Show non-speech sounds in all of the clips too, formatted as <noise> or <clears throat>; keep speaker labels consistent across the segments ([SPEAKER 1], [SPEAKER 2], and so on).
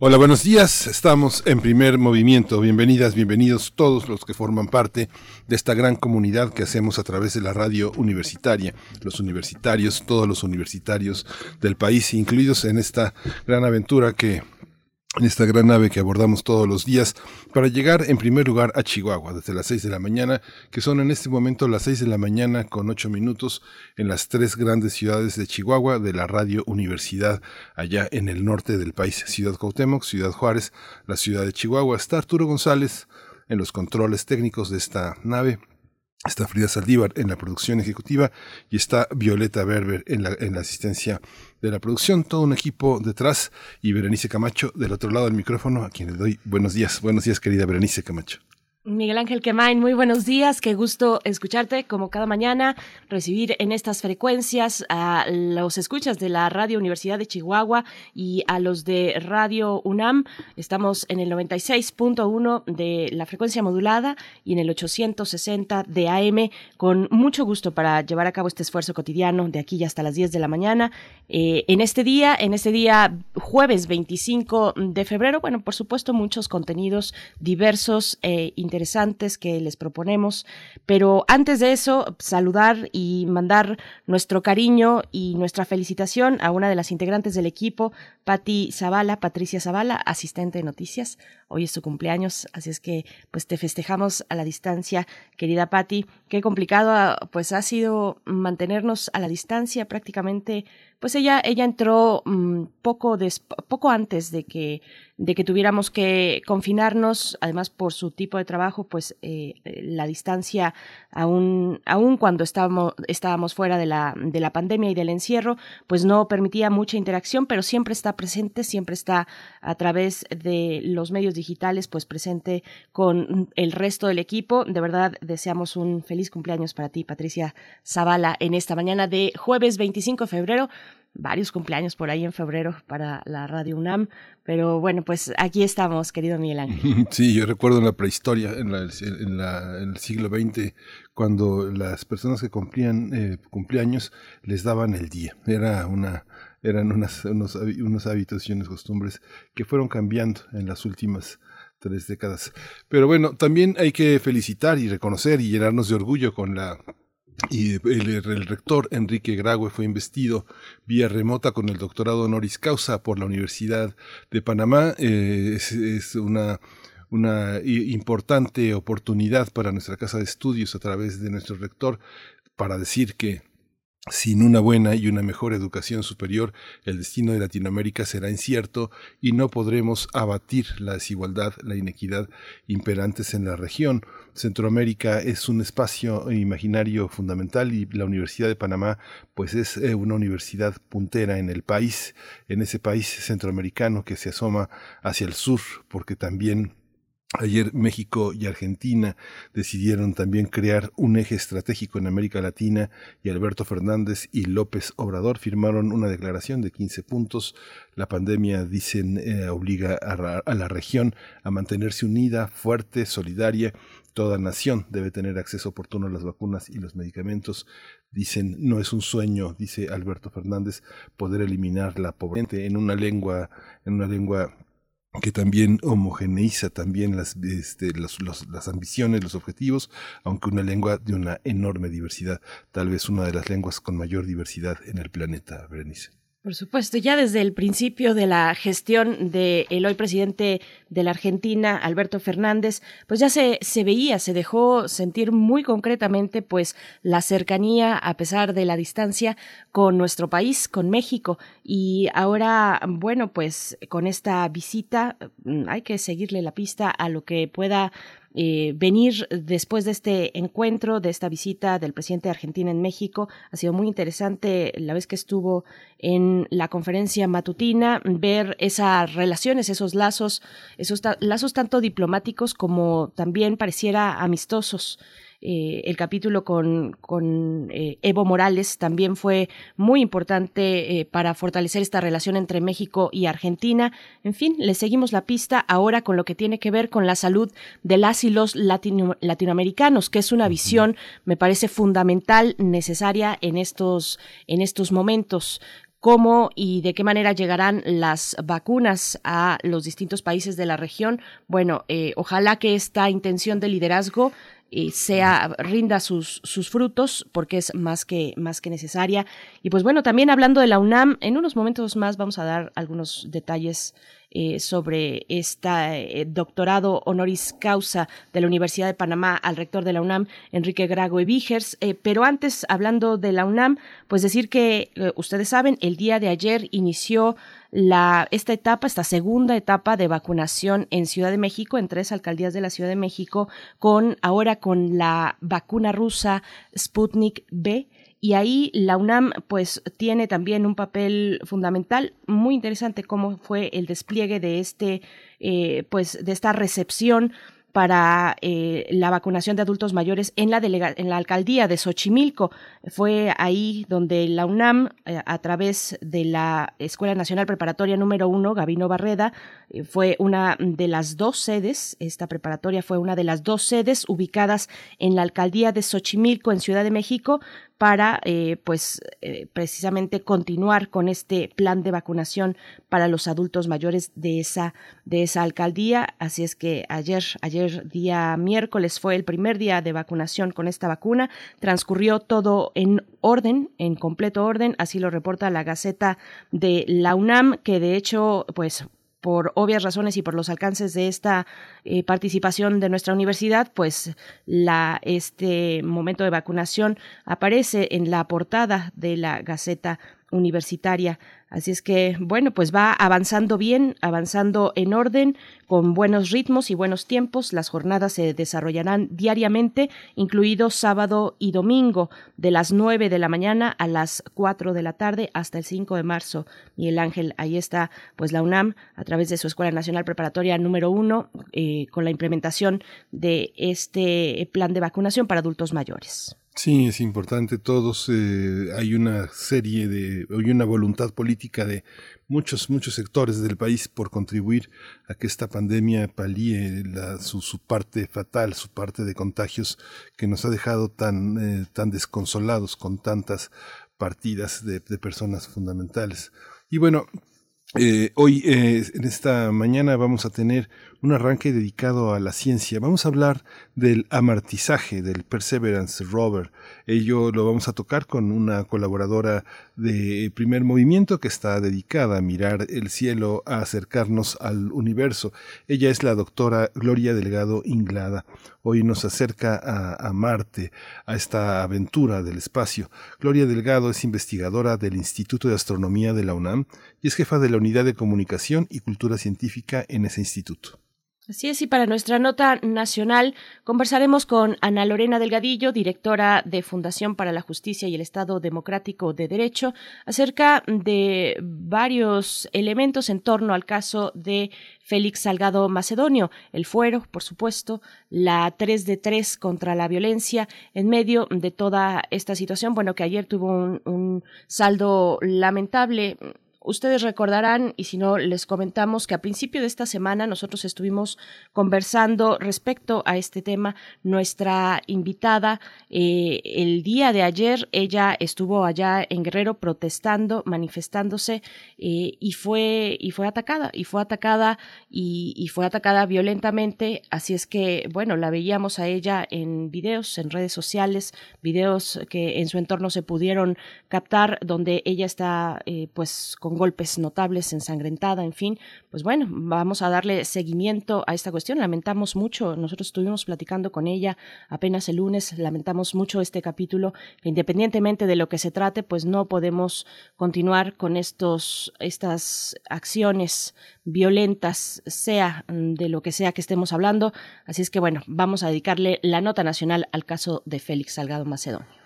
[SPEAKER 1] Hola, buenos días. Estamos en primer movimiento. Bienvenidas, bienvenidos todos los que forman parte de esta gran comunidad que hacemos a través de la radio universitaria. Los universitarios, todos los universitarios del país, incluidos en esta gran aventura que esta gran nave que abordamos todos los días para llegar en primer lugar a Chihuahua desde las 6 de la mañana, que son en este momento las 6 de la mañana con 8 minutos en las tres grandes ciudades de Chihuahua de la Radio Universidad allá en el norte del país, Ciudad Cuauhtémoc, Ciudad Juárez, la ciudad de Chihuahua. Está Arturo González en los controles técnicos de esta nave, Está Frida Saldívar en la producción ejecutiva y está Violeta Berber en la, en la asistencia de la producción. Todo un equipo detrás y Berenice Camacho del otro lado del micrófono, a quien le doy buenos días. Buenos días, querida Berenice Camacho.
[SPEAKER 2] Miguel Ángel Quemain, muy buenos días, qué gusto escucharte como cada mañana, recibir en estas frecuencias a los escuchas de la Radio Universidad de Chihuahua y a los de Radio UNAM. Estamos en el 96.1 de la frecuencia modulada y en el 860 de AM, con mucho gusto para llevar a cabo este esfuerzo cotidiano de aquí y hasta las 10 de la mañana. Eh, en este día, en este día jueves 25 de febrero, bueno, por supuesto muchos contenidos diversos e interesantes interesantes que les proponemos. Pero antes de eso, saludar y mandar nuestro cariño y nuestra felicitación a una de las integrantes del equipo, Patti Zavala, Patricia Zavala, asistente de noticias. Hoy es su cumpleaños, así es que pues te festejamos a la distancia, querida Patti. Qué complicado pues ha sido mantenernos a la distancia prácticamente pues ella, ella entró mm, poco, poco antes de que, de que tuviéramos que confinarnos, además por su tipo de trabajo, pues eh, la distancia, aún, aún cuando estábamos, estábamos fuera de la, de la pandemia y del encierro, pues no permitía mucha interacción, pero siempre está presente, siempre está a través de los medios digitales, pues presente con el resto del equipo. De verdad, deseamos un feliz cumpleaños para ti, Patricia Zavala, en esta mañana de jueves 25 de febrero varios cumpleaños por ahí en febrero para la Radio UNAM, pero bueno, pues aquí estamos, querido Miguel Ángel. <laughs>
[SPEAKER 1] Sí, yo recuerdo en la prehistoria, en, el siglo XX, cuando las personas que cumplían eh, cumpleaños les daban el día. Era una, eran unas, unos hábitos y unas costumbres que fueron cambiando en las últimas tres décadas. Pero bueno, también hay que felicitar y reconocer y llenarnos de orgullo con la y el, rector Enrique Graue fue investido vía remota con el doctorado honoris causa por la Universidad de Panamá. Eh, es, una, una importante oportunidad para nuestra casa de estudios a través de nuestro rector para decir que sin una buena y una mejor educación superior, el destino de Latinoamérica será incierto y no podremos abatir la desigualdad, la inequidad imperantes en la región. Centroamérica es un espacio imaginario fundamental y la Universidad de Panamá pues es eh, una universidad puntera en el país, en ese país centroamericano que se asoma hacia el sur porque también Ayer México y Argentina decidieron también crear un eje estratégico en América Latina y Alberto Fernández y López Obrador firmaron una declaración de 15 puntos. La pandemia, dicen, eh, obliga a, la región a mantenerse unida, fuerte, solidaria. Toda nación debe tener acceso oportuno a las vacunas y los medicamentos. Dicen, no es un sueño, dice Alberto Fernández, poder eliminar la pobreza en una lengua, en una lengua que también homogeneiza también las, este, las ambiciones, los objetivos, aunque una lengua de una enorme diversidad, tal vez una de las lenguas con mayor diversidad en el planeta, Berenice.
[SPEAKER 2] Por supuesto, ya desde el principio de la gestión del hoy presidente de la Argentina, Alberto Fernández, pues ya se, se veía, se dejó sentir muy concretamente pues la cercanía, a pesar de la distancia, con nuestro país, con México. Y ahora, bueno, pues con esta visita mm, hay que seguirle la pista a lo que pueda eh, venir después de este encuentro, de esta visita del presidente de Argentina en México. Ha sido muy interesante la vez que estuvo en la conferencia matutina, ver esas relaciones, esos lazos, esos lazos tanto diplomáticos como también pareciera amistosos. Eh, el capítulo con, con eh, Evo Morales también fue muy importante eh, para fortalecer esta relación entre México y Argentina. En fin, le seguimos la pista ahora con lo que tiene que ver con la salud de las y los latinoamericanos, que es una visión, me parece fundamental, necesaria en estos, en estos momentos cómo y de qué manera llegarán las vacunas a los distintos países de la región. Bueno, ojalá que esta intención de liderazgo y sea rinda sus, sus frutos porque es más que más que necesaria y pues bueno también hablando de la UNAM en unos momentos más vamos a dar algunos detalles eh, sobre este doctorado honoris causa de la Universidad de Panamá al rector de la UNAM, Enrique Grago Evigers. Eh, pero antes, hablando de la UNAM, pues decir que ustedes saben, el día de ayer inició la, esta etapa, esta segunda etapa de vacunación en Ciudad de México, en tres alcaldías de la Ciudad de México, con ahora con la vacuna rusa Sputnik B y ahí la UNAM pues tiene también un papel fundamental muy interesante cómo fue el despliegue de este eh, pues de esta recepción para eh, la vacunación de adultos mayores en la, en la alcaldía de Xochimilco. Fue ahí donde la UNAM, eh, a través de la Escuela Nacional Preparatoria número uno, Gabino Barreda, eh, fue una de las dos sedes, esta preparatoria fue una de las dos sedes ubicadas en la alcaldía de Xochimilco, en Ciudad de México, para pues precisamente continuar con este plan de vacunación para los adultos mayores de esa de esa alcaldía así es que ayer ayer día miércoles fue el primer día de vacunación con esta vacuna. Transcurrió todo en orden, en completo orden, así lo reporta la Gaceta de la UNAM, que de hecho, pues por obvias razones y por los alcances de esta eh, participación de nuestra universidad, pues la, este momento de vacunación aparece en la portada de la Gaceta Universitaria. Así es que, bueno, pues va avanzando bien, avanzando en orden, con buenos ritmos y buenos tiempos. Las jornadas se desarrollarán diariamente, incluido sábado y domingo, de las 9 de la mañana a las 4 de la tarde hasta el 5 de marzo. Miguel Ángel, ahí está, pues la UNAM, a través de su Escuela Nacional Preparatoria número 1, eh, con la implementación de este plan de vacunación para adultos mayores.
[SPEAKER 1] Sí, es importante. Todos eh, hay una serie de, hay una voluntad política de muchos, muchos sectores del país por contribuir a que esta pandemia palíe su, parte fatal, su parte de contagios que nos ha dejado tan, eh, tan desconsolados con tantas partidas de, de personas fundamentales. Y bueno, eh, hoy, eh, en esta mañana, vamos a tener un arranque dedicado a la ciencia. Vamos a hablar del amartizaje, del Perseverance Rover. Ello lo vamos a tocar con una colaboradora de primer movimiento que está dedicada a mirar el cielo, a acercarnos al universo. Ella es la doctora Gloria Delgado Inglada. Hoy nos acerca a, a Marte, a esta aventura del espacio. Gloria Delgado es investigadora del Instituto de Astronomía de la UNAM y es jefa de la Unidad de Comunicación y Cultura Científica en ese instituto.
[SPEAKER 2] Así es, y para nuestra nota nacional conversaremos con Ana Lorena Delgadillo, directora de Fundación para la Justicia y el Estado Democrático de Derecho, acerca de varios elementos en torno al caso de Félix Salgado Macedonio, el fuero, por supuesto, la 3 de 3 contra la violencia en medio de toda esta situación, bueno, que ayer tuvo un, un saldo lamentable Ustedes recordarán, y si no, les comentamos que a principio de esta semana nosotros estuvimos conversando respecto a este tema. Nuestra invitada, eh, el día de ayer, ella estuvo allá en Guerrero protestando, manifestándose, eh, y fue, y fue atacada, y fue atacada, y, fue atacada violentamente. Así es que, bueno, la veíamos a ella en videos, en redes sociales, videos que en su entorno se pudieron captar, donde ella está, eh, pues, con golpes notables, ensangrentada, en fin. Pues bueno, vamos a darle seguimiento a esta cuestión. Lamentamos mucho, nosotros estuvimos platicando con ella apenas el lunes, lamentamos mucho este capítulo, independientemente de lo que se trate, pues no podemos continuar con estos, estas acciones violentas, sea de lo que sea que estemos hablando. Así es que bueno, vamos a dedicarle la nota nacional al caso de Félix Salgado Macedonio.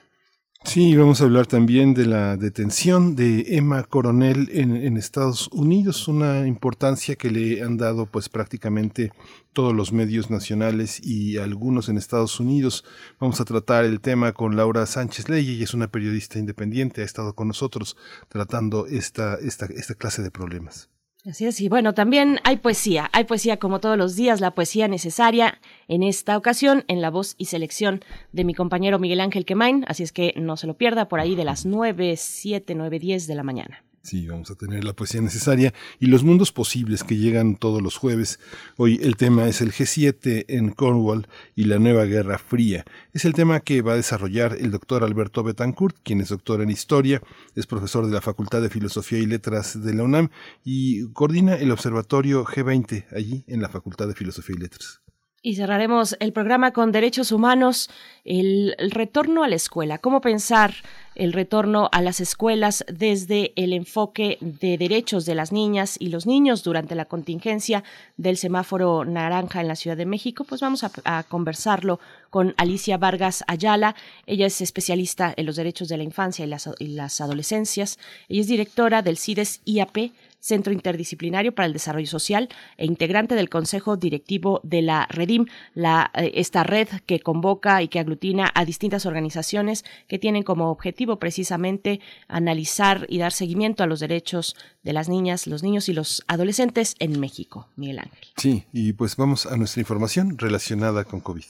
[SPEAKER 1] Sí, vamos a hablar también de la detención de Emma Coronel en, Estados Unidos, una importancia que le han dado pues prácticamente todos los medios nacionales y algunos en Estados Unidos. Vamos a tratar el tema con Laura Sánchez Ley, ella es una periodista independiente, ha estado con nosotros tratando esta, esta, esta clase de problemas.
[SPEAKER 2] Así es, y bueno, también hay poesía, hay poesía como todos los días, la poesía necesaria en esta ocasión en la voz y selección de mi compañero Miguel Ángel Quemain, así es que no se lo pierda por ahí de las 9, 7, 9, 10 de la mañana.
[SPEAKER 1] Sí, vamos a tener la poesía necesaria y los mundos posibles que llegan todos los jueves. Hoy el tema es el G7 en Cornwall y la nueva Guerra Fría. Es el tema que va a desarrollar el doctor Alberto Betancourt, quien es doctor en Historia, es profesor de la Facultad de Filosofía y Letras de la UNAM y coordina el Observatorio G20 allí en la Facultad de Filosofía y Letras.
[SPEAKER 2] Y cerraremos el programa con derechos humanos, el, retorno a la escuela, cómo pensar el retorno a las escuelas desde el enfoque de derechos de las niñas y los niños durante la contingencia del semáforo naranja en la Ciudad de México. Pues vamos a, conversarlo con Alicia Vargas Ayala. Ella es especialista en los derechos de la infancia y las, y las adolescencias. Ella es directora del CIDES IAP, Centro Interdisciplinario para el Desarrollo Social e integrante del Consejo Directivo de la Redim, la, eh, esta red que convoca y que aglutina a distintas organizaciones que tienen como objetivo precisamente analizar y dar seguimiento a los derechos de las niñas, los niños y los adolescentes en México. Miguel Ángel.
[SPEAKER 1] Sí, y pues vamos a nuestra información relacionada con COVID.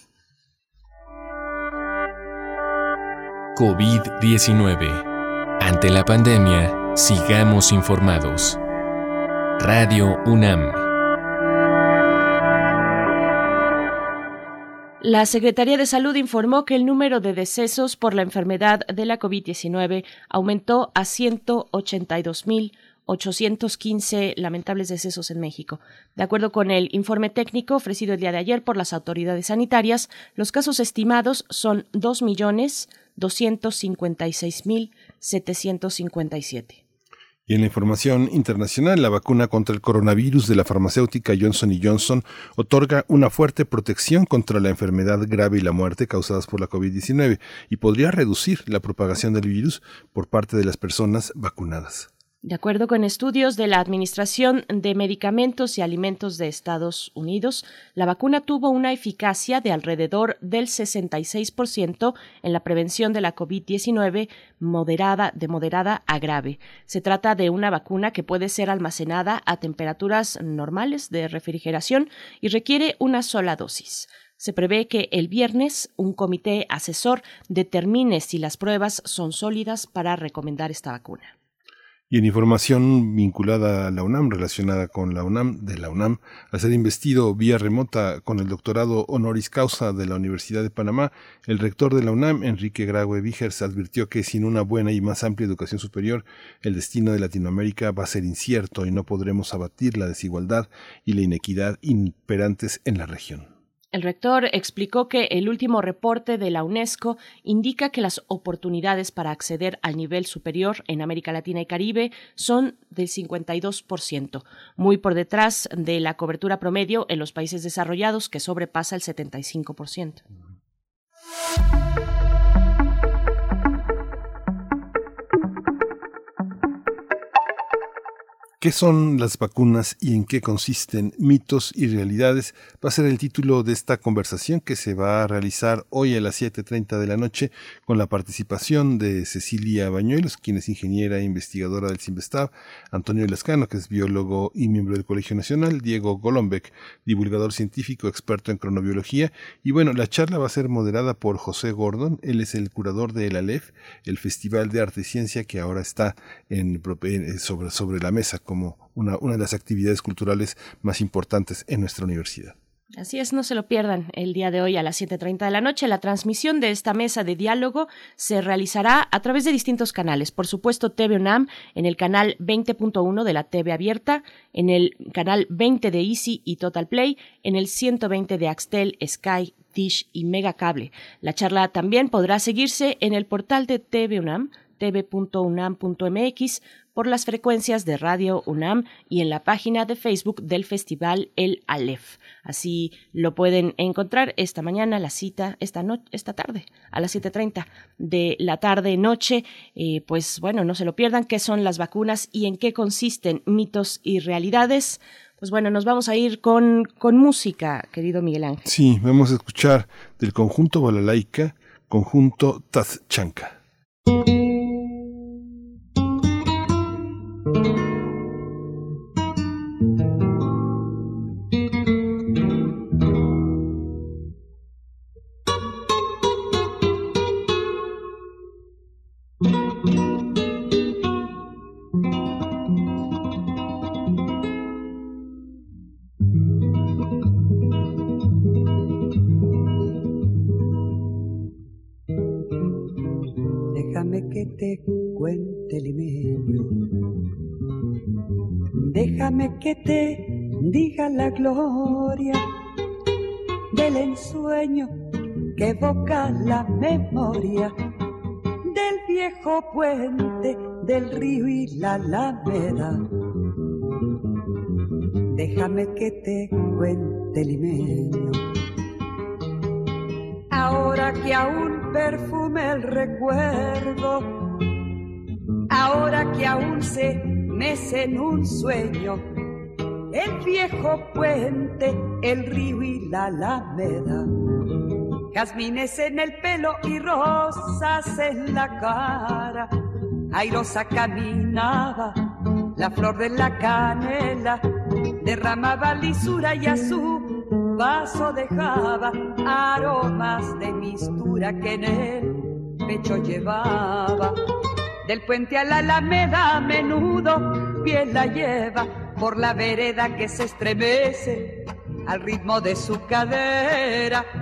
[SPEAKER 3] COVID-19. Ante la pandemia, sigamos informados. Radio UNAM.
[SPEAKER 2] La Secretaría de Salud informó que el número de decesos por la enfermedad de la COVID-19 aumentó a 182.815 lamentables decesos en México. De acuerdo con el informe técnico ofrecido el día de ayer por las autoridades sanitarias, los casos estimados son 2.256.757.
[SPEAKER 1] En la información internacional, la vacuna contra el coronavirus de la farmacéutica Johnson Johnson otorga una fuerte protección contra la enfermedad grave y la muerte causadas por la COVID-19 y podría reducir la propagación del virus por parte de las personas vacunadas.
[SPEAKER 2] De acuerdo con estudios de la Administración de Medicamentos y Alimentos de Estados Unidos, la vacuna tuvo una eficacia de alrededor del 66% en la prevención de la COVID-19 moderada, de moderada a grave. Se trata de una vacuna que puede ser almacenada a temperaturas normales de refrigeración y requiere una sola dosis. Se prevé que el viernes un comité asesor determine si las pruebas son sólidas para recomendar esta vacuna.
[SPEAKER 1] Y en información vinculada a la UNAM, relacionada con la UNAM, de la UNAM, al ser investido vía remota con el doctorado honoris causa de la Universidad de Panamá, el rector de la UNAM, Enrique Graue Vigers, advirtió que sin una buena y más amplia educación superior, el destino de Latinoamérica va a ser incierto y no podremos abatir la desigualdad y la inequidad imperantes en la región.
[SPEAKER 2] El rector explicó que el último reporte de la UNESCO indica que las oportunidades para acceder al nivel superior en América Latina y Caribe son del 52%, muy por detrás de la cobertura promedio en los países desarrollados que sobrepasa el 75%.
[SPEAKER 1] ¿Qué son las vacunas y en qué consisten? Mitos y realidades va a ser el título de esta conversación que se va a realizar hoy a las 7.30 de la noche con la participación de Cecilia Bañuelos, quien es ingeniera e investigadora del CIMBESTAB, Antonio Lescano, que es biólogo y miembro del Colegio Nacional, Diego Golombek, divulgador científico, experto en cronobiología. Y bueno, la charla va a ser moderada por José Gordon, él es el curador de el ALEF, el Festival de Arte y Ciencia que ahora está sobre la mesa como una, de las actividades culturales más importantes en nuestra universidad.
[SPEAKER 2] Así es, no se lo pierdan el día de hoy a las 7.30 de la noche. La transmisión de esta mesa de diálogo se realizará a través de distintos canales. Por supuesto, TV UNAM en el canal 20.1 de la TV abierta, en el canal 20 de Easy y Total Play, en el 120 de Axtel, Sky, Dish y Mega Cable. La charla también podrá seguirse en el portal de TV UNAM tv.unam.mx por las frecuencias de Radio UNAM y en la página de Facebook del Festival El Aleph. Así lo pueden encontrar esta mañana, la cita, esta, esta tarde, a las 7.30 de la tarde-noche. Eh, pues bueno, no se lo pierdan, qué son las vacunas y en qué consisten mitos y realidades. Pues bueno, nos vamos a ir con, con música, querido Miguel Ángel.
[SPEAKER 1] Sí, vamos a escuchar del conjunto Balalaica, conjunto Tazchanca.
[SPEAKER 4] Alameda. Déjame que te cuente limeño. Ahora que aún perfume el recuerdo, ahora que aún se mece en un sueño el viejo puente, el río y la alameda. Jazmines en el pelo y rosas en la cara. Airosa caminaba, la flor de la canela derramaba lisura y a su vaso dejaba aromas de mistura que en el pecho llevaba. Del puente a la alameda a menudo piel la lleva por la vereda que se estremece al ritmo de su cadera.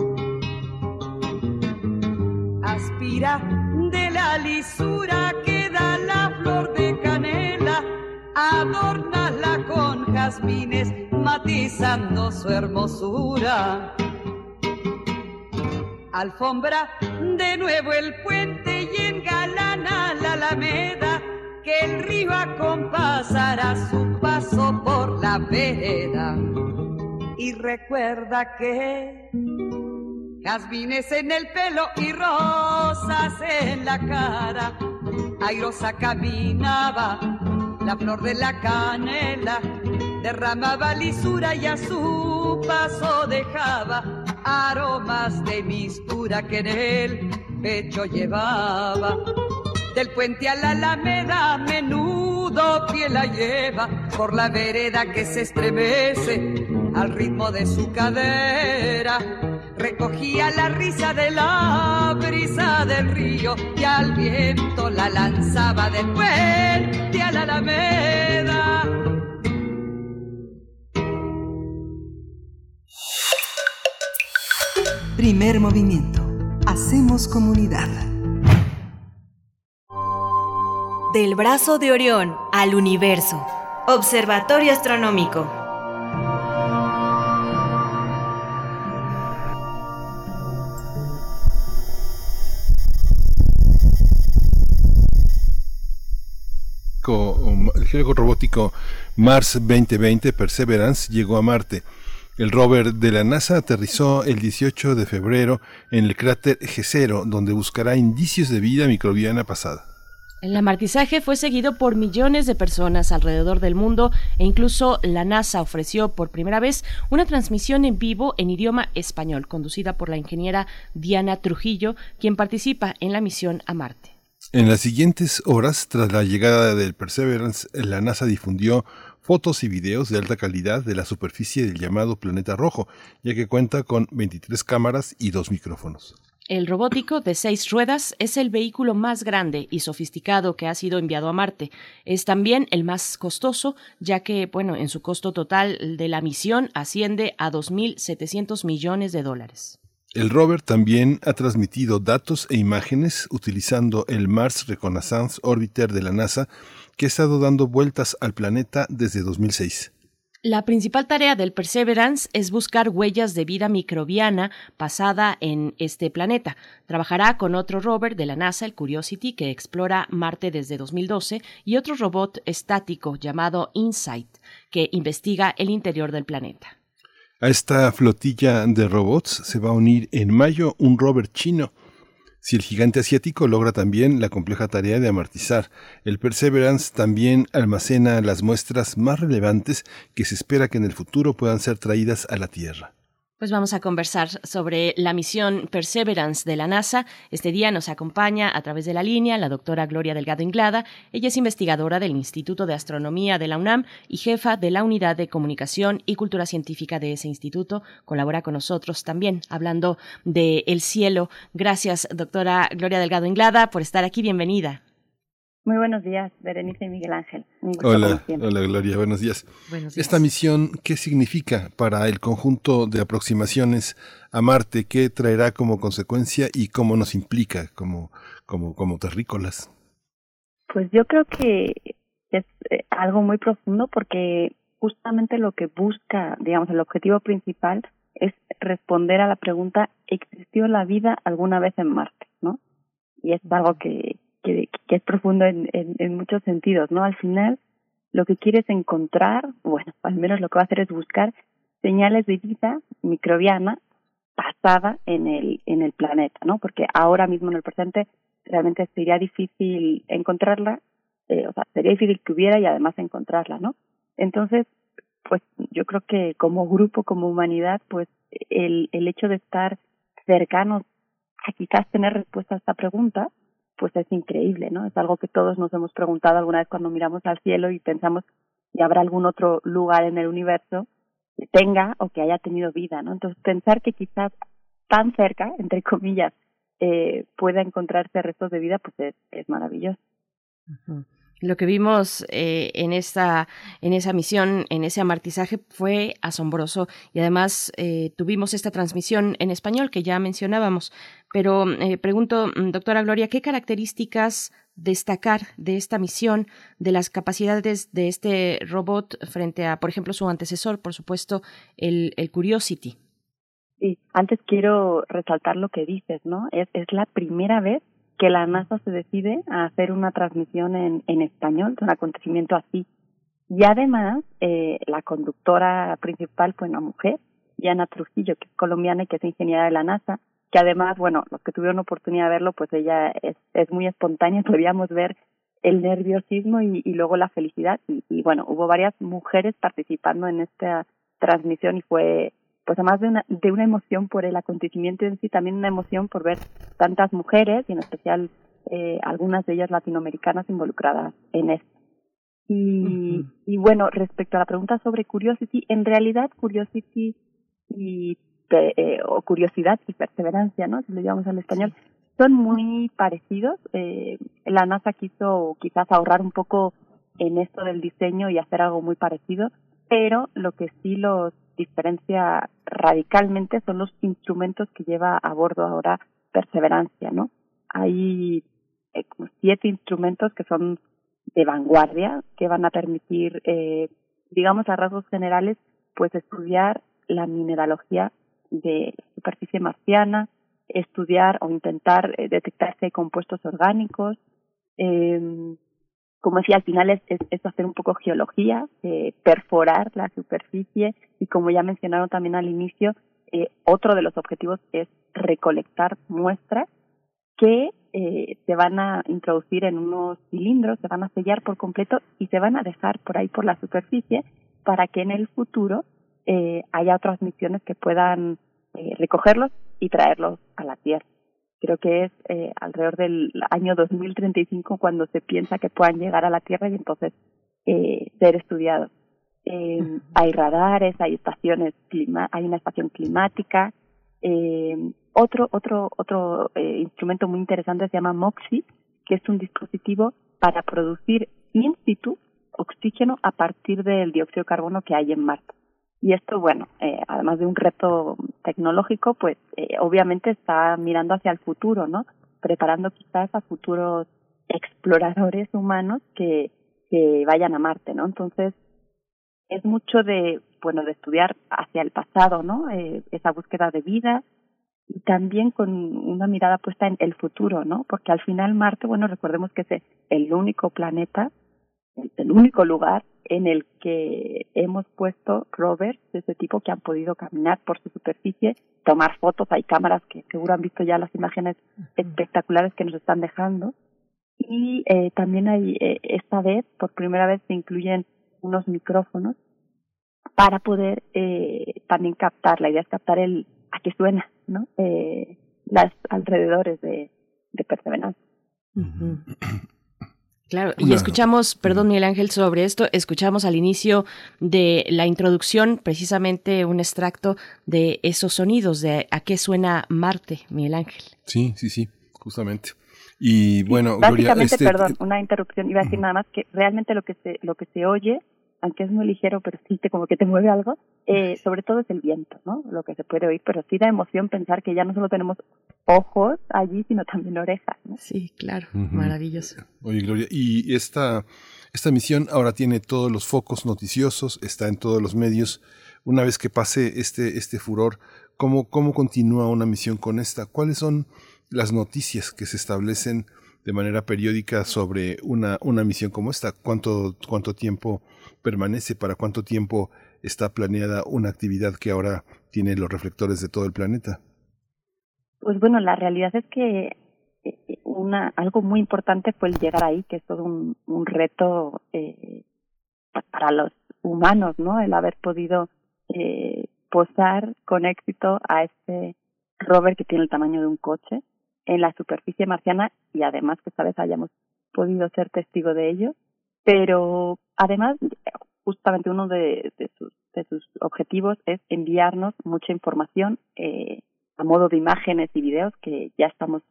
[SPEAKER 4] Aspira de la lisura que da la flor de canela, adórnala con jazmines, matizando su hermosura. Alfombra de nuevo el puente y engalana la alameda que el río acompasará su paso por la vereda. Y recuerda que jazmines en el pelo y rosas en la cara. Airosa caminaba, la flor de la canela derramaba lisura y a su paso dejaba aromas de mistura que en el pecho llevaba del puente a la alameda, menudo pie la lleva por la vereda que se estremece al ritmo de su cadera. Recogía la risa de la brisa del río y al viento la lanzaba del puente a la alameda.
[SPEAKER 5] Primer movimiento. Hacemos comunidad. Del brazo de Orión al universo. Observatorio Astronómico.
[SPEAKER 1] El juego robótico Mars 2020 Perseverance llegó a Marte. El rover de la NASA aterrizó el 18 de febrero en el cráter G0, donde buscará indicios de vida microbiana pasada.
[SPEAKER 2] El amartizaje fue seguido por millones de personas alrededor del mundo e incluso la NASA ofreció por primera vez una transmisión en vivo en idioma español, conducida por la ingeniera Diana Trujillo, quien participa en la misión a Marte.
[SPEAKER 1] En las siguientes horas, tras la llegada del Perseverance, la NASA difundió fotos y videos de alta calidad de la superficie del llamado planeta rojo, ya que cuenta con 23 cámaras y dos micrófonos.
[SPEAKER 2] El robótico de seis ruedas es el vehículo más grande y sofisticado que ha sido enviado a Marte. Es también el más costoso, ya que, bueno, en su costo total de la misión asciende a 2.700 millones de dólares.
[SPEAKER 1] El rover también ha transmitido datos e imágenes utilizando el Mars Reconnaissance Orbiter de la NASA, que ha estado dando vueltas al planeta desde 2006.
[SPEAKER 2] La principal tarea del Perseverance es buscar huellas de vida microbiana pasada en este planeta. Trabajará con otro rover de la NASA, el Curiosity, que explora Marte desde 2012, y otro robot estático llamado InSight, que investiga el interior del planeta.
[SPEAKER 1] A esta flotilla de robots se va a unir en mayo un rover chino si el gigante asiático logra también la compleja tarea de amortizar, el Perseverance también almacena las muestras más relevantes que se espera que en el futuro puedan ser traídas a la Tierra.
[SPEAKER 2] Pues vamos a conversar sobre la misión Perseverance de la NASA. Este día nos acompaña a través de la línea la doctora Gloria Delgado Inglada. Ella es investigadora del Instituto de Astronomía de la UNAM y jefa de la Unidad de Comunicación y Cultura Científica de ese instituto. Colabora con nosotros también hablando de el cielo. Gracias, doctora Gloria Delgado Inglada, por estar aquí. Bienvenida.
[SPEAKER 6] Muy buenos días, Berenice y Miguel Ángel.
[SPEAKER 1] Hola, hola Gloria, buenos días. buenos días. Esta misión, ¿qué significa para el conjunto de aproximaciones a Marte? ¿Qué traerá como consecuencia y cómo nos implica como, como, como terrícolas?
[SPEAKER 6] Pues yo creo que es eh, algo muy profundo porque justamente lo que busca, digamos, el objetivo principal es responder a la pregunta, ¿existió la vida alguna vez en Marte? ¿no? Y es algo que, que, es profundo en, en, muchos sentidos, ¿no? Al final, lo que quieres encontrar, bueno, al menos lo que va a hacer es buscar señales de vida microbiana pasada en el, en el planeta, ¿no? Porque ahora mismo en el presente realmente sería difícil encontrarla, eh, o sea, sería difícil que hubiera y además encontrarla, ¿no? Entonces, pues yo creo que como grupo, como humanidad, pues el, el hecho de estar cercanos a quizás tener respuesta a esta pregunta, pues es increíble, ¿no? Es algo que todos nos hemos preguntado alguna vez cuando miramos al cielo y pensamos si habrá algún otro lugar en el universo que tenga o que haya tenido vida, ¿no? Entonces pensar que quizás tan cerca, entre comillas, eh, pueda encontrarse restos de vida, pues es, es maravilloso.
[SPEAKER 2] Lo que vimos eh, en esta en esa misión, en ese amartizaje, fue asombroso y además eh, tuvimos esta transmisión en español que ya mencionábamos. Pero eh, pregunto, mm, doctora Gloria, ¿qué características destacar de esta misión, de las capacidades de este robot frente a, por ejemplo, su antecesor, por supuesto, el, el Curiosity?
[SPEAKER 6] Sí, antes quiero resaltar lo que dices, ¿no? Es, es la primera vez que la NASA se decide a hacer una transmisión en, español de un acontecimiento así. Y además, eh, la conductora principal fue una mujer, Diana Trujillo, que es colombiana y que es ingeniera de la NASA, que además, bueno, los que tuvieron oportunidad de verlo, pues ella es, es muy espontánea, <laughs> podíamos ver el nerviosismo y, y luego la felicidad. Y, y, bueno, hubo varias mujeres participando en esta transmisión y fue pues además de una, de una emoción por el acontecimiento en sí, también una emoción por ver tantas mujeres y en especial eh, algunas de ellas latinoamericanas involucradas en esto. Y, y bueno, respecto a la pregunta sobre Curiosity, en realidad Curiosity y eh, o curiosidad y perseverancia, ¿no? Si lo llamamos al español, son muy parecidos. Eh, la NASA quiso quizás ahorrar un poco en esto del diseño y hacer algo muy parecido, pero lo que sí los diferencia radicalmente son los instrumentos que lleva a bordo ahora Perseverancia, ¿no? Hay eh, como siete instrumentos que son de vanguardia que van a permitir, eh, digamos a rasgos generales, pues estudiar la mineralogía de superficie marciana, estudiar o intentar eh, compuestos orgánicos, eh, como decía, al final es, es, hacer un poco geología, eh, perforar la superficie y como ya mencionaron también al inicio, eh, otro de los objetivos es recolectar muestras que eh, se van a introducir en unos cilindros, se van a sellar por completo y se van a dejar por ahí por la superficie para que en el futuro eh, haya otras misiones que puedan eh, recogerlos y traerlos a la Tierra. Creo que es eh, alrededor del año 2035 cuando se piensa que puedan llegar a la Tierra y entonces eh, ser estudiados. Eh, hay radares, hay estaciones, clima hay una estación climática. Eh, otro otro otro eh, instrumento muy interesante se llama MOXIE, que es un dispositivo para producir in situ oxígeno a partir del dióxido de carbono que hay en Marte. Y esto, bueno, eh, además de un reto tecnológico, pues eh, obviamente está mirando hacia el futuro, ¿no? Preparando quizás a futuros exploradores humanos que, que vayan a Marte, ¿no? Entonces, es mucho de, bueno, de estudiar hacia el pasado, ¿no? Eh, esa búsqueda de vida y también con una mirada puesta en el futuro, ¿no? Porque al final Marte, bueno, recordemos que es el único planeta, el único lugar en el que hemos puesto rovers de ese tipo que han podido caminar por su superficie, tomar fotos, hay cámaras que seguro han visto ya las imágenes espectaculares que nos están dejando. Y eh, también hay, eh, esta vez, por primera vez, se incluyen unos micrófonos para poder eh, también captar, la idea es captar el a qué suena, ¿no? Eh, las alrededores de, de Perseverance.
[SPEAKER 2] Claro, y escuchamos, perdón Miguel Ángel, sobre esto, escuchamos al inicio de la introducción precisamente un extracto de esos sonidos, de a qué suena Marte, Miguel Ángel.
[SPEAKER 1] Sí, sí, sí, justamente. Y bueno,
[SPEAKER 6] básicamente, este, perdón, una interrupción, iba a decir nada más que realmente lo que se, lo que se oye aunque es muy ligero, pero sí te, como que te mueve algo, eh, sobre todo es el viento, ¿no? Lo que se puede oír, pero sí da emoción pensar que ya no solo tenemos ojos allí, sino también orejas, ¿no?
[SPEAKER 2] Sí, claro, maravilloso.
[SPEAKER 1] Oye, Gloria, y esta, esta misión ahora tiene todos los focos noticiosos, está en todos los medios. Una vez que pase este, este furor, ¿cómo, ¿cómo continúa una misión con esta? ¿Cuáles son las noticias que se establecen de manera periódica sobre una, una misión como esta? ¿Cuánto, cuánto tiempo permanece? ¿Para cuánto tiempo está planeada una actividad que ahora tiene los reflectores de todo el planeta?
[SPEAKER 6] Pues bueno, la realidad es que eh, una algo muy importante fue el llegar ahí, que es todo un, un reto eh, para los humanos, ¿no? El haber podido eh, posar con éxito a este rover que tiene el tamaño de un coche en la superficie marciana y además que esta vez hayamos podido ser testigo de ello. Pero además, justamente uno de, de, sus, de sus objetivos es enviarnos mucha información eh, a modo de imágenes y videos que ya estamos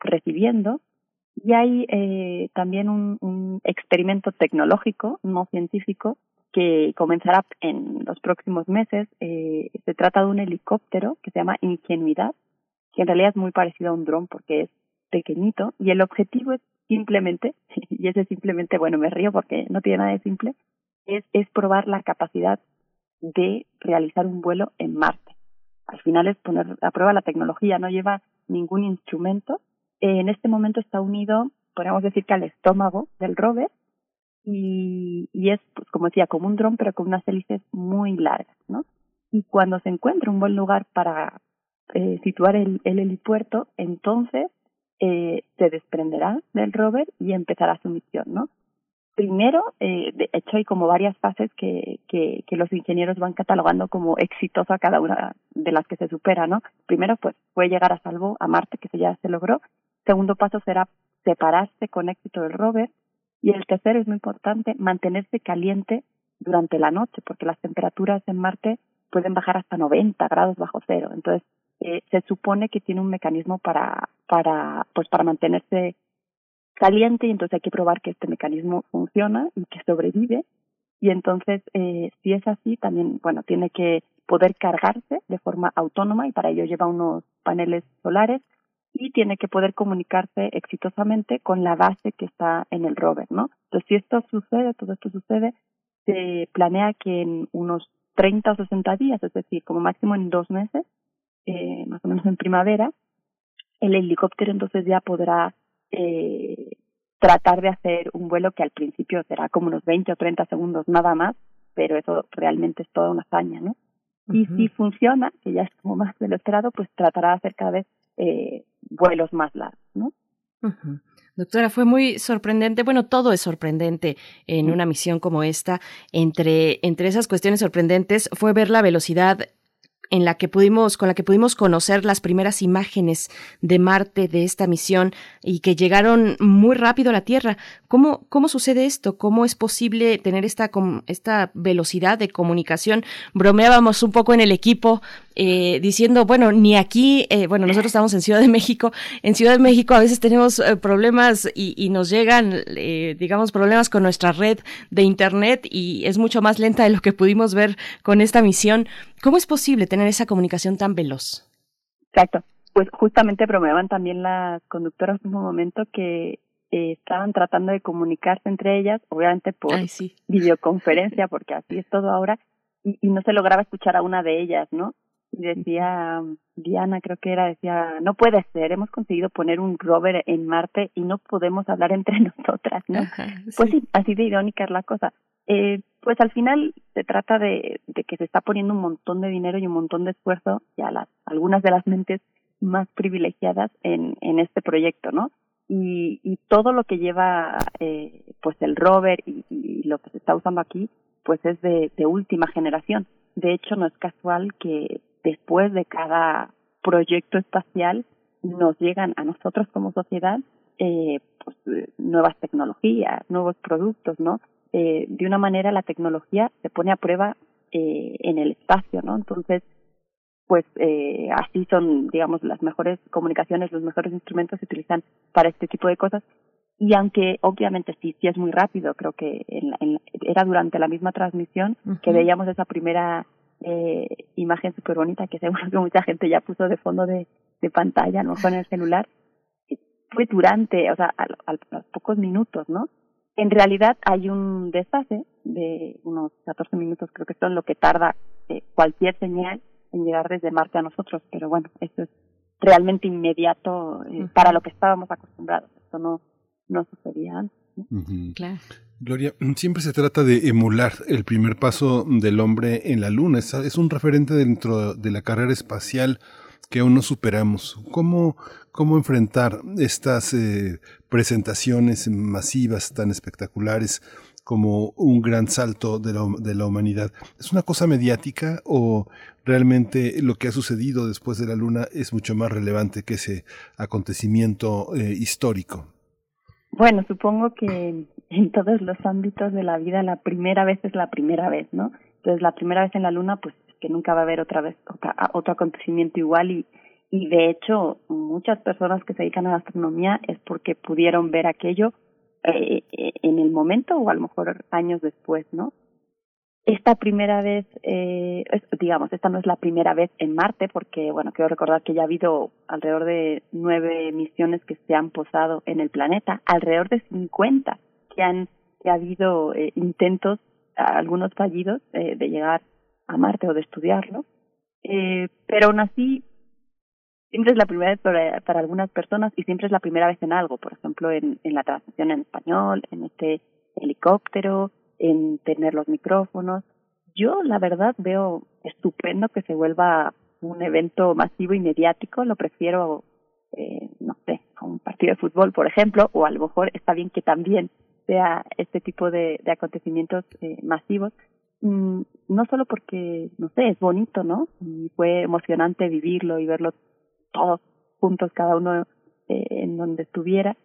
[SPEAKER 6] recibiendo. Y hay eh, también un, experimento tecnológico, no científico, que comenzará en los próximos meses. Eh, se trata de un helicóptero que se llama Ingenuidad, que en realidad es muy parecido a un dron porque es pequeñito y el objetivo es simplemente, <laughs> y ese simplemente, bueno, me río porque no tiene nada de simple, es, es probar la capacidad de realizar un vuelo en Marte. Al final es poner a prueba la tecnología, no lleva ningún instrumento. en este momento está unido, podríamos decir que al estómago del rover, y, es, pues, como decía, como un dron, pero con unas hélices muy largas, ¿no? Y cuando se encuentra un buen lugar para, eh, situar el, el, helipuerto, entonces eh, se desprenderá del rover y empezará su misión, ¿no? Primero, eh, de hecho, hay como varias fases que, que, que los ingenieros van catalogando como exitosa cada una de las que se supera, ¿no? Primero, pues, fue llegar a salvo a Marte, que ya se logró. Segundo paso será separarse con éxito del rover. Y el tercero es muy importante, mantenerse caliente durante la noche, porque las temperaturas en Marte pueden bajar hasta 90 grados bajo cero. Entonces, eh, se supone que tiene un mecanismo para, para, pues para mantenerse caliente y entonces hay que probar que este mecanismo funciona y que sobrevive. Y entonces, eh, si es así, también, bueno, tiene que poder cargarse de forma autónoma y para ello lleva unos paneles solares y tiene que poder comunicarse exitosamente con la base que está en el rover, ¿no? Entonces, si esto sucede, todo esto sucede, se planea que en unos 30 o 60 días, es decir, como máximo en dos meses, eh, más o menos en primavera, el helicóptero entonces ya podrá eh, tratar de hacer un vuelo que al principio será como unos 20 o 30 segundos nada más, pero eso realmente es toda una hazaña, ¿no? Y si funciona, que ya es como más de lo esperado, pues tratará de hacer cada vez eh, vuelos más largos, ¿no?
[SPEAKER 2] Doctora, fue muy sorprendente. Bueno, todo es sorprendente en una misión como esta. Entre, entre esas cuestiones sorprendentes fue ver la velocidad en la que pudimos, con la que pudimos conocer las primeras imágenes de Marte de esta misión y que llegaron muy rápido a la Tierra. ¿Cómo, cómo sucede esto? ¿Cómo es posible tener esta, esta velocidad de comunicación? Bromeábamos un poco en el equipo eh, diciendo, bueno, ni aquí, eh, bueno, nosotros estamos en Ciudad de México, en Ciudad de México a veces tenemos eh, problemas y, y, nos llegan, digamos, problemas con nuestra red de Internet y es mucho más lenta de lo que pudimos ver con esta misión. ¿Cómo es posible tener esa comunicación tan veloz?
[SPEAKER 6] Exacto. Pues justamente bromeaban también las conductoras en un momento que estaban tratando de comunicarse entre ellas, obviamente por videoconferencia, porque así es todo ahora, y, y, no se lograba escuchar a una de ellas, ¿no? Y decía Diana, creo que era, decía, no puede ser, hemos conseguido poner un rover en Marte y no podemos hablar entre <laughs> nosotras, ¿no? Pues sí, así de irónica es la cosa. Eh, pues al final se trata de, de que se está poniendo un montón de dinero y un montón de esfuerzo y a las, algunas de las mentes más privilegiadas en, en este proyecto, ¿no? Y, y todo lo que lleva eh, pues el rover y, y, lo que se está usando aquí pues es de, de última generación. De hecho, no es casual que después de cada proyecto espacial nos llegan a nosotros como sociedad eh, pues, nuevas tecnologías, nuevos productos, ¿no? Eh, de una manera la tecnología se pone a prueba eh, en el espacio, ¿no? Entonces, pues eh, así son, digamos, las mejores comunicaciones, los mejores instrumentos se utilizan para este tipo de cosas. Y aunque obviamente sí, sí es muy rápido, creo que en, en, era durante la misma transmisión que veíamos esa primera eh, imagen súper bonita que seguro que mucha gente ya puso de fondo de, de pantalla, no con el celular, fue durante, o sea, a, a, los pocos minutos, ¿no? En realidad hay un desfase de unos 14 minutos, creo que son lo que tarda eh, cualquier señal en llegar desde Marte a nosotros, pero bueno, eso es realmente inmediato eh, para lo que estábamos acostumbrados. Esto no, no sucedía antes.
[SPEAKER 2] Claro.
[SPEAKER 1] Gloria, <clears throat> siempre se trata de emular el primer paso del hombre en la luna. Es, es un referente dentro de la carrera espacial que aún no superamos. ¿Cómo, cómo enfrentar estas eh, presentaciones masivas tan espectaculares como un gran salto de la, de la, humanidad? ¿Es una cosa mediática o realmente lo que ha sucedido después de la Luna es mucho más relevante que ese acontecimiento eh, histórico?
[SPEAKER 6] Bueno, supongo que en todos los ámbitos de la vida la primera vez es la primera vez, ¿no? Entonces la primera vez en la luna, pues que nunca va a haber otra vez otro acontecimiento igual y, y de hecho muchas personas que se dedican a la astronomía es porque pudieron ver aquello eh, en el momento o a lo mejor años después, ¿no? Esta primera vez, eh, digamos, esta no es la primera vez en Marte, porque, bueno, quiero recordar que ya ha habido alrededor de nueve misiones que se han posado en el planeta, alrededor de 50 que han que ha habido eh, intentos, algunos fallidos, eh, de llegar a Marte o de estudiarlo, eh, pero aún así siempre es la primera vez para, para, algunas personas y siempre es la primera vez en algo, por ejemplo, en, en la transmisión en español, en este helicóptero, en tener los micrófonos. Yo, la verdad, veo estupendo que se vuelva un evento masivo y mediático. Lo prefiero, eh, no sé, a un partido de fútbol, por ejemplo, o a lo mejor está bien que también sea este tipo de, acontecimientos eh, masivos. Mm, no solo porque, no sé, es bonito, ¿no? Y fue emocionante vivirlo y verlo todos juntos, cada uno eh, en donde estuviera,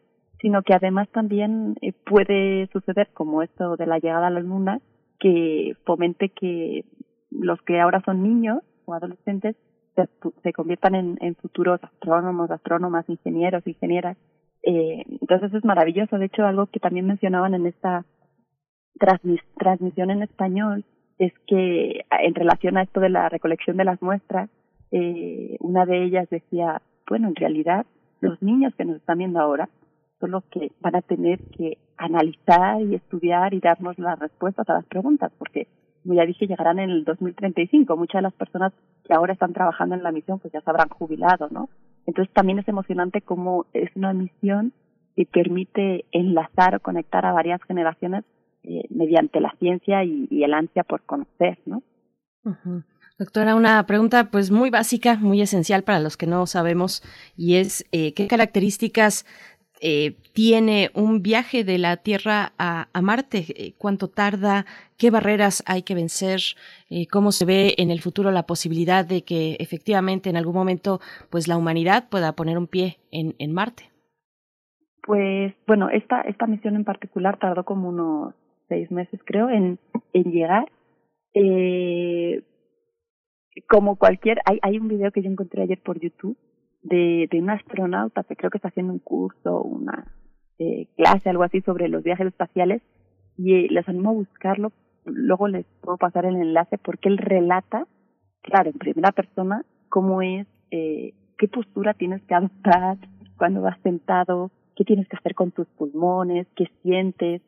[SPEAKER 6] sino que además también eh, puede suceder como esto de la llegada a la luna, que fomente que los que ahora son niños o adolescentes se, se conviertan en, en, futuros astrónomos, astrónomas, ingenieros, ingenieras. Eh, entonces es maravilloso. De hecho, algo que también mencionaban en esta transmis transmisión en español es que en relación a esto de la recolección de las muestras, eh, una de ellas decía, bueno, en realidad los niños que nos están viendo ahora son los que van a tener que analizar y estudiar y darnos las respuestas a las preguntas, porque, como ya dije, llegarán en el 2035. Muchas de las personas que ahora están trabajando en la misión pues ya se habrán jubilado, ¿no? Entonces también es emocionante cómo es una misión que permite enlazar o conectar a varias generaciones eh, mediante la ciencia y, el ansia por conocer, ¿no?
[SPEAKER 2] Uh. Doctora, una pregunta pues muy básica, muy esencial para los que no sabemos, y es eh, qué características eh, tiene un viaje de la Tierra a, Marte? Eh, ¿Cuánto tarda? ¿Qué barreras hay que vencer? Eh, ¿Cómo se ve en el futuro la posibilidad de que efectivamente en algún momento pues la humanidad pueda poner un pie en, Marte?
[SPEAKER 6] Pues bueno, esta, esta misión en particular tardó como unos seis meses creo en, en llegar. Eh, como cualquier, hay, hay un video que yo encontré ayer por YouTube de, de un astronauta que creo que está haciendo un curso, una eh, clase, algo así sobre los viajes espaciales y eh, les animo a buscarlo. Luego les puedo pasar el enlace porque él relata, claro, en primera persona, cómo es, eh, qué postura tienes que adoptar cuando vas sentado, qué tienes que hacer con tus pulmones, qué sientes.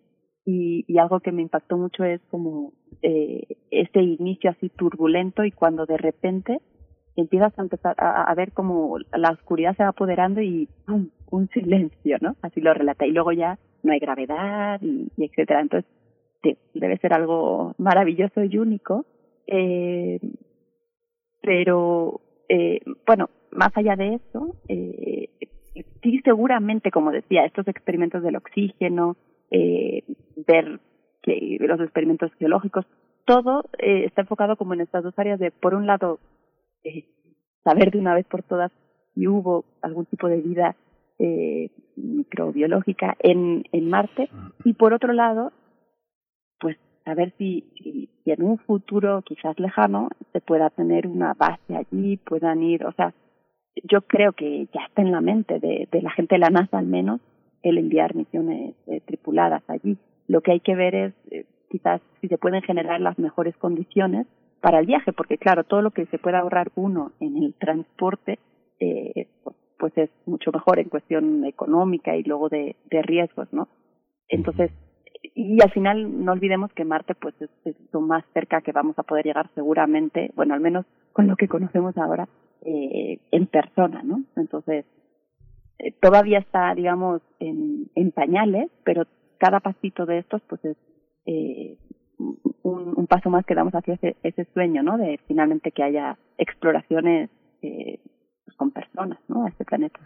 [SPEAKER 6] Y, y algo que me impactó mucho es como eh, ese inicio así turbulento y cuando de repente empiezas a empezar a, ver como la oscuridad se va apoderando y ¡pum! un silencio, ¿no? Así lo relata. Y luego ya no hay gravedad y, etcétera. Entonces, sí, debe ser algo maravilloso y único. Eh, pero, eh, bueno, más allá de eso, eh, sí seguramente, como decía, estos experimentos del oxígeno, eh, ver que los experimentos geológicos, todo eh, está enfocado como en estas dos áreas de, por un lado, eh, saber de una vez por todas si hubo algún tipo de vida eh, microbiológica en, en Marte y por otro lado, pues saber si, si, en un futuro quizás lejano se pueda tener una base allí, puedan ir, o sea, yo creo que ya está en la mente de, de la gente de la NASA al menos el enviar misiones eh, tripuladas allí. Lo que hay que ver es eh, quizás si se pueden generar las mejores condiciones para el viaje, porque claro, todo lo que se pueda ahorrar uno en el transporte, eh, pues es mucho mejor en cuestión económica y luego de, de riesgos, ¿no? Entonces, y al final no olvidemos que Marte pues es, lo más cerca que vamos a poder llegar seguramente, bueno, al menos con lo que conocemos ahora, eh, en persona, ¿no? Entonces, eh, todavía está, digamos, en, en pañales, pero cada pasito de estos pues es eh, un, un, paso más que damos hacia ese, ese sueño, ¿no? De finalmente que haya exploraciones eh, pues, con personas, ¿no? A este planeta.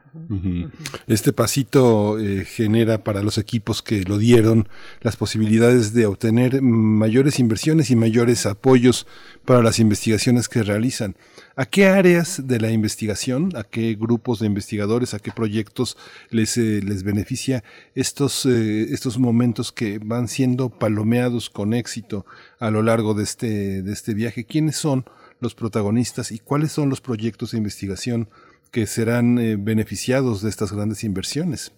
[SPEAKER 1] Este pasito eh, genera para los equipos que lo dieron las posibilidades de obtener mayores inversiones y mayores apoyos para las investigaciones que realizan. ¿A qué áreas de la investigación, a qué grupos de investigadores, a qué proyectos les, eh, les beneficia estos, eh, estos momentos que van siendo palomeados con éxito a lo largo de este, de este viaje? ¿Quiénes son los protagonistas y cuáles son los proyectos de investigación que serán eh, beneficiados de estas grandes inversiones?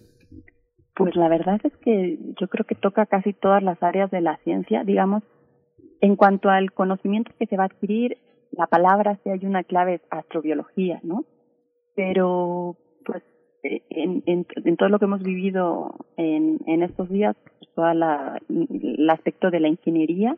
[SPEAKER 6] Pues la verdad es que yo creo que toca casi todas las áreas de la ciencia, digamos, en cuanto al conocimiento que se va a adquirir, la palabra si hay una clave es astrobiología, ¿no? Pero, pues, eh, en, todo lo que hemos vivido en, en estos días, pues, todo el aspecto de la ingeniería,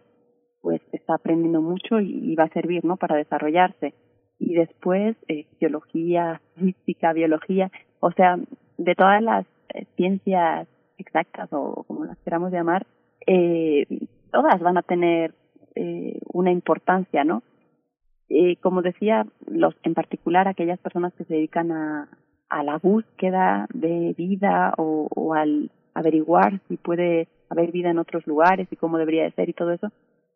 [SPEAKER 6] pues está aprendiendo mucho y, va a servir, ¿no? Para desarrollarse. Y después, eh, geología, <laughs> física, biología, o sea, de todas las eh, ciencias exactas o como las queramos llamar, eh, todas van a tener eh, una importancia, ¿no? Eh, como decía, los, en particular aquellas personas que se dedican a, a la búsqueda de vida o, o al averiguar si puede haber vida en otros lugares y cómo debería de ser y todo eso,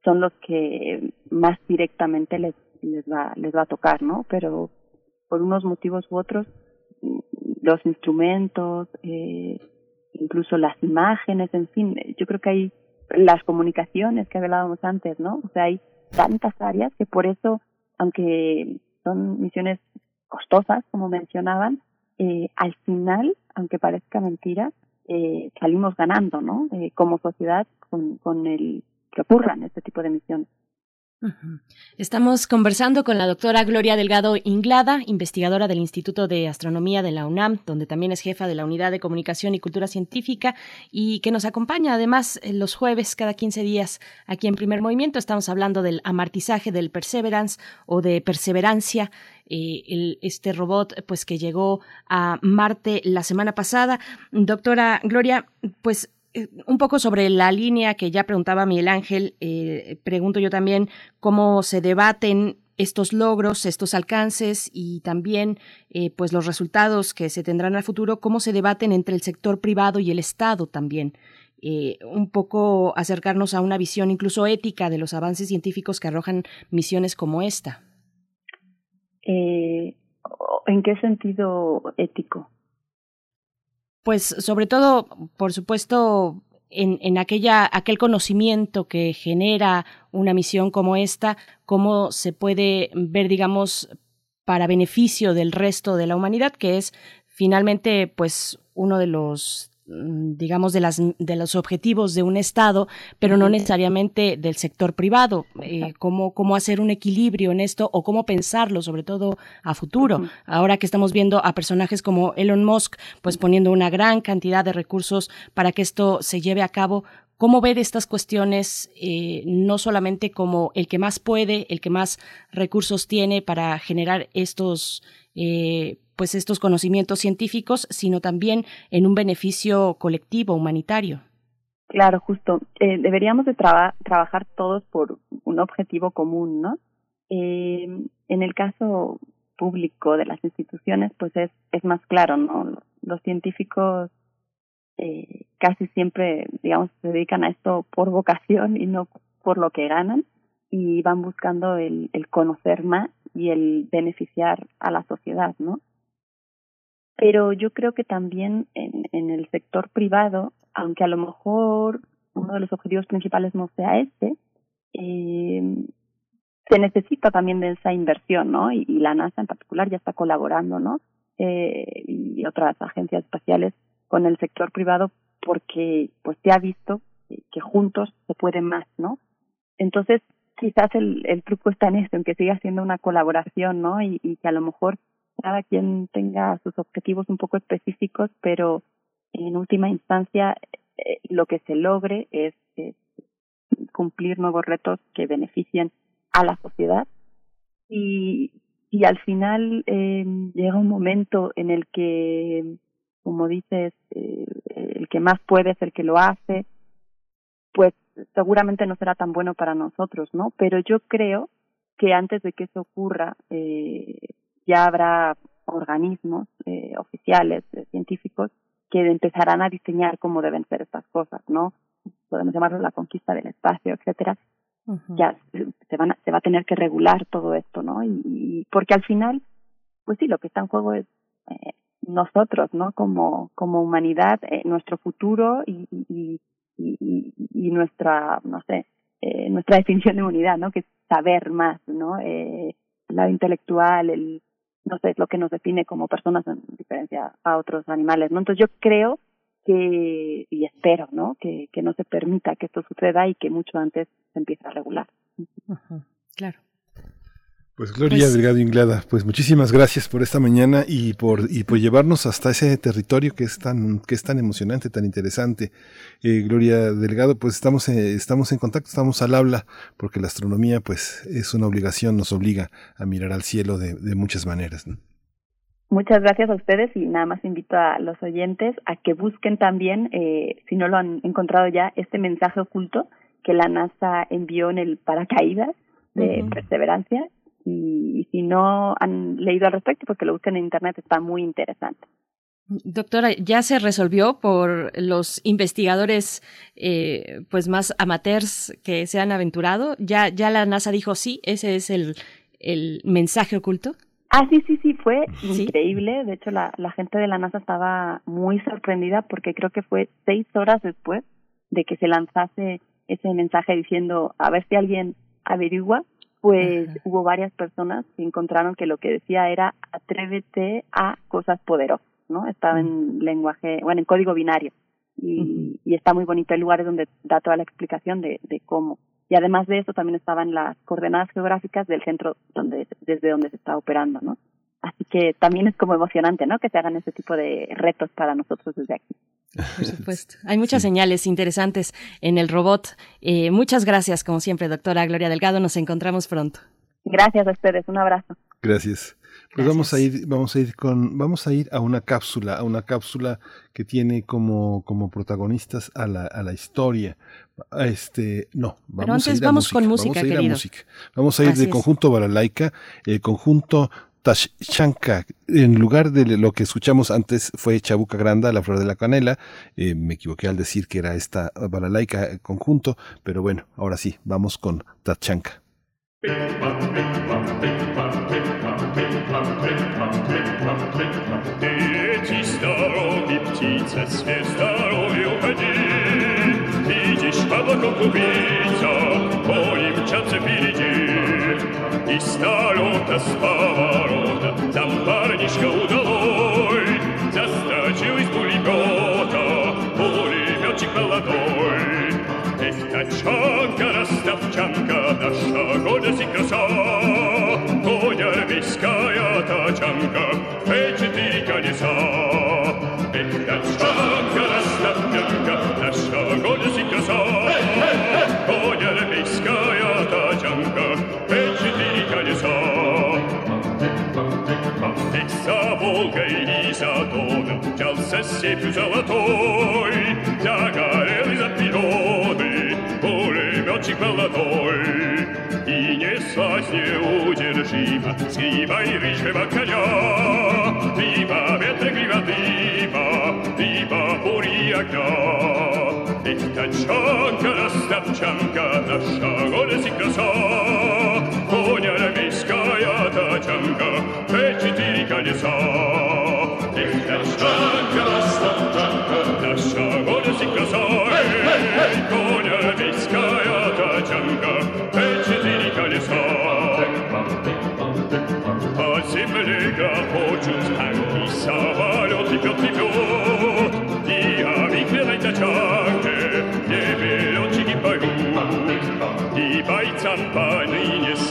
[SPEAKER 6] son los que más directamente les, les va, les va a tocar, ¿no? Pero por unos motivos u otros, los instrumentos, eh, incluso las imágenes, en fin, yo creo que hay las comunicaciones que hablábamos antes, ¿no? O sea, hay tantas áreas que por eso aunque son misiones costosas, como mencionaban, eh, al final, aunque parezca mentira, eh, salimos ganando, ¿no? Eh, como sociedad con, con el que ocurran este tipo de misiones.
[SPEAKER 2] Estamos conversando con la doctora Gloria Delgado Inglada, investigadora del Instituto de Astronomía de la UNAM, donde también es jefa de la Unidad de Comunicación y Cultura Científica y que nos acompaña además los jueves cada 15 días aquí en Primer Movimiento. Estamos hablando del amartizaje del Perseverance o de Perseverancia, eh, este robot pues que llegó a Marte la semana pasada. Doctora Gloria, pues eh, un poco sobre la línea que ya preguntaba Miguel Ángel, eh, pregunto yo también cómo se debaten estos logros, estos alcances y también eh, pues los resultados que se tendrán al futuro, cómo se debaten entre el sector privado y el Estado también. Eh, un poco acercarnos a una visión incluso ética de los avances científicos que arrojan misiones como esta.
[SPEAKER 6] Eh, ¿En qué sentido ético?
[SPEAKER 2] Pues sobre todo, por supuesto, en, aquella, aquel conocimiento que genera una misión como esta, cómo se puede ver, digamos, para beneficio del resto de la humanidad, que es finalmente, pues, uno de los digamos, de, las, de los objetivos de un Estado, pero no necesariamente del sector privado. Eh, cómo, cómo hacer un equilibrio en esto o cómo pensarlo, sobre todo a futuro. Ahora que estamos viendo a personajes como Elon Musk, pues poniendo una gran cantidad de recursos para que esto se lleve a cabo, cómo ver estas cuestiones eh, no solamente como el que más puede, el que más recursos tiene para generar estos eh, pues estos conocimientos científicos, sino también en un beneficio colectivo, humanitario.
[SPEAKER 6] Claro, justo. Eh, deberíamos de trabajar todos por un objetivo común, ¿no? Eh, en el caso público de las instituciones, pues es, es más claro, ¿no? Los científicos eh, casi siempre, digamos, se dedican a esto por vocación y no por lo que ganan y van buscando el, el conocer más y el beneficiar a la sociedad, ¿no? Pero yo creo que también en, en el sector privado, aunque a lo mejor uno de los objetivos principales no sea este, eh, se necesita también de esa inversión, ¿no? Y, la NASA en particular ya está colaborando, ¿no? Eh, y otras agencias espaciales con el sector privado porque pues se ha visto que juntos se puede más, ¿no? Entonces, quizás el, el truco está en esto, en que siga siendo una colaboración, ¿no? Y, y que a lo mejor cada quien tenga sus objetivos un poco específicos, pero en última instancia eh, lo que se logre es, cumplir nuevos retos que beneficien a la sociedad y, y al final eh, llega un momento en el que, como dices, eh, el que más puede es el que lo hace, pues seguramente no será tan bueno para nosotros, ¿no? Pero yo creo que antes de que eso ocurra, eh, ya habrá organismos eh, oficiales, eh, científicos, que empezarán a diseñar cómo deben ser estas cosas, ¿no? Podemos llamarlo la conquista del espacio, etcétera. Ya se, van a, se va a tener que regular todo esto, ¿no? Y, porque al final, pues sí, lo que está en juego es eh, nosotros, ¿no? Como, como humanidad, eh, nuestro futuro y, y, y, y, nuestra, no sé, eh, nuestra <laughs> definición de humanidad, ¿no? Que es saber más, ¿no? Eh, el lado intelectual, el, no sé, es lo que nos define como personas en diferencia a otros animales, ¿no? Entonces yo creo que, y espero, ¿no? Que, que no se permita que esto suceda y que mucho antes se empiece a regular.
[SPEAKER 2] Claro.
[SPEAKER 1] Pues Gloria pues Delgado Inglada, pues muchísimas gracias por esta mañana y por y por llevarnos hasta ese territorio que es tan que es tan emocionante, tan interesante. Eh, Gloria Delgado, pues estamos eh, estamos en contacto, estamos al habla porque la astronomía pues es una obligación, nos obliga a mirar al cielo de, de muchas maneras.
[SPEAKER 6] Muchas gracias a ustedes y nada más invito a los oyentes a que busquen también, eh, si no lo han encontrado ya, este mensaje oculto que la NASA envió en el paracaídas de perseverancia y, si no han leído al respecto, porque lo busquen en Internet, está muy interesante.
[SPEAKER 2] Doctora, ¿ya se resolvió por los investigadores eh, pues más amateurs que se han aventurado? ¿Ya, ¿Ya la NASA dijo sí, ese es el, el mensaje oculto?
[SPEAKER 6] Ah, sí, sí, sí, fue increíble. De hecho, la, la gente de la NASA estaba muy sorprendida porque creo que fue seis horas después de que se lanzase ese mensaje diciendo a ver si alguien averigua pues hubo varias personas que encontraron que lo que decía era atrévete a cosas poderosas, ¿no? Estaba en lenguaje, bueno, en código binario. Y, y está muy bonito. el lugar donde da toda la explicación de, de cómo. Y además de eso también estaban las coordenadas geográficas del centro donde, desde donde se está operando, ¿no? Así que también es como emocionante, ¿no? Que se hagan ese tipo de retos para nosotros desde aquí.
[SPEAKER 2] Por <laughs> supuesto. Hay muchas señales interesantes en el robot. Eh, muchas gracias, como siempre, doctora Gloria Delgado. Nos encontramos pronto.
[SPEAKER 6] Gracias a ustedes. Un abrazo.
[SPEAKER 1] Gracias. Pues vamos a ir, vamos a ir con, vamos a ir a una cápsula, a una cápsula que tiene como, como protagonistas a la, a la historia. Este, no, vamos a ir
[SPEAKER 2] vamos
[SPEAKER 1] a
[SPEAKER 2] con música,
[SPEAKER 1] vamos a ir
[SPEAKER 2] querido.
[SPEAKER 1] a música. Vamos a ir
[SPEAKER 2] Así
[SPEAKER 1] de conjunto Balalaika, el conjunto Tashanka, en lugar de lo que escuchamos antes fue Chabuca Granda, La Flor de la Canela, eh, me equivoqué al decir que era esta Balalaika eh, conjunto, pero bueno, ahora sí, vamos con Tachanka.
[SPEAKER 7] Дети здоровы, птица, свет здоровья уходи. Видишь, облаком убийца, бои мчатся впереди. И с налета, с поворота, там Парнишка удалой. Застачил из пулемета, пулеметчик молодой. Эх, тачанка, Мчался степью золотой Загорелый за пилоты Пулеметчик молодой. И неслась неудержимо Скрипой рыжего коня. Грива ветра, грива дыма Грива бури огня. Эх, тачанка, ростовчанка Наша гордость и краса. Конь армейская тачанка Эй, четыре колеса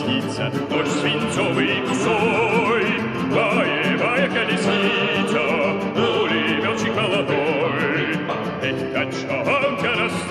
[SPEAKER 7] снится ночь свинцовый кусой, Боевая колесница, тачанка,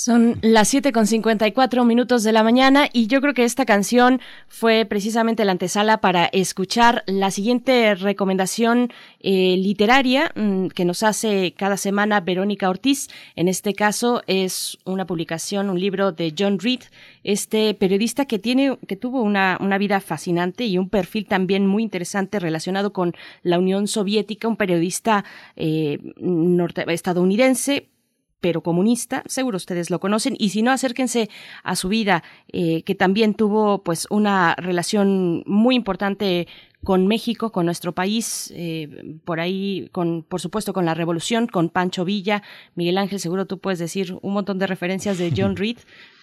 [SPEAKER 2] Son las 7 con 54 minutos de la mañana y yo creo que esta canción fue precisamente la antesala para escuchar la siguiente recomendación eh, literaria mm, que nos hace cada semana Verónica Ortiz. En este caso es una publicación, un libro de John Reed, este periodista que tiene, que tuvo una, una vida fascinante y un perfil también muy interesante relacionado con la Unión Soviética, un periodista eh, estadounidense pero comunista, seguro ustedes lo conocen, y si no, acérquense a su vida, eh, que también tuvo pues una relación muy importante con México, con nuestro país, eh, por ahí, con, por supuesto, con la revolución, con Pancho Villa, Miguel Ángel, seguro tú puedes decir un montón de referencias de John <laughs> Reed,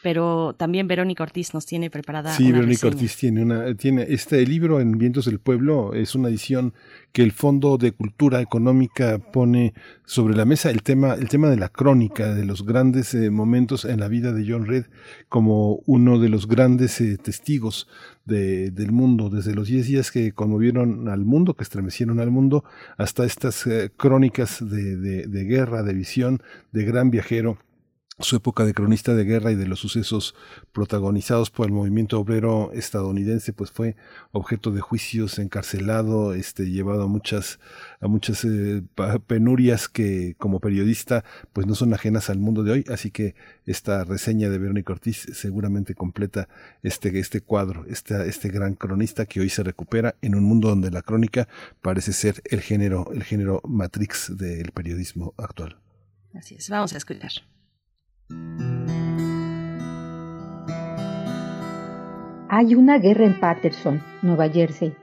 [SPEAKER 2] pero también Verónica Ortiz nos tiene preparada.
[SPEAKER 1] Sí,
[SPEAKER 2] una
[SPEAKER 1] Verónica
[SPEAKER 2] reseña.
[SPEAKER 1] Ortiz tiene una, tiene este libro en Vientos del Pueblo es una edición que el Fondo de Cultura Económica pone sobre la mesa el tema, el tema de la crónica, de los grandes eh, momentos en la vida de John Reed como uno de los grandes eh, testigos de- del mundo, desde los 10 días que conmovieron al mundo, que estremecieron al mundo, hasta estas eh, crónicas de, de- de guerra, de visión, de gran viajero su época de cronista de guerra y de los sucesos protagonizados por el movimiento obrero estadounidense, pues fue objeto de juicios, encarcelado, este, llevado a muchas, a muchas eh, penurias que como periodista pues no son ajenas al mundo de hoy, así que esta reseña de Verónica Ortiz seguramente completa este, este cuadro, este, este gran cronista que hoy se recupera en un mundo donde la crónica parece ser el género, el género matrix del periodismo actual.
[SPEAKER 2] Así es, vamos a escuchar.
[SPEAKER 8] Hay una guerra en Patterson, Nueva Jersey,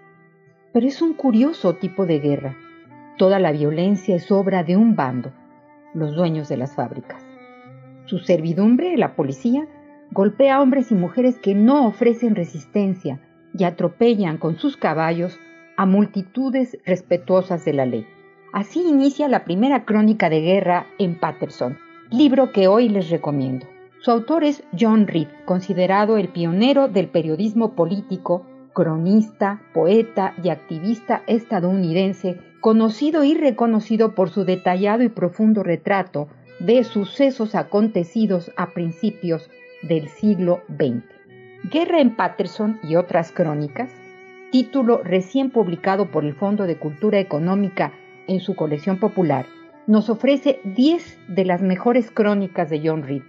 [SPEAKER 8] pero es un curioso tipo de guerra. Toda la violencia es obra de un bando, los dueños de las fábricas. Su servidumbre, la policía, golpea a hombres y mujeres que no ofrecen resistencia y atropellan con sus caballos a multitudes respetuosas de la ley. Así inicia la primera crónica de guerra en Patterson, libro que hoy les recomiendo. Su autor es John Reed, considerado el pionero del periodismo político, cronista, poeta y activista estadounidense, conocido y reconocido por su detallado y profundo retrato de sucesos acontecidos a principios del siglo XX. Guerra en Patterson y otras crónicas, título recién publicado por el Fondo de Cultura Económica en su colección popular, nos ofrece 10 de las mejores crónicas de John Reed,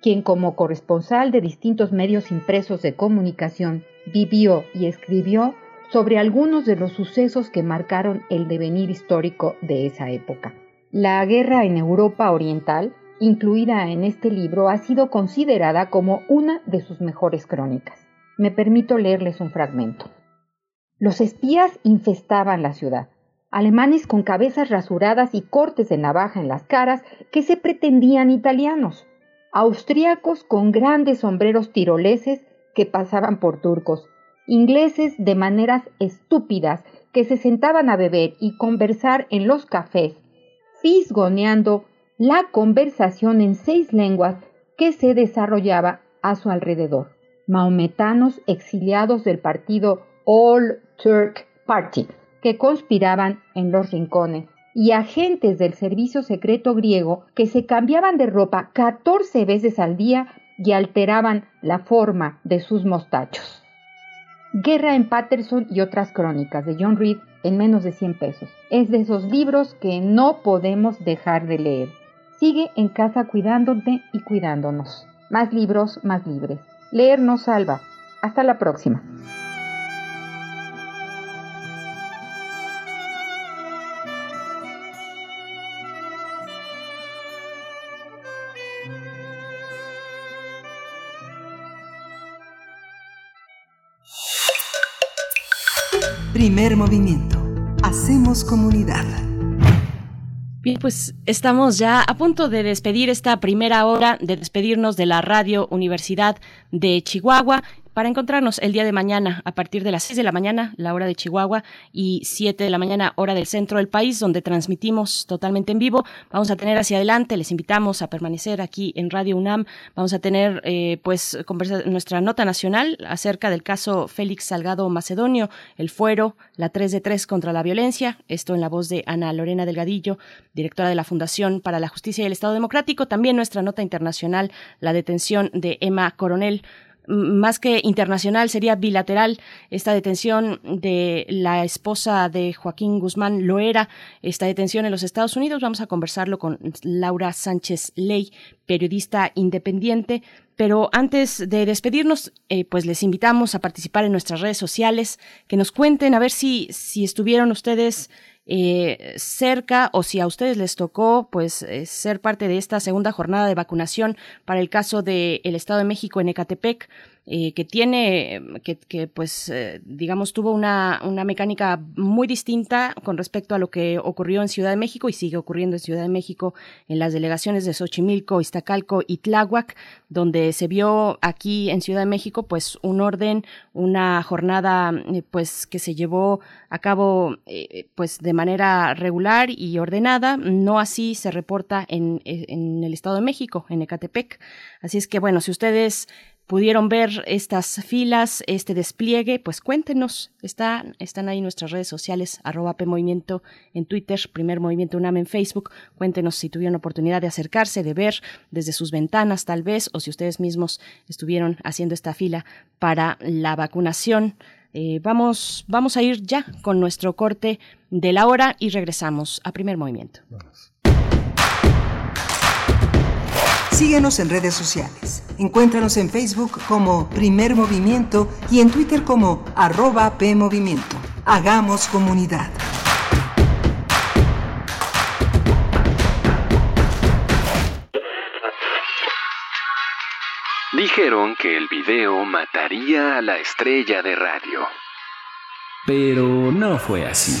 [SPEAKER 8] quien como corresponsal de distintos medios impresos de comunicación vivió y escribió sobre algunos de los sucesos que marcaron el devenir histórico de esa época. La guerra en Europa Oriental, incluida en este libro, ha sido considerada como una de sus mejores crónicas. Me permito leerles un fragmento. Los espías infestaban la ciudad alemanes con cabezas rasuradas y cortes de navaja en las caras que se pretendían italianos, austríacos con grandes sombreros tiroleses que pasaban por turcos, ingleses de maneras estúpidas que se sentaban a beber y conversar en los cafés, fisgoneando la conversación en seis lenguas que se desarrollaba a su alrededor. Maometanos exiliados del partido All Turk Party, que conspiraban en los rincones, y agentes del servicio secreto griego que se cambiaban de ropa 14 veces al día y alteraban la forma de sus mostachos. Guerra en Patterson y otras crónicas de John Reed en menos de 100 pesos. Es de esos libros que no podemos dejar de leer. Sigue en casa cuidándote y cuidándonos. Más libros, más libres. Leer nos salva. Hasta la próxima.
[SPEAKER 5] Primer movimiento. Hacemos comunidad.
[SPEAKER 2] Bien, pues estamos ya a punto de despedir esta primera hora, de despedirnos de la Radio Universidad de Chihuahua para encontrarnos el día de mañana a partir de las 6 de la mañana, la hora de Chihuahua, y 7 de la mañana, hora del centro del país, donde transmitimos totalmente en vivo. Vamos a tener hacia adelante, les invitamos a permanecer aquí en Radio UNAM. Vamos a tener, eh, pues, nuestra nota nacional acerca del caso Félix Salgado Macedonio, el fuero, la 3 de 3 contra la violencia. Esto en la voz de Ana Lorena Delgadillo, directora de la Fundación para la Justicia y el Estado Democrático. También nuestra nota internacional, la detención de Emma Coronel más que internacional, sería bilateral esta detención de la esposa de Joaquín Guzmán Loera, esta detención en los Estados Unidos. Vamos a conversarlo con Laura Sánchez Ley, periodista independiente. Pero antes de despedirnos, eh, pues les invitamos a participar en nuestras redes sociales, que nos cuenten a ver si, si estuvieron ustedes eh, cerca o si a ustedes les tocó pues eh, ser parte de esta segunda jornada de vacunación para el caso del Estado de México en Ecatepec. Eh, que tiene, que, que pues, eh, digamos, tuvo una, una mecánica muy distinta con respecto a lo que ocurrió en Ciudad de México y sigue ocurriendo en Ciudad de México en las delegaciones de Xochimilco, Iztacalco y Tláhuac, donde se vio aquí en Ciudad de México, pues, un orden, una jornada, eh, pues, que se llevó a cabo, pues, de manera regular y ordenada. No así se reporta en, en el Estado de México, en Ecatepec. Así es que, bueno, si ustedes pudieron ver estas filas, este despliegue, pues cuéntenos. Está, están ahí nuestras redes sociales, arroba PMovimiento en Twitter, Primer Movimiento UNAM en Facebook. Cuéntenos si tuvieron oportunidad de acercarse, de ver desde sus ventanas tal vez, o si ustedes mismos estuvieron haciendo esta fila para la vacunación. Eh, vamos, vamos a ir ya con nuestro corte de la hora y regresamos a Primer Movimiento.
[SPEAKER 5] Síguenos en redes sociales. Encuéntranos en Facebook como Primer Movimiento y en Twitter como arroba PMovimiento. Hagamos comunidad.
[SPEAKER 3] Dijeron que el video mataría a la estrella de radio. Pero no fue así.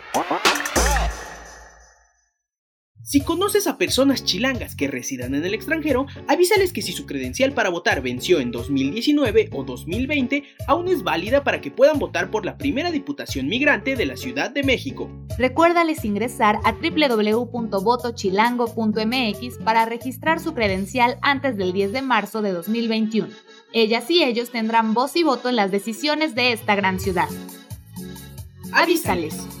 [SPEAKER 9] Si conoces a personas chilangas que residan en el extranjero, avísales que si su credencial para votar venció en 2019 o 2020, aún es válida para que puedan votar por la primera diputación migrante de la Ciudad de México.
[SPEAKER 10] Recuérdales ingresar a www.votochilango.mx para registrar su credencial antes del 10 de marzo de 2021. Ellas y ellos tendrán voz y voto en las decisiones de esta gran ciudad. Avísales.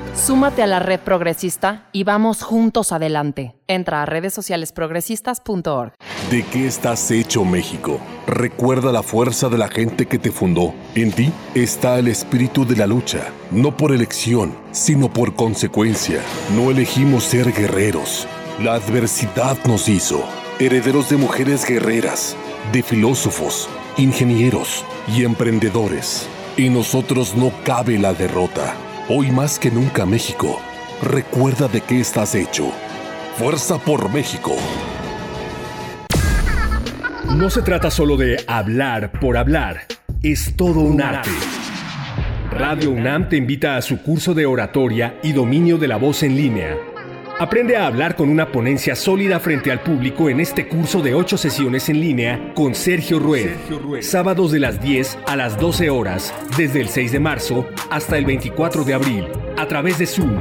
[SPEAKER 11] Súmate a la red progresista y vamos juntos adelante. Entra a redes sociales progresistas.org.
[SPEAKER 12] ¿De qué estás hecho México? Recuerda la fuerza de la gente que te fundó. En ti está el espíritu de la lucha, no por elección, sino por consecuencia. No elegimos ser guerreros. La adversidad nos hizo herederos de mujeres guerreras, de filósofos, ingenieros y emprendedores. En nosotros no cabe la derrota. Hoy más que nunca México, recuerda de qué estás hecho. Fuerza por México.
[SPEAKER 13] No se trata solo de hablar por hablar, es todo un arte. Radio UNAM te invita a su curso de oratoria y dominio de la voz en línea Aprende a hablar con una ponencia sólida frente al público en este curso de 8 sesiones en línea con Sergio Rued. Sábados de las 10 a las 12 horas, desde el 6 de marzo hasta el 24 de abril, a través de Zoom.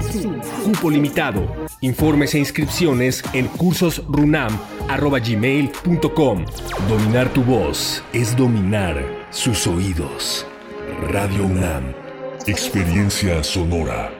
[SPEAKER 13] Cupo limitado. Informes e inscripciones en cursosrunam.gmail.com. Dominar tu voz es dominar sus oídos. Radio UNAM. Experiencia sonora.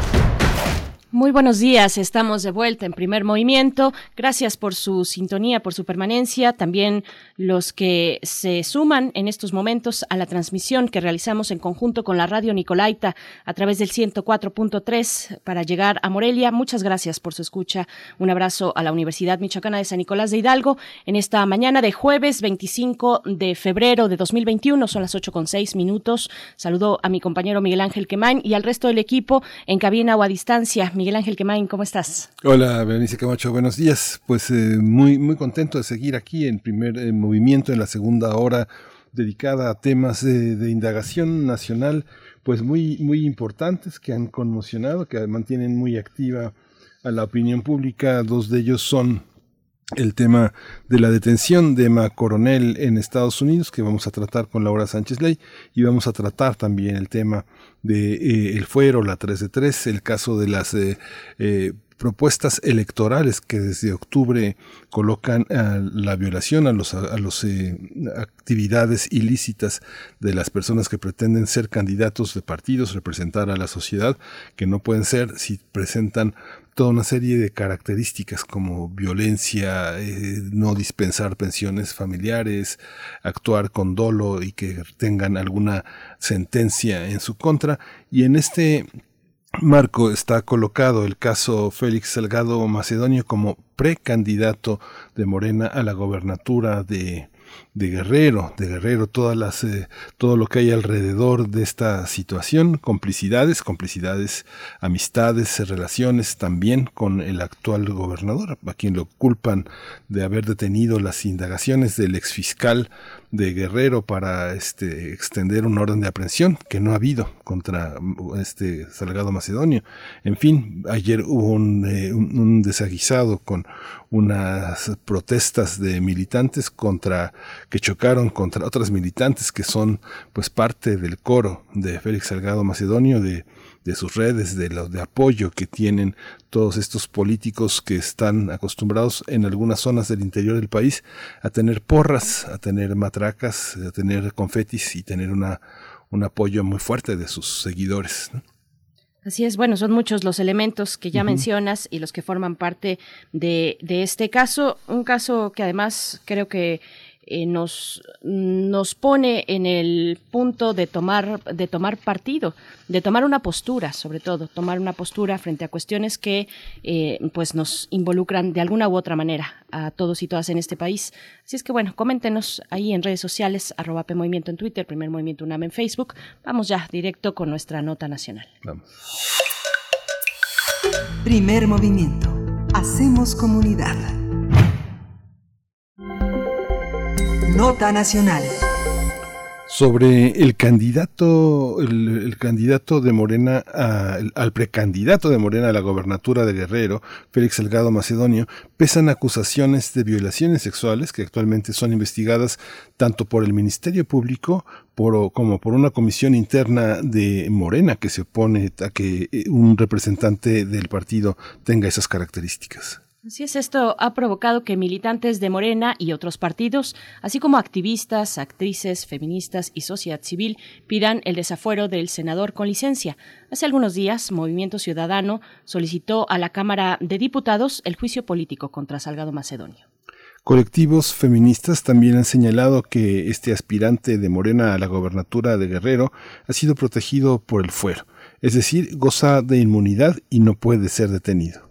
[SPEAKER 2] Muy buenos días, estamos de vuelta en primer movimiento. Gracias por su sintonía, por su permanencia. También los que se suman en estos momentos a la transmisión que realizamos en conjunto con la radio Nicolaita a través del 104.3 para llegar a Morelia. Muchas gracias por su escucha. Un abrazo a la Universidad Michoacana de San Nicolás de Hidalgo en esta mañana de jueves 25 de febrero de 2021. Son las 8 con 6 minutos. Saludo a mi compañero Miguel Ángel Quemain y al resto del equipo en cabina o a distancia. Miguel Ángel Quemain, ¿cómo estás?
[SPEAKER 1] Hola, Berenice Camacho, buenos días. Pues eh, muy, muy contento de seguir aquí en primer eh, movimiento, en la segunda hora dedicada a temas de, de, indagación nacional, pues muy, muy importantes que han conmocionado, que mantienen muy activa a la opinión pública. Dos de ellos son el tema de la detención de Emma Coronel en Estados Unidos, que vamos a tratar con Laura Sánchez Ley, y vamos a tratar también el tema de eh, el fuero, la 3 de 3, el caso de las eh, eh, propuestas electorales que desde octubre colocan la violación a los a, los actividades ilícitas de las personas que pretenden ser candidatos de partidos, representar a la sociedad, que no pueden ser si presentan toda una serie de características como violencia, eh, no dispensar pensiones familiares, actuar con dolo y que tengan alguna sentencia en su contra. Y en este marco está colocado el caso Félix Salgado Macedonio como precandidato de Morena a la gobernatura de, de Guerrero, de Guerrero, todas las, eh, todo lo que hay alrededor de esta situación, complicidades, complicidades, amistades, relaciones también con el actual gobernador, a quien lo culpan de haber detenido las indagaciones del exfiscal de Guerrero para este extender un orden de aprehensión que no ha habido contra este Salgado Macedonio. En fin, ayer hubo un, eh, un desaguisado con unas protestas de militantes contra que chocaron contra otras militantes que son pues parte del coro de Félix Salgado Macedonio de de sus redes, de los de apoyo que tienen todos estos políticos que están acostumbrados en algunas zonas del interior del país a tener porras, a tener matracas, a tener confetis y tener una, un apoyo muy fuerte de sus seguidores. ¿no?
[SPEAKER 2] Así es, bueno, son muchos los elementos que ya uh -huh. mencionas y los que forman parte de, de este caso, un caso que además creo que eh, nos, nos pone en el punto de tomar, de tomar partido, de tomar una postura, sobre todo, tomar una postura frente a cuestiones que eh, pues nos involucran de alguna u otra manera a todos y todas en este país. Así es que bueno, coméntenos ahí en redes sociales, arroba P Movimiento en Twitter, Primer Movimiento UNAM en Facebook. Vamos ya directo con nuestra nota nacional.
[SPEAKER 1] Vamos.
[SPEAKER 5] Primer movimiento. Hacemos comunidad. Nota Nacional.
[SPEAKER 1] Sobre el candidato, el, candidato de Morena, al precandidato de Morena a la gobernatura de Guerrero, Félix Salgado Macedonio, pesan acusaciones de violaciones sexuales que actualmente son investigadas tanto por el Ministerio Público como por una comisión interna de Morena que se opone a que eh, un representante del partido tenga esas características.
[SPEAKER 2] Así es, esto ha provocado que militantes de Morena y otros partidos, así como activistas, actrices, feministas y sociedad civil, pidan el desafuero del senador con licencia. Hace algunos días, Movimiento Ciudadano solicitó a la Cámara de Diputados el juicio político contra Salgado Macedonio.
[SPEAKER 1] Colectivos feministas también han señalado que este aspirante de Morena a la gobernatura de Guerrero ha sido protegido por el fuero, es decir, goza de inmunidad y no puede ser detenido.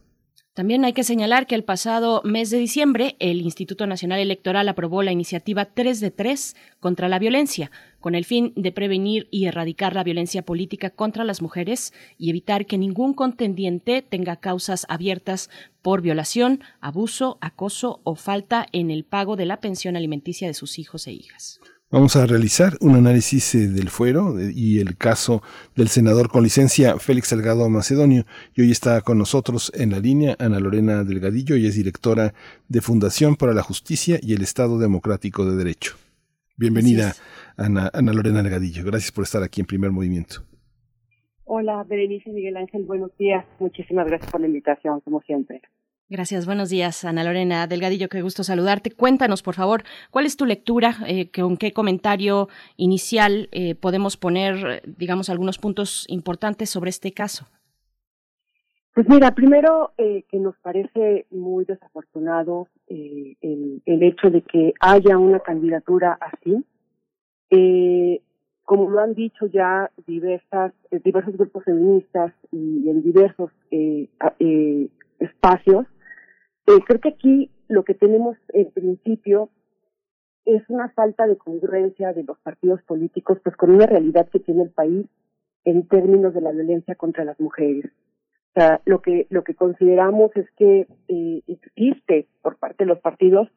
[SPEAKER 2] También hay que señalar que el pasado mes de diciembre el Instituto Nacional Electoral aprobó la iniciativa 3 de 3 contra la violencia, con el fin de prevenir y erradicar la violencia política contra las mujeres y evitar que ningún contendiente tenga causas abiertas por violación, abuso, acoso o falta en el pago de la pensión alimenticia de sus hijos e hijas.
[SPEAKER 1] Vamos a realizar un análisis eh, del fuero eh, y el caso del senador con licencia Félix Salgado Macedonio. Y hoy está con nosotros en la línea Ana Lorena Delgadillo y es directora de Fundación para la Justicia y el Estado Democrático de Derecho. Bienvenida, Ana, Ana Lorena Delgadillo. Gracias por estar aquí en Primer Movimiento.
[SPEAKER 14] Hola, Berenice Miguel Ángel, buenos días. Muchísimas gracias por la invitación, como siempre.
[SPEAKER 2] Gracias, buenos días, Ana Lorena Delgadillo, qué gusto saludarte. Cuéntanos, por favor, ¿cuál es tu lectura? Eh, ¿Con qué comentario inicial eh, podemos poner, digamos, algunos puntos importantes sobre este caso?
[SPEAKER 14] Pues mira, primero eh, que nos parece muy desafortunado eh, el, el, hecho de que haya una candidatura así. Como lo han dicho ya diversas, diversos grupos feministas y, en diversos eh, eh, creo que aquí lo que tenemos en principio es una falta de congruencia de los partidos políticos pues con una realidad que tiene el país en términos de la violencia contra las mujeres. O sea, lo que lo que consideramos es que eh, existe por parte de los partidos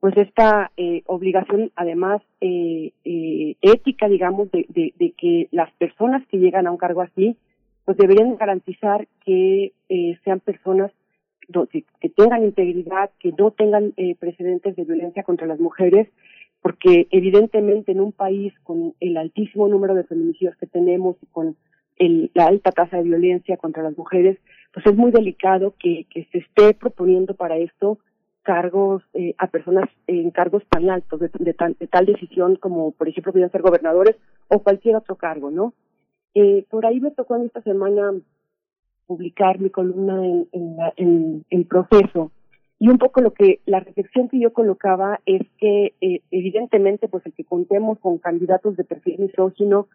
[SPEAKER 14] pues esta eh, obligación además eh, eh, ética digamos de, de, de, que las personas que llegan a un cargo así pues deberían garantizar que eh, sean personas que, tengan integridad que no tengan eh, precedentes de violencia contra las mujeres porque evidentemente en un país con el altísimo número de feminicidios que tenemos y con el, la alta tasa de violencia contra las mujeres, pues es muy delicado que, se esté proponiendo para esto cargos eh, a personas en cargos tan altos de, de, tal, de, tal, decisión como, por ejemplo, pueden ser gobernadores o cualquier otro cargo, ¿no? Eh, por ahí me tocó en esta semana publicar mi columna en, en, en, en proceso. Y un poco lo que la reflexión que yo colocaba es que eh, evidentemente pues el que contemos con candidatos de perfil misógino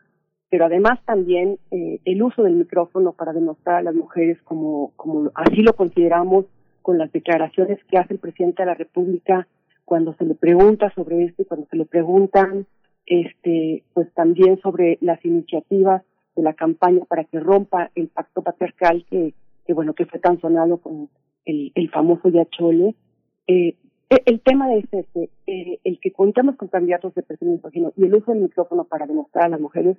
[SPEAKER 14] pero además también eh, el uso del micrófono para demostrar a las mujeres como, como así lo consideramos con las declaraciones que hace el presidente de la República cuando se le pregunta sobre esto y cuando se le preguntan este pues también sobre las iniciativas de la campaña para que rompa el pacto patriarcal que, bueno que fue tan sonado con el, famoso Yachole eh, el tema es este, eh, el que contamos con candidatos de perfil misógino y el uso del micrófono para demostrar a las mujeres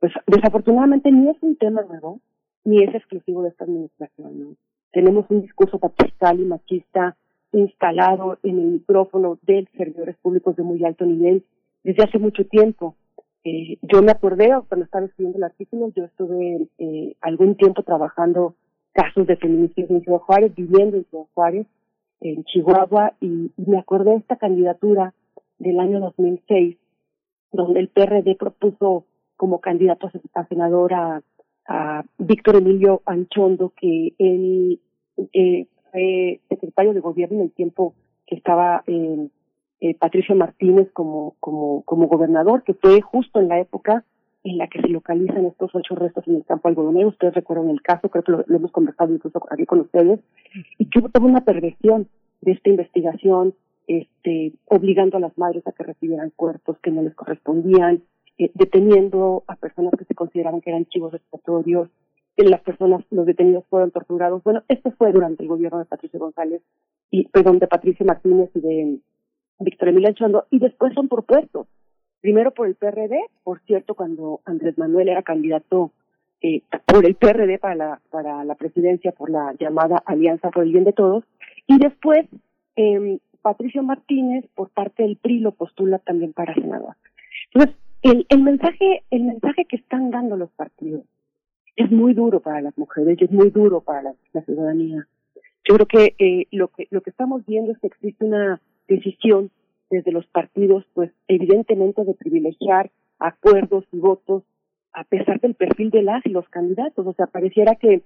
[SPEAKER 14] pues desafortunadamente ni es un tema nuevo, ni es exclusivo de esta administración. ¿no? Tenemos un discurso patriarcal y machista instalado en el micrófono de servidores públicos de muy alto nivel desde hace mucho tiempo. Eh, yo me acordé cuando estaba escribiendo el artículo, yo estuve eh, algún tiempo trabajando casos de feminicidio en Ciudad Juárez, viviendo en Ciudad Juárez, en Chihuahua, y, me acordé de esta candidatura del año 2006, donde el PRD propuso como candidato a senador a, Víctor Emilio Anchondo, que él eh, fue secretario de gobierno en el tiempo que estaba eh, eh, Patricio Martínez como, como, como gobernador, que fue justo en la época en la que se localizan estos ocho restos en el campo algodonero. Ustedes recuerdan el caso, creo que lo, hemos conversado incluso aquí con ustedes, y que hubo toda una perversión de esta investigación, este, obligando a las madres a que recibieran cuerpos que no les correspondían, eh, deteniendo a personas que se consideraban que eran chivos expiatorios, que las personas, los detenidos fueron torturados. Bueno, esto fue durante el gobierno de Patricio González, y perdón, de Patricia Martínez y de Víctor Emilio Anchondo, y después son propuestos. Primero por el PRD, por cierto, cuando Andrés Manuel era candidato eh, por el PRD para la, para la presidencia, por la llamada Alianza por el Bien de Todos, y después eh, Patricio Martínez, por parte del PRI, lo postula también para senador. Entonces, el, el mensaje, el mensaje que están dando los partidos es muy duro para las mujeres y es muy duro para la, la ciudadanía. Yo creo que eh, lo que lo que estamos viendo es que existe una decisión desde los partidos, pues evidentemente de privilegiar acuerdos y votos a pesar del perfil de las y los candidatos. O sea, pareciera que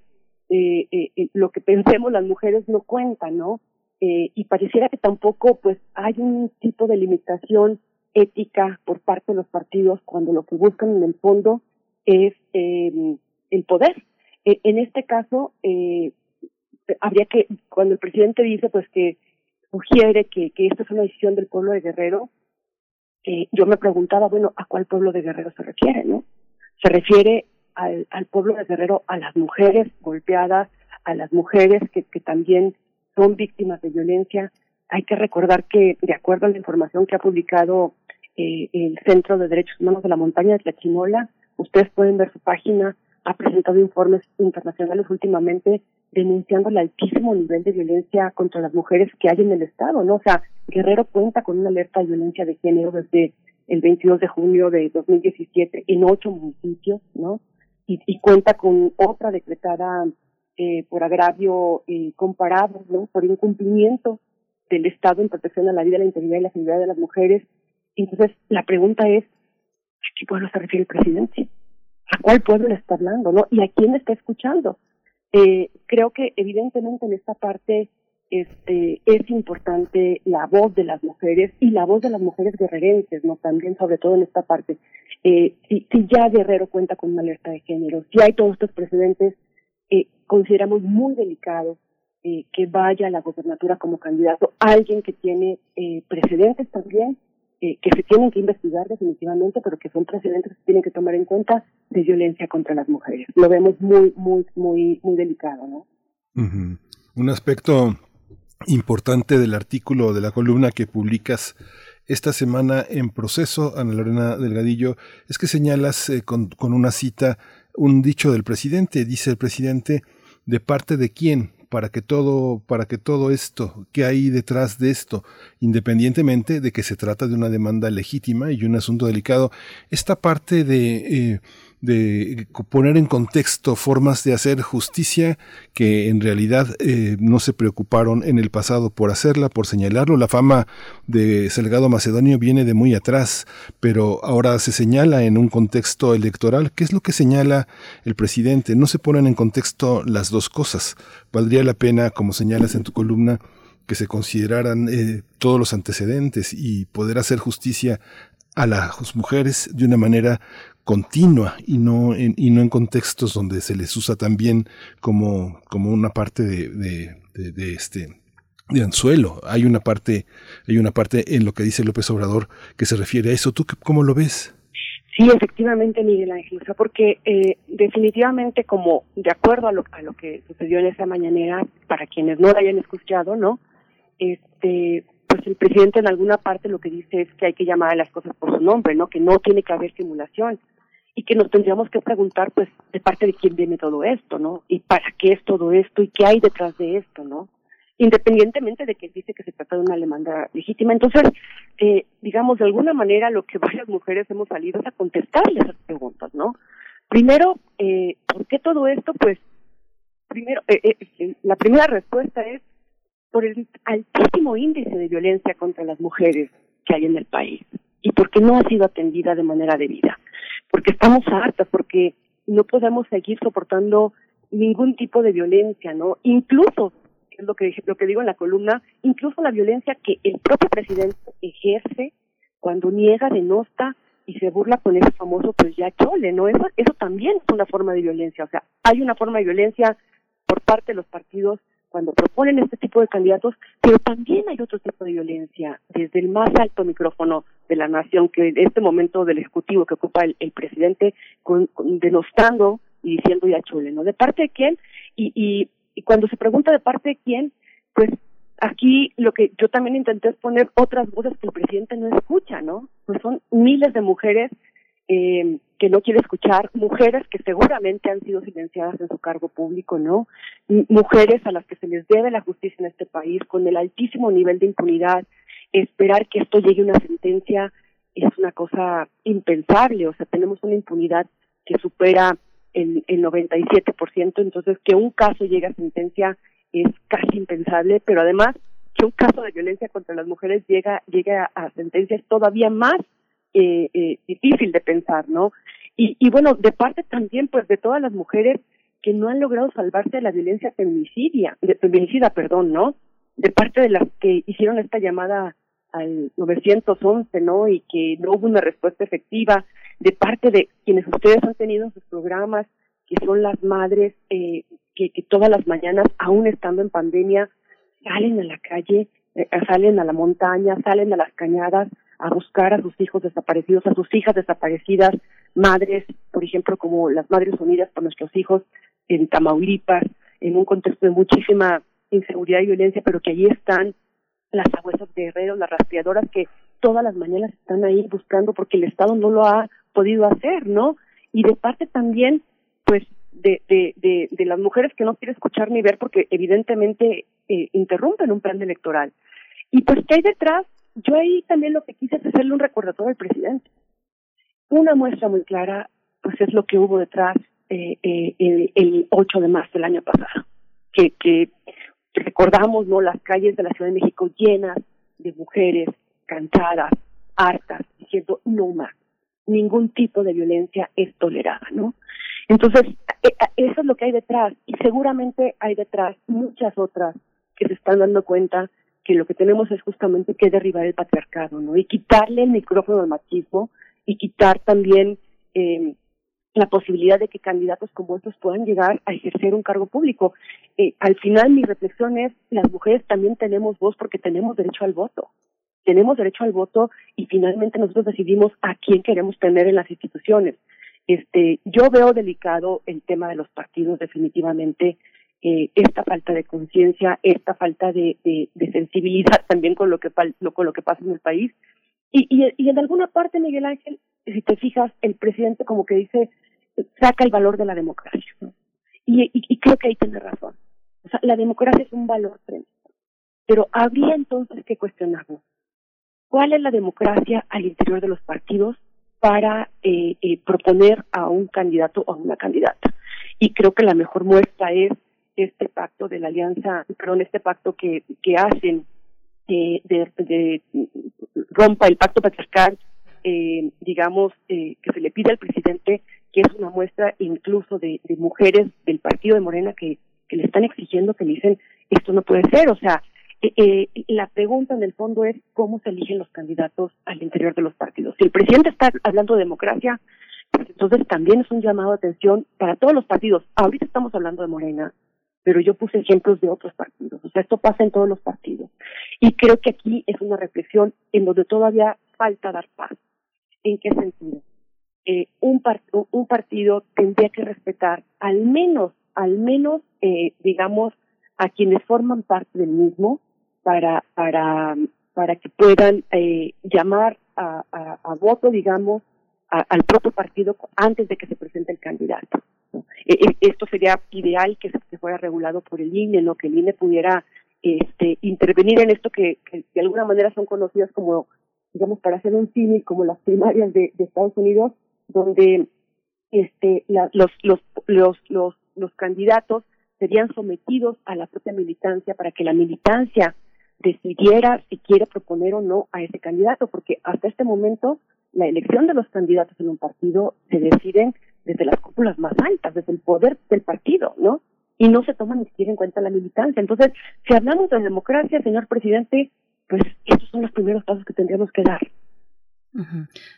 [SPEAKER 14] eh, eh, lo que pensemos las mujeres no cuenta, ¿no? Eh, y pareciera que tampoco, pues, hay un tipo de limitación ética por parte de los partidos cuando lo que buscan en el fondo es eh, el poder. Eh, en este caso, eh, habría que, cuando el presidente dice pues que sugiere que, que esta es una decisión del pueblo de Guerrero, eh, yo me preguntaba, bueno, ¿a cuál pueblo de Guerrero se refiere, no? Se refiere al, pueblo de Guerrero, a las mujeres golpeadas, a las mujeres que, que también son víctimas de violencia. Hay que recordar que, de acuerdo a la información que ha publicado eh, el Centro de Derechos Humanos de la Montaña de Tlachinola. Ustedes pueden ver su página, ha presentado informes internacionales últimamente denunciando el altísimo nivel de violencia contra las mujeres que hay en el Estado, ¿no? O sea, Guerrero cuenta con una alerta de violencia de género desde el 22 de junio de 2017 en ocho municipios, ¿no? Y, y cuenta con otra decretada eh, por agravio eh, comparado, ¿no? Por incumplimiento del Estado en protección a la vida, la integridad y la seguridad de las mujeres entonces, la pregunta es, ¿a qué pueblo se refiere el presidente? ¿A cuál pueblo le está hablando, no? ¿Y a quién está escuchando? Eh, creo que evidentemente en esta parte este, es importante la voz de las mujeres y la voz de las mujeres guerrerenses, ¿no? También, sobre todo en esta parte. Eh, si, ya Guerrero cuenta con una alerta de género, si hay todos estos precedentes, eh, consideramos muy delicado eh, que vaya a la gobernatura como candidato alguien que tiene eh, precedentes también, eh, que se tienen que investigar definitivamente, pero que son precedentes que se tienen que tomar en cuenta de violencia contra las mujeres. Lo vemos muy, muy, muy, muy delicado, ¿no?
[SPEAKER 1] Un aspecto importante del artículo de la columna que publicas esta semana en proceso, Ana Lorena Delgadillo, es que señalas eh, con, con una cita un dicho del presidente. Dice el presidente, ¿de parte de quién? Para que todo, para que todo esto, ¿qué hay detrás de esto? Independientemente de que se trata de una demanda legítima y un asunto delicado, esta parte de, eh, de poner en contexto formas de hacer justicia que en realidad eh, no se preocuparon en el pasado por hacerla, por señalarlo. La fama de Salgado Macedonio viene de muy atrás, pero ahora se señala en un contexto electoral. ¿Qué es lo que señala el presidente? No se ponen en contexto las dos cosas. Valdría la pena, como señalas en tu columna, que se consideraran eh, todos los antecedentes y poder hacer justicia a las mujeres de una manera continua y no en, y no en contextos donde se les usa también como, como una parte de, de, de, de este de anzuelo. Hay una parte, hay una parte en lo que dice López Obrador que se refiere a eso. ¿Tú cómo lo ves?
[SPEAKER 14] Sí, efectivamente, Miguel Ángel, porque eh, definitivamente como de acuerdo a lo, a lo que sucedió en esa mañanera, para quienes no la hayan escuchado, ¿no? Este, pues el presidente en alguna parte lo que dice es que hay que llamar a las cosas por su nombre, ¿no? Que no tiene que haber simulación y que nos tendríamos que preguntar, pues, de parte de quién viene todo esto, ¿no? Y para qué es todo esto y qué hay detrás de esto, ¿no? Independientemente de que dice que se trata de una demanda legítima. Entonces, eh, digamos, de alguna manera lo que <laughs> varias mujeres hemos salido es a contestarle esas preguntas, ¿no? Primero, eh, ¿por qué todo esto? Pues, primero, eh, eh, la primera respuesta es por el altísimo índice de violencia contra las mujeres que hay en el país y porque no ha sido atendida de manera debida, porque estamos hartas, porque no podemos seguir soportando ningún tipo de violencia, ¿no? Incluso, es lo que, lo que digo en la columna, incluso la violencia que el propio presidente ejerce cuando niega, denosta y se burla con ese famoso pues ya chole, ¿no? Eso, eso también es una forma de violencia, o sea, hay una forma de violencia por parte de los partidos cuando proponen este tipo de candidatos, pero también hay otro tipo de violencia desde el más alto micrófono de la nación, que en este momento del ejecutivo que ocupa el, presidente, con, con- denostando y diciendo ya chule, ¿no? ¿De parte de quién? Y, y, y cuando se pregunta de parte de quién, pues aquí lo que yo también intenté es poner otras voces que el presidente no escucha, ¿no? Pues son miles de mujeres eh, que no quiere escuchar, mujeres que seguramente han sido silenciadas en su cargo público, ¿no? Mujeres a las que se les debe la justicia en este país con el altísimo nivel de impunidad, esperar que esto llegue a una sentencia es una cosa impensable, o sea, tenemos una impunidad que supera el, el 97%, entonces que un caso llegue a sentencia es casi impensable, pero además que un caso de violencia contra las mujeres llega, llega a, a sentencia es todavía más eh, eh, difícil de pensar, ¿no? Y, y bueno, de parte también, pues, de todas las mujeres que no han logrado salvarse de la violencia feminicidia, de feminicida, perdón, ¿no? De parte de las que hicieron esta llamada al 911, ¿no? Y que no hubo una respuesta efectiva, de parte de quienes ustedes han tenido en sus programas, que son las madres eh, que, todas las mañanas, aún estando en pandemia, salen a la calle, eh, salen a la montaña, salen a las cañadas a buscar a sus hijos desaparecidos, a sus hijas desaparecidas, madres, por ejemplo, como las Madres Unidas por nuestros hijos en Tamaulipas, en un contexto de muchísima inseguridad y violencia, pero que allí están las abuelas guerreros, las rastreadoras que todas las mañanas están ahí buscando porque el Estado no lo ha podido hacer, ¿no? Y de parte también, pues, de, de, de, de las mujeres que no quieren escuchar ni ver porque evidentemente eh, interrumpen un plan electoral. Y pues, ¿qué hay detrás? Yo ahí también lo que quise es hacerle un recordatorio al presidente. Una muestra muy clara, pues, es lo que hubo detrás eh, eh, el, el 8 de marzo del año pasado, que, recordamos, ¿no? Las calles de la Ciudad de México llenas de mujeres cansadas, hartas, diciendo no más. Ningún tipo de violencia es tolerada, ¿no? Entonces, eh, eh, eso es lo que hay detrás y seguramente hay detrás muchas otras que se están dando cuenta que lo que tenemos es justamente que derribar el patriarcado, ¿no? Y quitarle el micrófono al machismo y quitar también eh, la posibilidad de que candidatos como estos puedan llegar a ejercer un cargo público. Eh, al final mi reflexión es, las mujeres también tenemos voz porque tenemos derecho al voto. Tenemos derecho al voto y finalmente nosotros decidimos a quién queremos tener en las instituciones. Este, yo veo delicado el tema de los partidos definitivamente eh, esta falta de conciencia, esta falta de, de, sensibilidad <laughs> también con lo que con lo que pasa en el país. Y, y, en alguna parte, Miguel Ángel, si te fijas, el presidente como que dice, saca el valor de la democracia. Y, y, creo que ahí tiene razón. O sea, la democracia es un valor tremendo. Pero habría entonces que cuestionarnos, ¿cuál es la democracia al interior de los partidos para eh, eh, proponer a un candidato o a una candidata? Y creo que la mejor muestra es este pacto de la alianza, perdón, este pacto que, que hacen eh, de, de, rompa el pacto patriarcal, eh, digamos, eh, que se le pide al presidente, que es una muestra incluso de, mujeres del partido de Morena que, que le están exigiendo, que le dicen, esto no puede ser, o sea, eh, eh, la pregunta en el fondo es cómo se eligen los candidatos al interior de los partidos. Si el presidente está hablando de democracia, pues entonces también es un llamado de atención para todos los partidos. Ahorita estamos hablando de Morena, pero yo puse ejemplos de otros partidos. O sea, esto pasa en todos los partidos. Y creo que aquí es una reflexión en donde todavía falta dar paz. ¿En qué sentido? Eh, un, partido tendría que respetar al menos, al menos, eh, digamos, a quienes forman parte del mismo para, para, para que puedan eh, llamar a, a voto, digamos, al propio partido antes de que se presente el candidato. E, e, esto sería ideal que se fuera regulado por el INE, ¿no? Que el INE pudiera este, intervenir en esto que, de alguna manera son conocidas como, digamos, para hacer un cine como las primarias de, de Estados Unidos, donde este, la, los, los, los, los, los candidatos serían sometidos a la propia militancia para que la militancia decidiera si quiere proponer o no a ese candidato, porque hasta este momento la elección de los candidatos en un partido se deciden desde las cúpulas más altas, desde el poder del partido, ¿no? Y no se toma ni siquiera en cuenta la militancia. Entonces, si hablamos de democracia, señor presidente, pues estos son los primeros pasos que tendríamos que dar.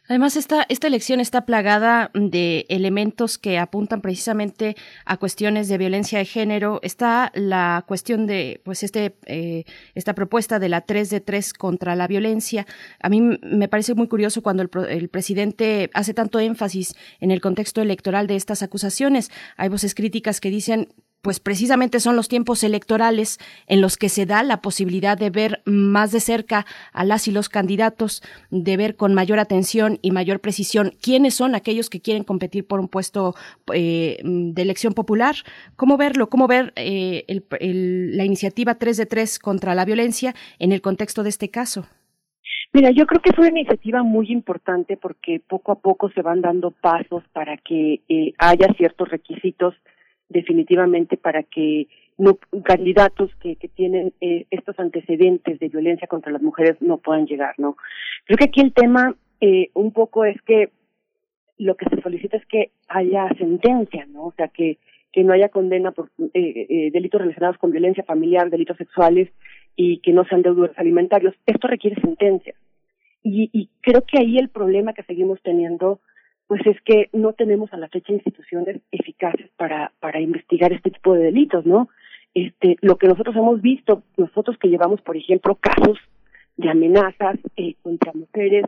[SPEAKER 2] Además, esta, esta elección está plagada de elementos que apuntan precisamente a cuestiones de violencia de género. Está la cuestión de, pues, este, eh, esta propuesta de la 3 de 3 contra la violencia. A mí me parece muy curioso cuando el, el presidente hace tanto énfasis en el contexto electoral de estas acusaciones. Hay voces críticas que dicen pues precisamente son los tiempos electorales en los que se da la posibilidad de ver más de cerca a las y los candidatos, de ver con mayor atención y mayor precisión quiénes son aquellos que quieren competir por un puesto eh, de elección popular. ¿Cómo verlo? ¿Cómo ver eh, la iniciativa 3 de 3 contra la violencia en el contexto de este caso?
[SPEAKER 14] Mira, yo creo que es una iniciativa muy importante porque poco a poco se van dando pasos para que eh, haya ciertos requisitos definitivamente para que no candidatos que, que tienen eh, estos antecedentes de violencia contra las mujeres no puedan llegar, ¿no? Creo que aquí el tema eh, un poco es que lo que se solicita es que haya sentencia, ¿no? O sea, que, que no haya condena por eh, eh, delitos relacionados con violencia familiar, delitos sexuales y que no sean deudores alimentarios. Esto requiere sentencia. Y, y creo que ahí el problema que seguimos teniendo pues es que no tenemos a la fecha instituciones eficaces para, para investigar este tipo de delitos, ¿no? Este, lo que nosotros hemos visto, nosotros que llevamos, por ejemplo, casos de amenazas eh, contra mujeres,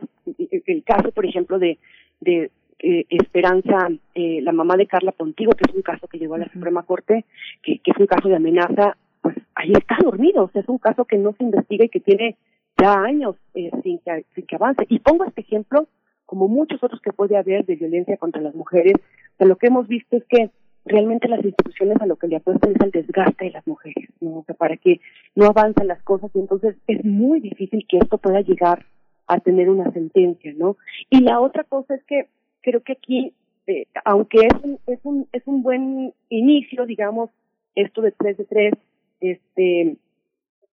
[SPEAKER 14] el caso, por ejemplo, de, de eh, Esperanza, eh, la mamá de Carla Pontigo, que es un caso que llegó a la Suprema Corte, que, que es un caso de amenaza, pues ahí está dormido, o sea, es un caso que no se investiga y que tiene ya años eh, sin, que, sin que avance. Y pongo este ejemplo como muchos otros que puede haber de violencia contra las mujeres, o lo que hemos visto es que realmente las instituciones a lo que le apuestan es al desgaste de las mujeres, ¿no? O sea, para que no avancen las cosas y entonces es muy difícil que esto pueda llegar a tener una sentencia, ¿no? Y la otra cosa es que creo que aquí, eh, aunque es un, es un, es un buen inicio, digamos, esto de tres de tres, este,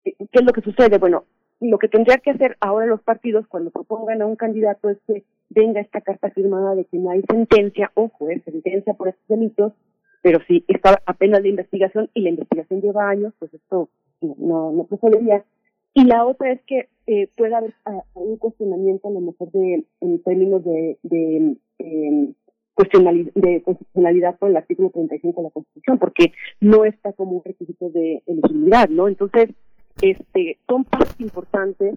[SPEAKER 14] ¿qué es lo que sucede? Bueno, lo que tendría que hacer ahora los partidos cuando propongan a un candidato es que venga esta carta firmada de que no hay sentencia, ojo, es sentencia por estos delitos, pero si está apenas la investigación y la investigación lleva años, pues esto no, no procedería. Y la otra es que eh, pueda haber ah, un cuestionamiento a lo mejor de, en términos de, de, eh, cuestionalidad, de constitucionalidad por el artículo 35 de la Constitución, porque no está como un requisito de elegibilidad, ¿no? Entonces, este, son pasos importantes,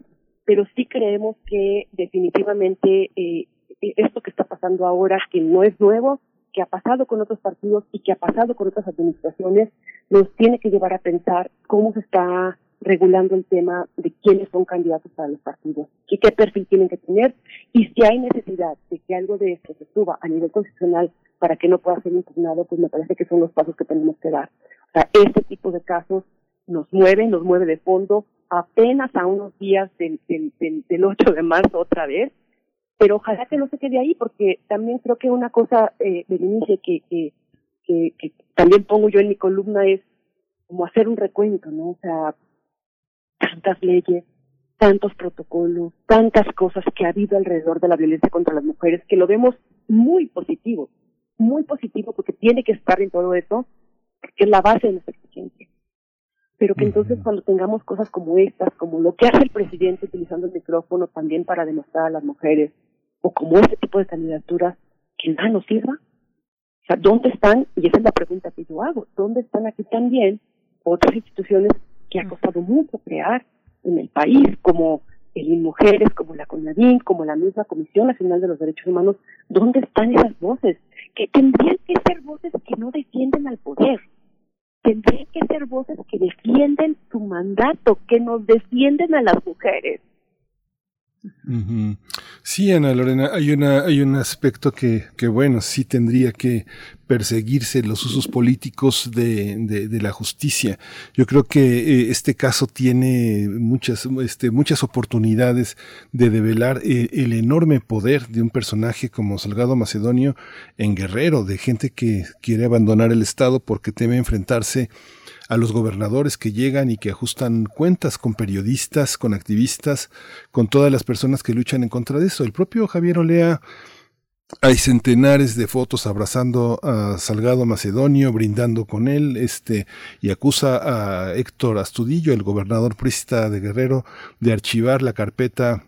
[SPEAKER 14] pero sí creemos que definitivamente eh, esto que está pasando ahora, que no es nuevo, que ha pasado con otros partidos y que ha pasado con otras administraciones, nos tiene que llevar a pensar cómo se está regulando el tema de quiénes son candidatos para los partidos y qué perfil tienen que tener y si hay necesidad de que algo de esto se suba a nivel constitucional para que no pueda ser impugnado, pues me parece que son los pasos que tenemos que dar. O sea, este tipo de casos nos mueve, nos mueve de fondo apenas a unos días del, del, del, 8 de marzo otra vez, pero ojalá que no se quede ahí porque también creo que una cosa eh, del inicio que, que, que, que también pongo yo en mi columna es como hacer un recuento, ¿no? O sea, tantas leyes, tantos protocolos, tantas cosas que ha habido alrededor de la violencia contra las mujeres, que lo vemos muy positivo, muy positivo porque tiene que estar en todo eso, que es la base de nuestra exigencia. Pero que entonces cuando tengamos cosas como estas, como lo que hace el presidente utilizando el micrófono también para demostrar a las mujeres, o como este tipo de candidaturas, que nada nos sirva. O sea, ¿dónde están? Y esa es la pregunta que yo hago. ¿Dónde están aquí también otras instituciones que ha costado mucho crear en el país, como el Mujeres, como la CONADIN, como la misma Comisión Nacional de los Derechos Humanos, ¿dónde están esas voces? Que tendrían que ser voces que no defienden al poder, tendrían que ser voces que defienden su mandato, que nos defienden a las mujeres.
[SPEAKER 1] Sí, Ana Lorena, hay una, hay un aspecto que, que bueno, sí tendría que perseguirse los usos políticos de, de, la justicia. Yo creo que eh, este caso tiene muchas, este, muchas oportunidades de develar eh, el enorme poder de un personaje como Salgado Macedonio en Guerrero, de gente que quiere abandonar el Estado porque teme enfrentarse a los gobernadores que llegan y que ajustan cuentas con periodistas, con activistas, con todas las personas que luchan en contra de eso. El propio Javier Olea hay centenares de fotos abrazando a Salgado Macedonio, brindando con él, este, y acusa a Héctor Astudillo, el gobernador prista de Guerrero, de archivar la carpeta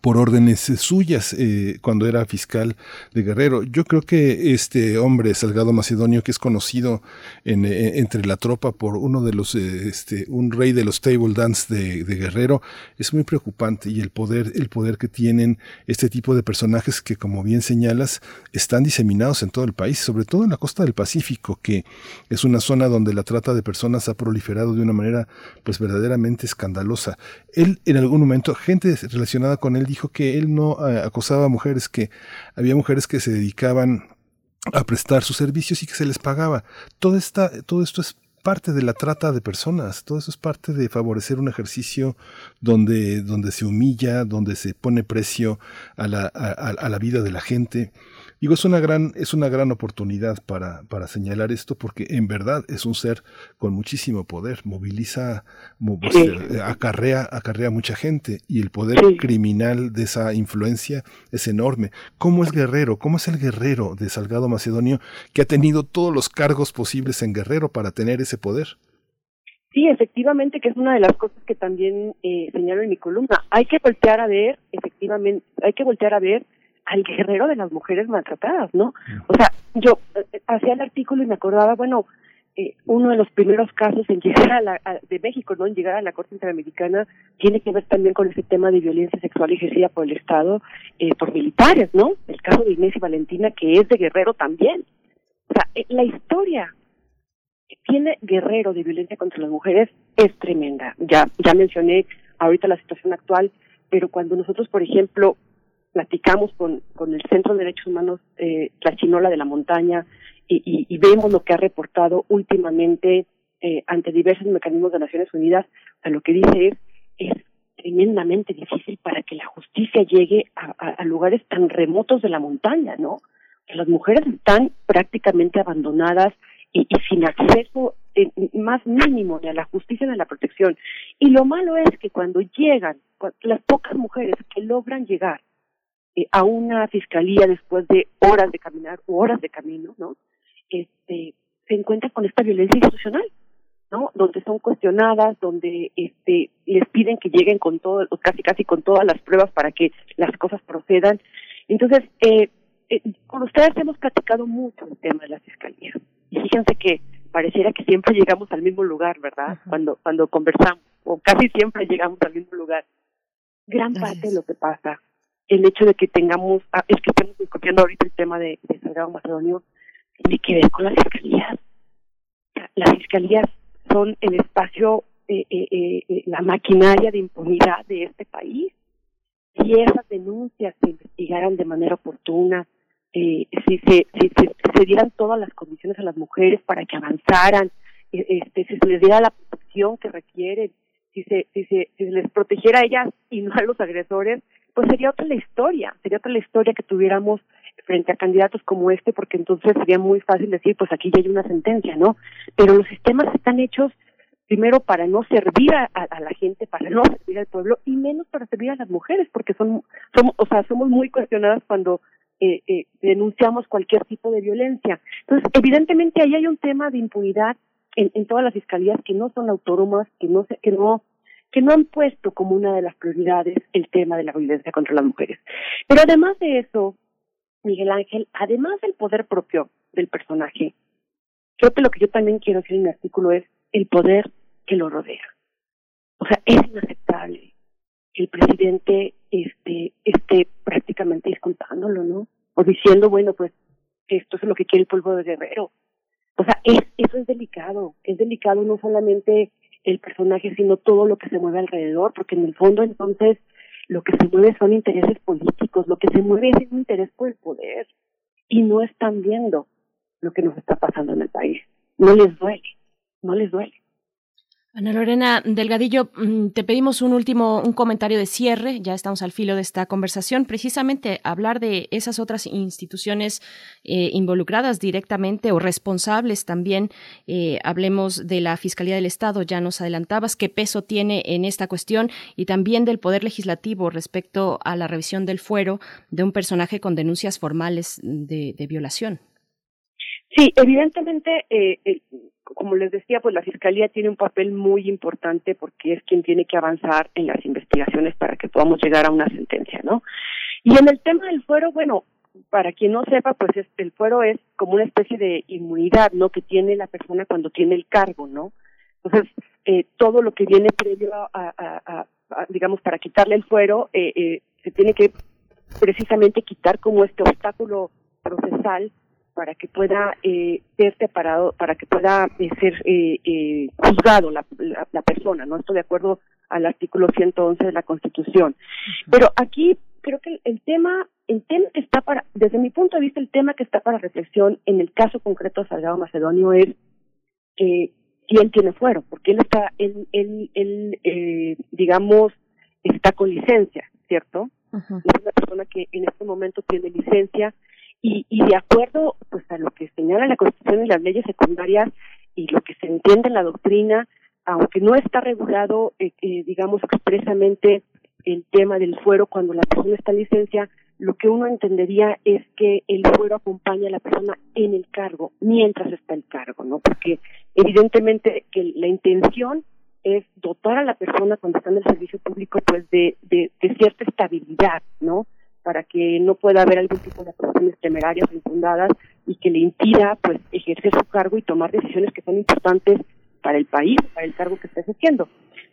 [SPEAKER 1] por órdenes eh, suyas eh, cuando era fiscal de Guerrero. Yo creo que este hombre, Salgado Macedonio, que es conocido eh, entre la tropa por uno de los, este, un rey de los table dance de, de, Guerrero, es muy preocupante y el poder, el poder que tienen este tipo de personajes que, como bien señalas, están diseminados en todo el país, sobre todo en la costa del Pacífico, que es una zona donde la trata de personas ha proliferado de una manera, pues verdaderamente escandalosa. Él, en algún momento, gente relacionada con él dijo que él no eh, acosaba a mujeres, que había mujeres que se dedicaban a prestar sus servicios y que se les pagaba. Todo, esta, todo esto es parte de la trata de personas, todo eso es parte de favorecer un ejercicio donde, donde se humilla, donde se pone precio a la, a la vida de la gente. Digo, es una gran, es una gran oportunidad para, para señalar esto porque en verdad es un ser con muchísimo poder, moviliza, pues, acarrea, acarrea mucha gente y el poder criminal de esa influencia es enorme. ¿Cómo es Guerrero? ¿Cómo es el guerrero de Salgado Macedonio que ha tenido todos los cargos posibles en Guerrero para tener ese poder?
[SPEAKER 14] Sí, efectivamente, que es una de las cosas que también eh, señalo en mi columna. Hay que voltear a ver, efectivamente, hay que voltear a ver al guerrero de las mujeres maltratadas, ¿no? O sea, yo eh, hacía el artículo y me acordaba, bueno, eh, uno de los primeros casos en llegar a la, de México, ¿no? En llegar a la Corte Interamericana tiene que ver también con ese tema de violencia sexual ejercida por el Estado, eh, por militares, ¿no? El caso de Inés y Valentina, que es de Guerrero también. O sea, eh, la historia que tiene Guerrero de violencia contra las mujeres es tremenda. Ya, ya mencioné ahorita la situación actual, pero cuando nosotros, por ejemplo, platicamos con, con el Centro de Derechos Humanos, eh, la Chinola de la Montaña, y, vemos lo que ha reportado últimamente eh, ante diversos mecanismos de Naciones Unidas, o sea, lo que dice es, es tremendamente difícil para que la justicia llegue a, lugares tan remotos de la montaña, ¿no? Las mujeres están prácticamente abandonadas y, y sin acceso más mínimo ni a la justicia ni a la protección. Y lo malo es que cuando llegan, las pocas mujeres que logran llegar eh, a una fiscalía después de horas de caminar o horas de camino, ¿no? Este, se encuentra con esta violencia institucional, ¿no? Donde son cuestionadas, donde este, les piden que lleguen con todo, casi casi con todas las pruebas para que las cosas procedan. Entonces, eh, eh, con ustedes hemos platicado mucho el tema de la fiscalía. Y fíjense que pareciera que siempre llegamos al mismo lugar, ¿verdad? Cuando cuando conversamos, o casi siempre llegamos al mismo lugar. Gran parte de lo que pasa, el hecho de que tengamos, ah, es que estamos discutiendo ahorita el tema de, de Salgado Macedonio, tiene que ver con las fiscalías. Las fiscalías son el espacio, eh, eh, eh, la maquinaria de impunidad de este país. Si esas denuncias se investigaran de manera oportuna, eh, si, se, si se, dieran todas las condiciones a las mujeres para que avanzaran, este, si se les diera la protección que requieren, si se, si se, si se les protegiera a ellas y no a los agresores, pues sería otra la historia, sería otra la historia que tuviéramos frente a candidatos como este, porque entonces sería muy fácil decir, pues aquí ya hay una sentencia, ¿no? Pero los sistemas están hechos primero para no servir a, la gente, para no servir al pueblo y menos para servir a las mujeres, porque son, somos, o sea, somos muy cuestionadas cuando eh, eh, denunciamos cualquier tipo de violencia. Entonces, evidentemente ahí hay un tema de impunidad en, en todas las fiscalías que no son autónomas, que no, que no que no han puesto como una de las prioridades el tema de la violencia contra las mujeres. Pero además de eso, Miguel Ángel, además del poder propio del personaje, creo que lo que yo también quiero decir en mi artículo es el poder que lo rodea. O sea, es inaceptable que el presidente este, esté prácticamente disculpándolo, ¿no? O diciendo, bueno, pues esto es lo que quiere el pueblo de Guerrero. O sea, es, eso es delicado. Es delicado no solamente el personaje, sino todo lo que se mueve alrededor, porque en el fondo entonces lo que se mueve son intereses políticos, lo que se mueve es un interés por el poder y no están viendo lo que nos está pasando en el país. No les duele, no les duele.
[SPEAKER 2] Ana Lorena Delgadillo, mm, te pedimos un último un comentario de cierre, ya estamos al filo de esta conversación, precisamente hablar de esas otras instituciones eh, involucradas directamente o responsables también. Eh, hablemos de la Fiscalía del Estado, ya nos adelantabas qué peso tiene en esta cuestión y también del Poder Legislativo respecto a la revisión del fuero de un personaje con denuncias formales de, violación.
[SPEAKER 14] Sí, evidentemente, eh, como les decía, pues la Fiscalía tiene un papel muy importante porque es quien tiene que avanzar en las investigaciones para que podamos llegar a una sentencia, ¿no? Y en el tema del fuero, bueno, para quien no sepa, pues el fuero es como una especie de inmunidad, ¿no? Que tiene la persona cuando tiene el cargo, ¿no? Entonces, eh, todo lo que viene previo a, digamos, para quitarle el fuero, eh, eh, se tiene que precisamente quitar como este obstáculo procesal para que pueda eh, ser separado, para que pueda eh, ser eh, eh, juzgado la, la, persona, ¿no? Estoy de acuerdo al artículo 111 de la Constitución. Pero aquí creo que el, tema, el tema que está para, desde mi punto de vista, el tema que está para reflexión en el caso concreto de Salgado Macedonio es eh, quién tiene fuero, porque él está, él, él, él eh, digamos, está con licencia, ¿cierto? Es una persona que en este momento tiene licencia, y, y de acuerdo pues a lo que señala la Constitución y las leyes secundarias y lo que se entiende en la doctrina, aunque no está regulado, eh, eh, digamos, expresamente el tema del fuero cuando la persona está en licencia, lo que uno entendería es que el fuero acompaña a la persona en el cargo, mientras está el cargo, ¿no? Porque evidentemente que la intención es dotar a la persona cuando está en el servicio público, pues, de, de, de cierta estabilidad, ¿no? Para que no pueda haber algún tipo de actuaciones temerarias o infundadas y que le impida pues ejercer su cargo y tomar decisiones que son importantes para el país, para el cargo que está ejerciendo.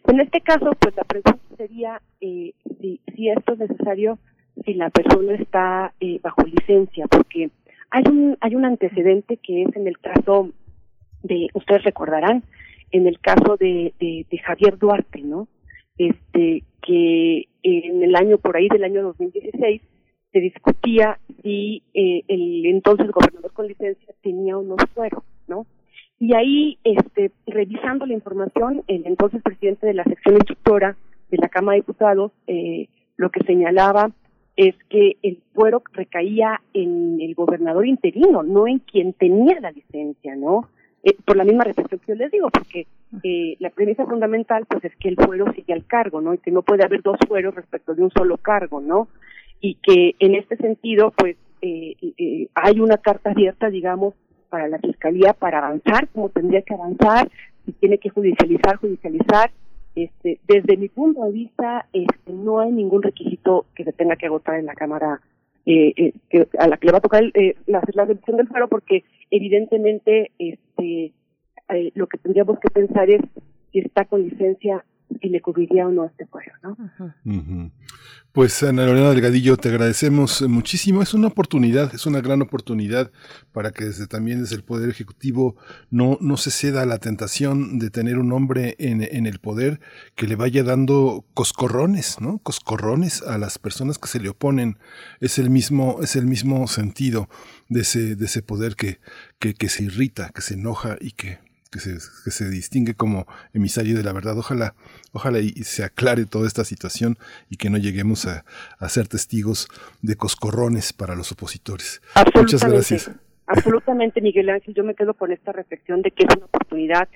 [SPEAKER 14] En este caso, pues la pregunta sería eh, si, si esto es necesario, si la persona está eh, bajo licencia, porque hay un hay un antecedente que es en el caso de, ustedes recordarán, en el caso de, de, de Javier Duarte, ¿no? Este, que en el año por ahí del año 2016 se discutía si eh, el entonces gobernador con licencia tenía o no fuero, ¿no? Y ahí, este, revisando la información, el entonces presidente de la sección instructora de la Cámara de Diputados, eh, lo que señalaba es que el fuero recaía en el gobernador interino, no en quien tenía la licencia, ¿no? Eh, por la misma reflexión que yo les digo, porque eh, la premisa fundamental pues es que el fuero sigue al cargo, ¿no? Y que no puede haber dos fueros respecto de un solo cargo, ¿no? y que en este sentido, pues, eh, eh, hay una carta abierta, digamos, para la Fiscalía para avanzar, como tendría que avanzar, si tiene que judicializar, judicializar. Este, desde mi punto de vista, este, no hay ningún requisito que se tenga que agotar en la Cámara eh, eh, que, a la que le va a tocar eh, la, la del paro, porque evidentemente este, eh, lo que tendríamos que pensar es si está con licencia y le cubriría o no este fuero, ¿no?
[SPEAKER 1] Pues Ana Lorena Delgadillo, te agradecemos muchísimo. Es una oportunidad, es una gran oportunidad para que desde también desde el Poder Ejecutivo no, no se ceda a la tentación de tener un hombre en, en el poder que le vaya dando coscorrones, ¿no? Coscorrones a las personas que se le oponen. Es el mismo, es el mismo sentido de ese, de ese poder que, que, que se irrita, que se enoja y que que se, que se distingue como emisario de la verdad. Ojalá, ojalá y, se aclare toda esta situación y que no lleguemos a, a ser testigos de coscorrones para los opositores. Muchas gracias.
[SPEAKER 14] Absolutamente, Miguel Ángel. Yo me quedo con esta reflexión de que es una oportunidad,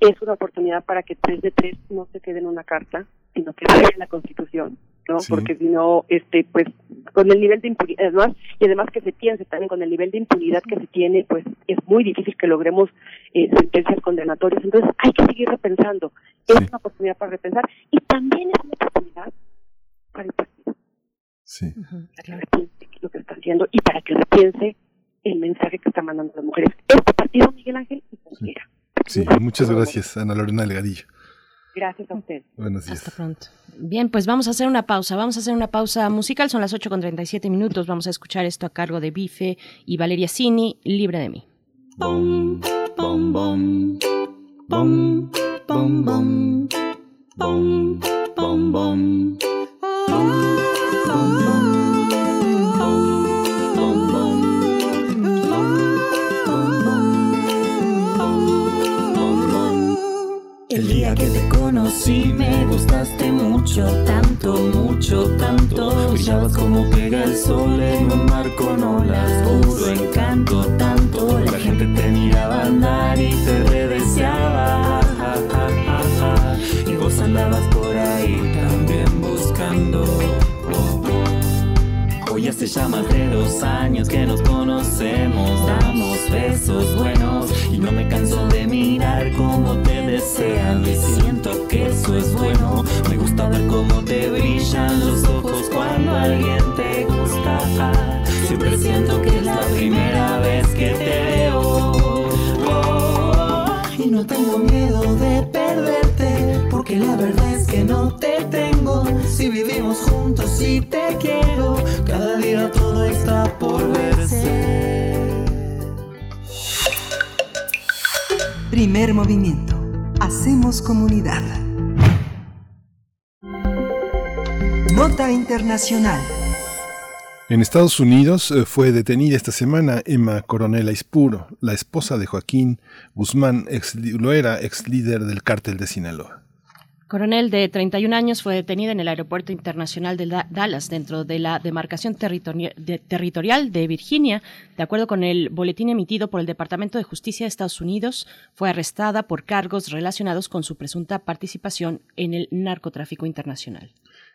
[SPEAKER 14] es una oportunidad para que tres de tres no se quede en una carta, sino que vaya en la Constitución, ¿no?
[SPEAKER 1] Sí.
[SPEAKER 14] Porque si no, este, pues, con el nivel de impunidad, además, y además que se piense también con el nivel de impunidad que se tiene, pues, es muy difícil que logremos eh, sentencias condenatorias. Entonces, hay que seguir repensando. Es una oportunidad para repensar y también es una oportunidad para el partido.
[SPEAKER 1] Sí.
[SPEAKER 14] Para que repiense lo que está haciendo y para que repiense el mensaje que está mandando las mujeres. Este partido, Miguel Ángel, y cualquiera.
[SPEAKER 1] Sí, muchas gracias, Ana Lorena Delgadillo.
[SPEAKER 14] Gracias a usted.
[SPEAKER 1] Buenos días.
[SPEAKER 2] Hasta pronto. Bien, pues vamos a hacer una pausa. Vamos a hacer una pausa musical. Son las 8 con 37 minutos. Vamos a escuchar esto a cargo de Bife y Valeria Cini, Libre de mí.
[SPEAKER 15] Bom, bom, bom. Bom, bom, bom. Bom, bom, bom.
[SPEAKER 16] El día que te conocí me gustaste mucho, tanto, mucho, tanto. Brillabas como pega el sol en un mar con olas, puro encanto, tanto. La gente te miraba andar y te redeseaba. Y vos andabas por ahí también buscando. Hace ya más de dos años que nos conocemos, damos besos buenos y no me canso de mirar cómo te desean y siento que eso es bueno. Me gusta ver cómo te brillan los ojos cuando alguien te gusta. Siempre siento que es la primera vez que te veo. Oh, y no tengo miedo de perderte, porque la verdad es que no te tengo. Si vivimos juntos y te quiero, cada día todo está por verse.
[SPEAKER 5] Primer movimiento. Hacemos comunidad. Nota Internacional.
[SPEAKER 1] En Estados Unidos eh, fue detenida esta semana Emma Coronel Aispuro, la esposa de Joaquín Guzmán, ex, lo era ex líder del cártel de Sinaloa.
[SPEAKER 2] Coronel de 31 años fue detenida en el Aeropuerto Internacional de Da- Dallas dentro de la demarcación territori- de- territorial de Virginia. De acuerdo con el boletín emitido por el Departamento de Justicia de Estados Unidos, fue arrestada por cargos relacionados con su presunta participación en el narcotráfico internacional.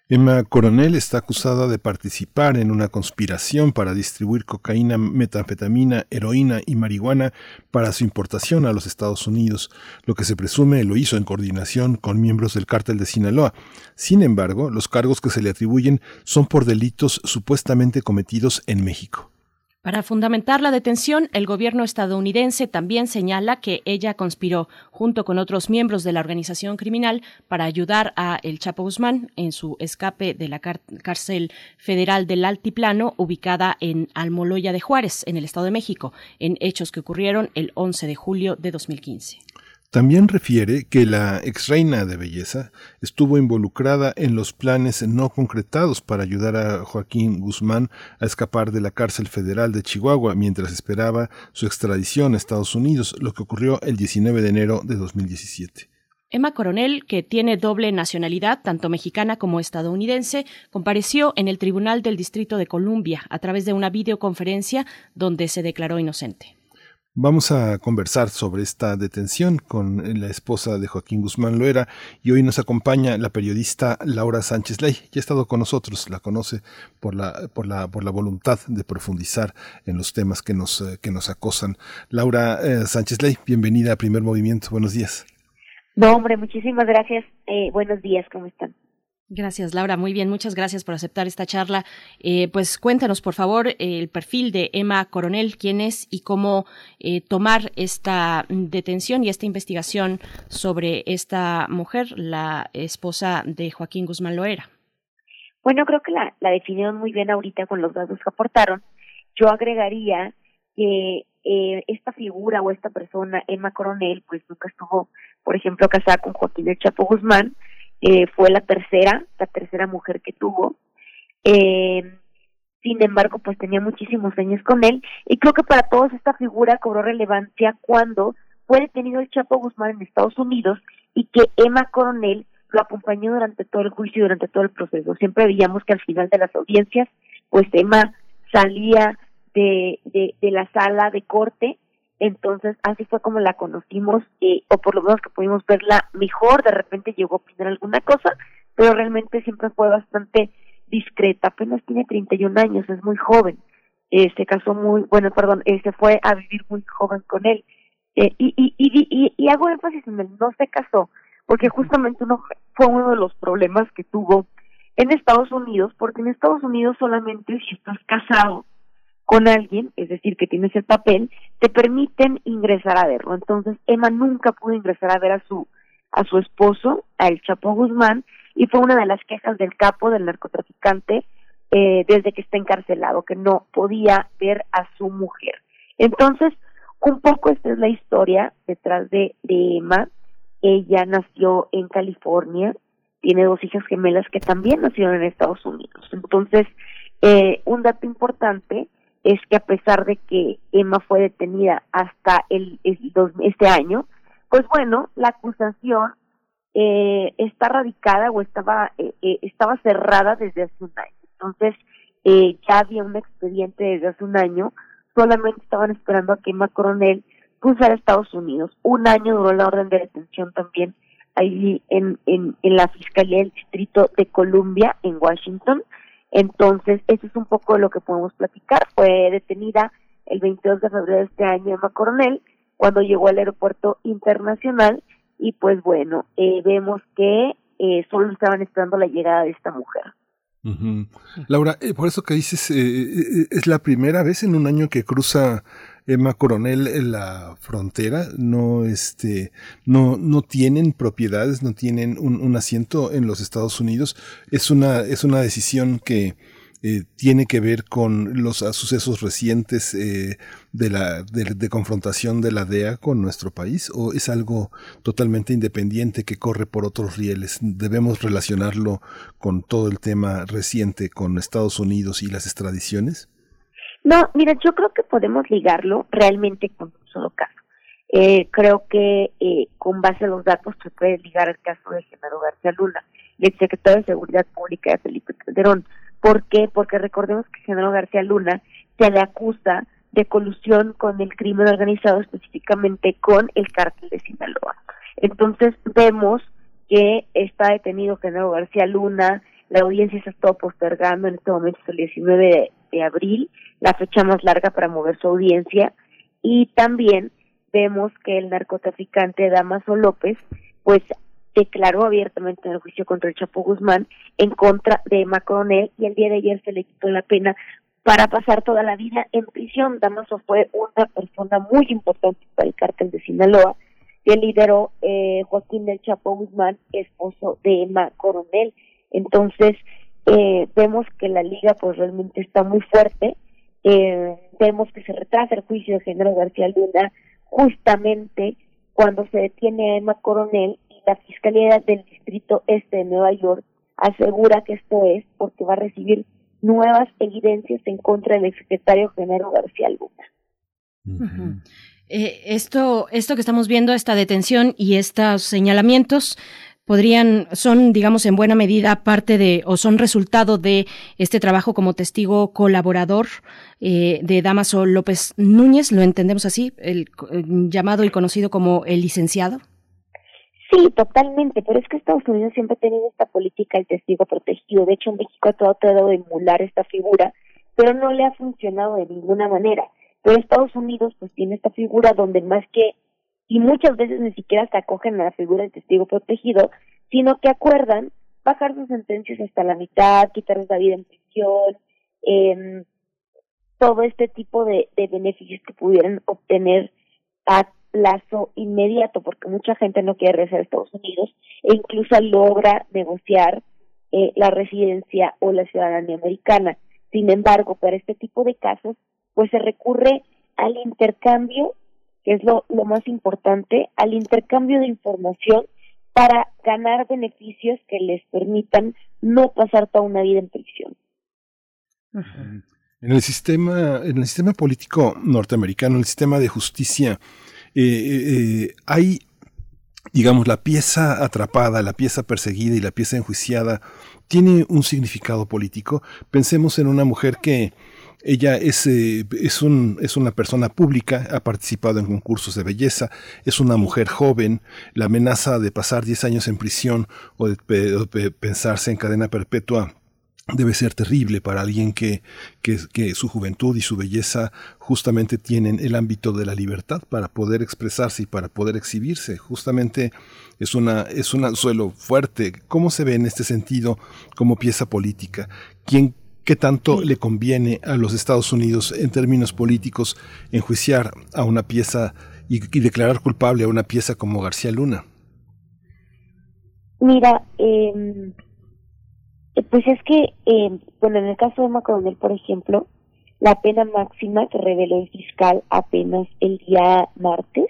[SPEAKER 1] Emma Coronel está acusada de participar en una conspiración para distribuir cocaína, metanfetamina, heroína y marihuana para su importación a los Estados Unidos, lo que se presume lo hizo en coordinación con miembros del cártel de Sinaloa. Sin embargo, los cargos que se le atribuyen son por delitos supuestamente cometidos en México.
[SPEAKER 2] Para fundamentar la detención, el gobierno estadounidense también señala que ella conspiró junto con otros miembros de la organización criminal para ayudar a El Chapo Guzmán en su escape de la cárcel federal del Altiplano ubicada en Almoloya de Juárez, en el Estado de México, en hechos que ocurrieron el 11 de julio de 2015.
[SPEAKER 1] También refiere que la ex reina de belleza estuvo involucrada en los planes no concretados para ayudar a Joaquín Guzmán a escapar de la cárcel federal de Chihuahua mientras esperaba su extradición a Estados Unidos, lo que ocurrió el 19 de enero de 2017.
[SPEAKER 2] Emma Coronel, que tiene doble nacionalidad, tanto mexicana como estadounidense, compareció en el Tribunal del Distrito de Columbia a través de una videoconferencia donde se declaró inocente.
[SPEAKER 1] Vamos a conversar sobre esta detención con la esposa de Joaquín Guzmán Loera y hoy nos acompaña la periodista Laura Sánchez Ley. Ya ha estado con nosotros, la conoce por la, por la, por la voluntad de profundizar en los temas que nos, eh, que nos acosan. Laura eh, Sánchez Ley, bienvenida a Primer Movimiento. Buenos días.
[SPEAKER 17] No, hombre, muchísimas gracias. Eh, buenos días, ¿cómo están?
[SPEAKER 2] Gracias, Laura. Muy bien, muchas gracias por aceptar esta charla. Eh, pues cuéntanos, por favor, el perfil de Emma Coronel, quién es y cómo eh, tomar esta detención y esta investigación sobre esta mujer, la esposa de Joaquín Guzmán Loera.
[SPEAKER 17] Bueno, creo que la, la definieron muy bien ahorita con los datos que aportaron. Yo agregaría que eh, esta figura o esta persona, Emma Coronel, pues nunca estuvo, por ejemplo, casada con Joaquín El Chapo Guzmán, eh, fue la tercera, la tercera mujer que tuvo. Eh, sin embargo, pues tenía muchísimos años con él y creo que para todos esta figura cobró relevancia cuando fue detenido el Chapo Guzmán en Estados Unidos y que Emma Coronel lo acompañó durante todo el juicio y durante todo el proceso. Siempre veíamos que al final de las audiencias, pues Emma salía de, de, de la sala de corte entonces, así fue como la conocimos, eh, o por lo menos que pudimos verla mejor. De repente llegó a opinar alguna cosa, pero realmente siempre fue bastante discreta. Apenas tiene 31 años, es muy joven. Eh, se casó muy, bueno, perdón, eh, se fue a vivir muy joven con él. Eh, y, y, y, y, hago énfasis en el no se casó, porque justamente uno fue uno de los problemas que tuvo en Estados Unidos, porque en Estados Unidos solamente si estás casado con alguien, es decir, que tienes el papel, te permiten ingresar a verlo. Entonces, Emma nunca pudo ingresar a ver a su a su esposo, a el Chapo Guzmán, y fue una de las quejas del capo del narcotraficante eh, desde que está encarcelado, que no podía ver a su mujer. Entonces, un poco esta es la historia detrás de, de Emma. Ella nació en California, tiene dos hijas gemelas que también nacieron en Estados Unidos. Entonces, eh, un dato importante es que a pesar de que Emma fue detenida hasta el, este año, pues bueno, la acusación eh, está radicada o estaba eh, eh, estaba cerrada desde hace un año. Entonces, eh, ya había un expediente desde hace un año, solamente estaban esperando a que Emma Coronel cruzara a Estados Unidos. Un año duró la orden de detención también ahí en, en, en la Fiscalía del Distrito de Columbia, en Washington, entonces, eso es un poco lo que podemos platicar. Fue detenida el 22 de febrero de este año Emma Coronel cuando llegó al aeropuerto internacional y pues bueno, eh, vemos que eh, solo estaban esperando la llegada de esta mujer.
[SPEAKER 1] Laura, eh, por eso que dices, eh, es la primera vez en un año que cruza Emma Coronel la frontera, no, este, no, no tienen propiedades, no tienen un, un asiento en los Estados Unidos. Es una, es una decisión que eh, tiene que ver con los sucesos recientes eh, de la de, de, confrontación de la DEA con nuestro país o es algo totalmente independiente que corre por otros rieles debemos relacionarlo con todo el tema reciente con Estados Unidos y las extradiciones
[SPEAKER 17] no, mira, yo creo que podemos ligarlo realmente con un solo caso. Eh, creo que eh, con base a los datos se puede ligar el caso de Genaro García Luna, el secretario de Seguridad Pública de Felipe Calderón. ¿Por qué? Porque recordemos que Genaro García Luna se le acusa de colusión con el crimen organizado, específicamente con el cártel de Sinaloa. Entonces vemos que está detenido Genaro García Luna, la audiencia se ha estado postergando, en este momento es el 19 de abril, la fecha más larga para mover su audiencia, y también vemos que el narcotraficante Damaso López, pues declaró abiertamente en el juicio contra el Chapo Guzmán en contra de Emma Coronel y el día de ayer se le quitó la pena para pasar toda la vida en prisión. Damaso fue una persona muy importante para el cártel de Sinaloa que lideró eh, Joaquín del Chapo Guzmán, esposo de Emma Coronel. Entonces, eh, vemos que la liga pues realmente está muy fuerte, eh, vemos que se retrasa el juicio de Genaro García Luna justamente cuando se detiene a Emma Coronel y la Fiscalía del Distrito Este de Nueva York asegura que esto es porque va a recibir nuevas evidencias en contra del secretario Genaro García Luna.
[SPEAKER 2] eh, esto, esto que estamos viendo, esta detención y estos señalamientos, podrían, son, digamos, en buena medida parte de, o son resultado de este trabajo como testigo colaborador eh, de Damaso López Núñez, lo entendemos así, el, llamado y conocido como el licenciado.
[SPEAKER 17] Sí, totalmente, pero es que Estados Unidos siempre ha tenido esta política del testigo protegido. De hecho, México ha tratado de emular esta figura, pero no le ha funcionado de ninguna manera. Pero Estados Unidos pues tiene esta figura donde más que y muchas veces ni siquiera se acogen a la figura del testigo protegido, sino que acuerdan bajar sus sentencias hasta la mitad, quitarles la vida en prisión, eh, todo este tipo de, de beneficios que pudieran obtener a plazo inmediato, porque mucha gente no quiere regresar a Estados Unidos e incluso logra negociar eh, la residencia o la ciudadanía americana. Sin embargo, para este tipo de casos, pues se recurre al intercambio que es lo, lo más importante, al intercambio de información para ganar beneficios que les permitan no pasar toda una vida en prisión.
[SPEAKER 1] En el sistema, en el sistema político norteamericano, el sistema de justicia, eh, eh, hay, digamos, la pieza atrapada, la pieza perseguida y la pieza enjuiciada tiene un significado político. Pensemos en una mujer que ella es, eh, es, un, es una persona pública, ha participado en concursos de belleza, es una mujer joven, la amenaza de pasar 10 años en prisión o de, pensarse en cadena perpetua debe ser terrible para alguien que, que, que, su juventud y su belleza justamente tienen el ámbito de la libertad para poder expresarse y para poder exhibirse. Justamente es una, es un suelo fuerte. ¿Cómo se ve en este sentido como pieza política? ¿Quién ¿Qué tanto le conviene a los Estados Unidos en términos políticos enjuiciar a una pieza y, declarar culpable a una pieza como García Luna?
[SPEAKER 17] Mira, eh, pues es que, eh, bueno, en el caso de Macronel, por ejemplo, la pena máxima que reveló el fiscal apenas el día martes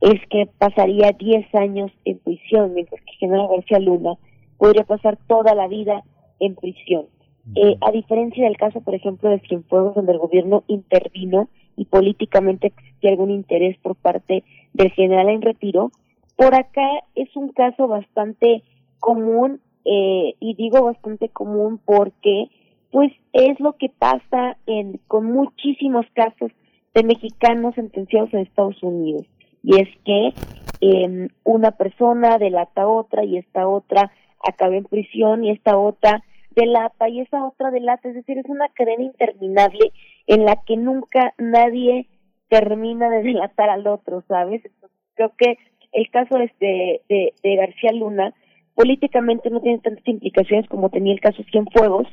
[SPEAKER 17] es que pasaría 10 años en prisión, mientras que General García Luna podría pasar toda la vida en prisión. Eh, a diferencia del caso, por ejemplo, de Cienfuegos, donde el gobierno intervino y políticamente existía algún interés por parte del general en retiro, por acá es un caso bastante común, eh, y digo bastante común porque pues es lo que pasa en, con muchísimos casos de mexicanos sentenciados en Estados Unidos. Y es que eh, una persona delata a otra y esta otra acaba en prisión y esta otra delata y esa otra delata, es decir, es una cadena interminable en la que nunca nadie termina de delatar al otro, ¿sabes? creo que el caso este de, de García Luna políticamente no tiene tantas implicaciones como tenía el caso Cienfuegos,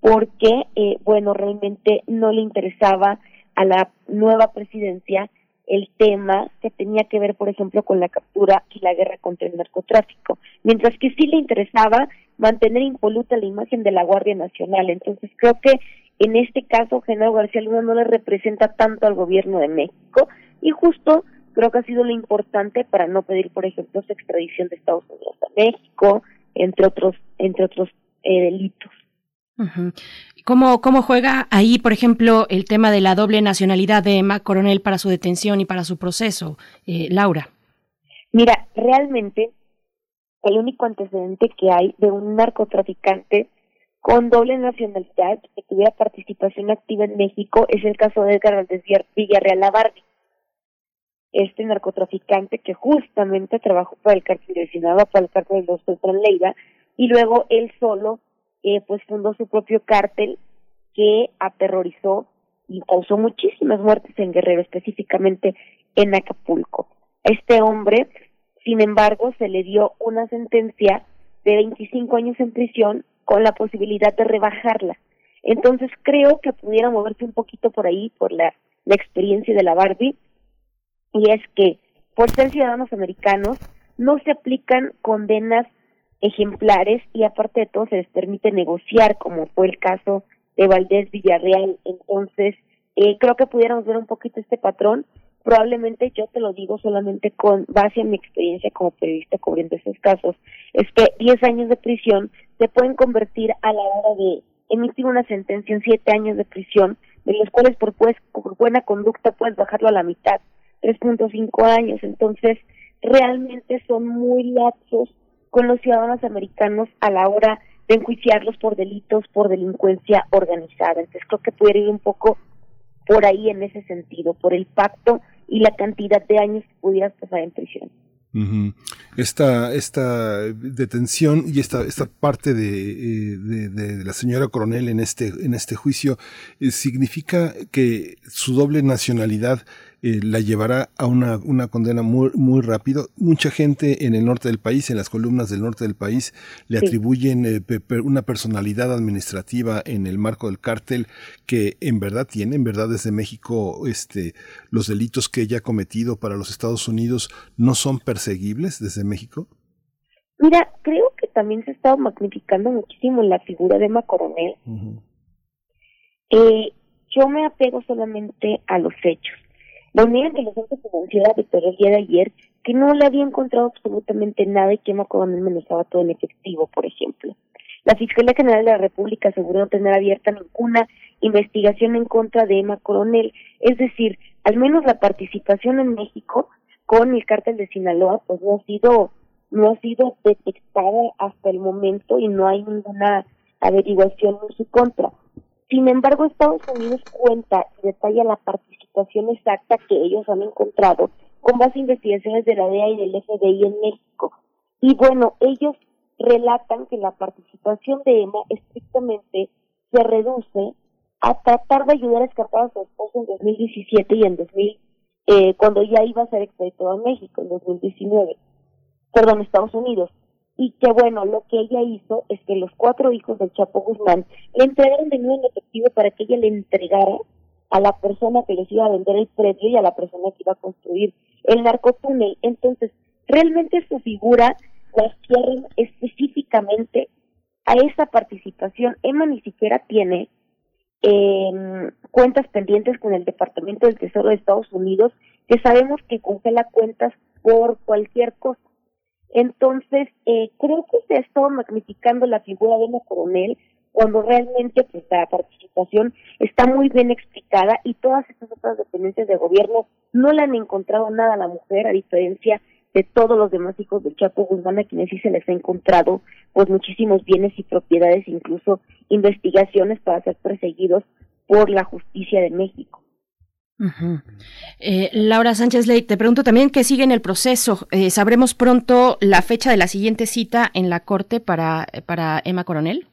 [SPEAKER 17] porque, eh, bueno, realmente no le interesaba a la nueva presidencia el tema que tenía que ver, por ejemplo, con la captura y la guerra contra el narcotráfico, mientras que sí le interesaba mantener impoluta la imagen de la Guardia Nacional. Entonces, creo que en este caso, Genaro García Luna no le representa tanto al gobierno de México y justo creo que ha sido lo importante para no pedir, por ejemplo, su extradición de Estados Unidos a México, entre otros, entre otros eh, delitos.
[SPEAKER 2] ¿Cómo, ¿Cómo juega ahí, por ejemplo, el tema de la doble nacionalidad de Emma Coronel para su detención y para su proceso, eh, Laura?
[SPEAKER 17] Mira, realmente el único antecedente que hay de un narcotraficante con doble nacionalidad que tuviera participación activa en México es el caso de Edgar Valdez Villarreal Lavardi. Este narcotraficante que justamente trabajó para el cárcel de Sinaloa, para el cárcel de los Leida, y luego él solo eh, pues fundó su propio cártel que aterrorizó y causó muchísimas muertes en Guerrero, específicamente en Acapulco. Este hombre, sin embargo, se le dio una sentencia de 25 años en prisión con la posibilidad de rebajarla. Entonces creo que pudiera moverse un poquito por ahí, por la, la experiencia de la Barbie, y es que por ser ciudadanos americanos no se aplican condenas ejemplares y aparte de todo se les permite negociar, como fue el caso de Valdés Villarreal. Entonces, eh, creo que pudiéramos ver un poquito este patrón. Probablemente yo te lo digo solamente con base en mi experiencia como periodista cubriendo esos casos, es que 10 años de prisión se pueden convertir a la hora de emitir una sentencia en 7 años de prisión, de los cuales por, pues, por buena conducta puedes bajarlo a la mitad, 3.5 años. Entonces, realmente son muy lapsos con los ciudadanos americanos a la hora de enjuiciarlos por delitos, por delincuencia organizada. Entonces creo que puede ir un poco por ahí en ese sentido, por el pacto y la cantidad de años que pudieras pasar en prisión.
[SPEAKER 1] Esta, esta detención y esta, esta parte de, eh, de, de, la señora coronel en este, en este juicio eh, significa que su doble nacionalidad eh, la llevará a una, una condena muy, muy rápido. Mucha gente en el norte del país, en las columnas del norte del país, le atribuyen eh, una personalidad administrativa en el marco del cártel que en verdad tiene, en verdad desde México, este, los delitos que ella ha cometido para los Estados Unidos no son perseguibles desde México.
[SPEAKER 17] Mira, creo que también se ha estado magnificando muchísimo la figura de Emma Coronel. eh, yo me apego solamente a los hechos. La Unidad de Inteligencia Financiera declaró el día de ayer que no le había encontrado absolutamente nada y que Emma Coronel manejaba todo en efectivo, por ejemplo. La Fiscalía General de la República aseguró no tener abierta ninguna investigación en contra de Emma Coronel, es decir, al menos la participación en México con el cártel de Sinaloa pues no ha sido no ha sido detectada hasta el momento y no hay ninguna averiguación en su contra. Sin embargo, Estados Unidos cuenta y detalla la participación exacta que ellos han encontrado con base investigaciones de la DEA y del FBI en México. Y bueno, ellos relatan que la participación de Emma estrictamente se reduce a tratar de ayudar a escapar a su esposo en 2017 y en 2000, eh, cuando ya iba a ser extraditado a México, en 2019, perdón, Estados Unidos y que bueno, lo que ella hizo es que los cuatro hijos del Chapo Guzmán le entregaron de nuevo en efectivo para que ella le entregara a la persona que les iba a vender el predio y a la persona que iba a construir el narcotúnel. Entonces, realmente su figura la cierran específicamente a esa participación. Emma ni siquiera tiene eh, cuentas pendientes con el Departamento del Tesoro de Estados Unidos, que sabemos que congela cuentas por cualquier cosa. Entonces, eh, creo que se ha estado magnificando la figura de una coronel cuando realmente pues, la participación está muy bien explicada y todas estas otras dependencias de gobierno no le han encontrado nada a la mujer, a diferencia de todos los demás hijos del Chapo Guzmán, a quienes sí se les ha encontrado pues muchísimos bienes y propiedades, incluso investigaciones para ser perseguidos por la justicia de México.
[SPEAKER 2] eh, Laura Sánchez Ley, te pregunto también qué sigue en el proceso. Eh, ¿Sabremos pronto la fecha de la siguiente cita en la corte para, para Emma Coronel?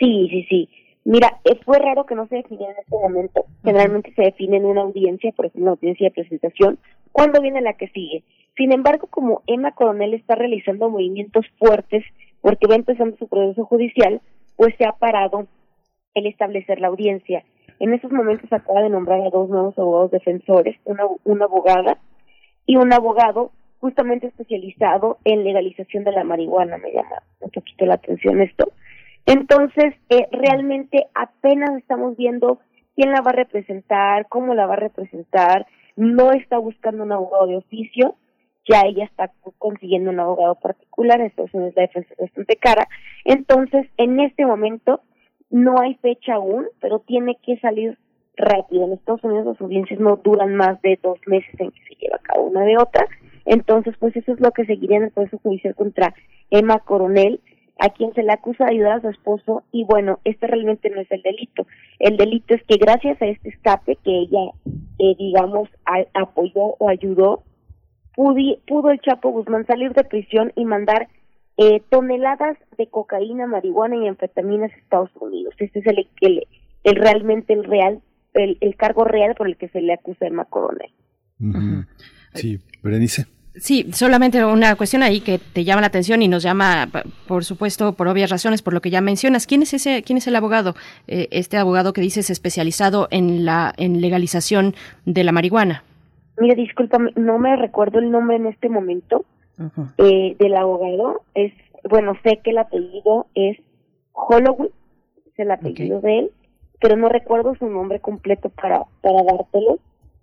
[SPEAKER 17] Sí, sí, sí. Mira, fue raro que no se definiera en este momento. Generalmente se define en una audiencia, por ejemplo, una audiencia de presentación. ¿Cuándo viene la que sigue? Sin embargo, como Emma Coronel está realizando movimientos fuertes porque va empezando su proceso judicial, pues se ha parado el establecer la audiencia. En estos momentos acaba de nombrar a dos nuevos abogados defensores, una, una abogada y un abogado justamente especializado en legalización de la marihuana. Me llama un poquito la atención esto. Entonces, eh, realmente apenas estamos viendo quién la va a representar, cómo la va a representar. No está buscando un abogado de oficio, ya ella está consiguiendo un abogado particular, entonces es la defensa es bastante cara. Entonces, en este momento no hay fecha aún, pero tiene que salir rápido. En Estados Unidos las audiencias no duran más de dos meses en que se lleva a cabo una de otra. Entonces, pues eso es lo que seguiría en el proceso judicial contra Emma Coronel, a quien se le acusa de ayudar a su esposo. Y bueno, este realmente no es el delito. El delito es que gracias a este escape que ella, eh, digamos, a, apoyó o ayudó, pudi, pudo el Chapo Guzmán salir de prisión y mandar eh, toneladas de cocaína, marihuana y anfetaminas a Estados Unidos. Este es el, el, el realmente el real, el, el, cargo real por el que se le acusa a Emma Coronel.
[SPEAKER 1] Uh -huh. Sí, Berenice.
[SPEAKER 2] Sí, solamente una cuestión ahí que te llama la atención y nos llama, por supuesto, por obvias razones, por lo que ya mencionas. ¿Quién es ese, quién es el abogado? Eh, este abogado que dices especializado en la en legalización de la marihuana.
[SPEAKER 17] Mira, discúlpame, no me recuerdo el nombre en este momento uh -huh. eh, del abogado. Es, bueno, sé que el apellido es Holloway, es el apellido okay. de él, pero no recuerdo su nombre completo para para dártelo.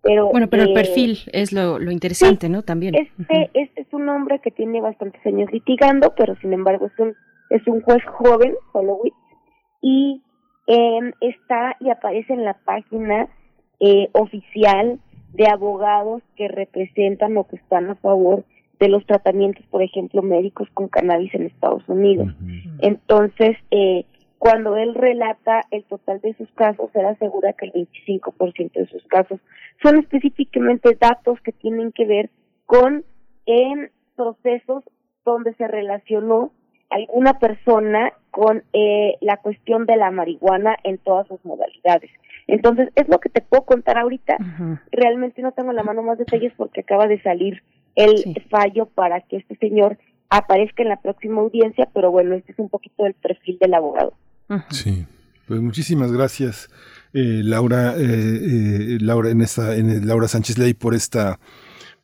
[SPEAKER 17] Pero,
[SPEAKER 2] bueno, pero eh, el perfil es lo, lo interesante,
[SPEAKER 17] sí,
[SPEAKER 2] ¿no? También.
[SPEAKER 17] Este, uh -huh. este es un hombre que tiene bastantes años litigando, pero sin embargo es un, es un juez joven, Holloway, y eh, está y aparece en la página eh, oficial de abogados que representan o que están a favor de los tratamientos, por ejemplo, médicos con cannabis en Estados Unidos. Entonces, eh, cuando él relata el total de sus casos, él asegura que el 25% de sus casos son específicamente datos que tienen que ver con en procesos donde se relacionó alguna persona con eh, la cuestión de la marihuana en todas sus modalidades. Entonces, es lo que te puedo contar ahorita. Realmente no tengo la mano más detalles porque acaba de salir el fallo para que este señor aparezca en la próxima audiencia, pero bueno, este es un poquito el perfil del abogado.
[SPEAKER 1] Sí, pues muchísimas gracias, eh, Laura, eh, eh, Laura, en esta, en Laura Sánchez Ley por esta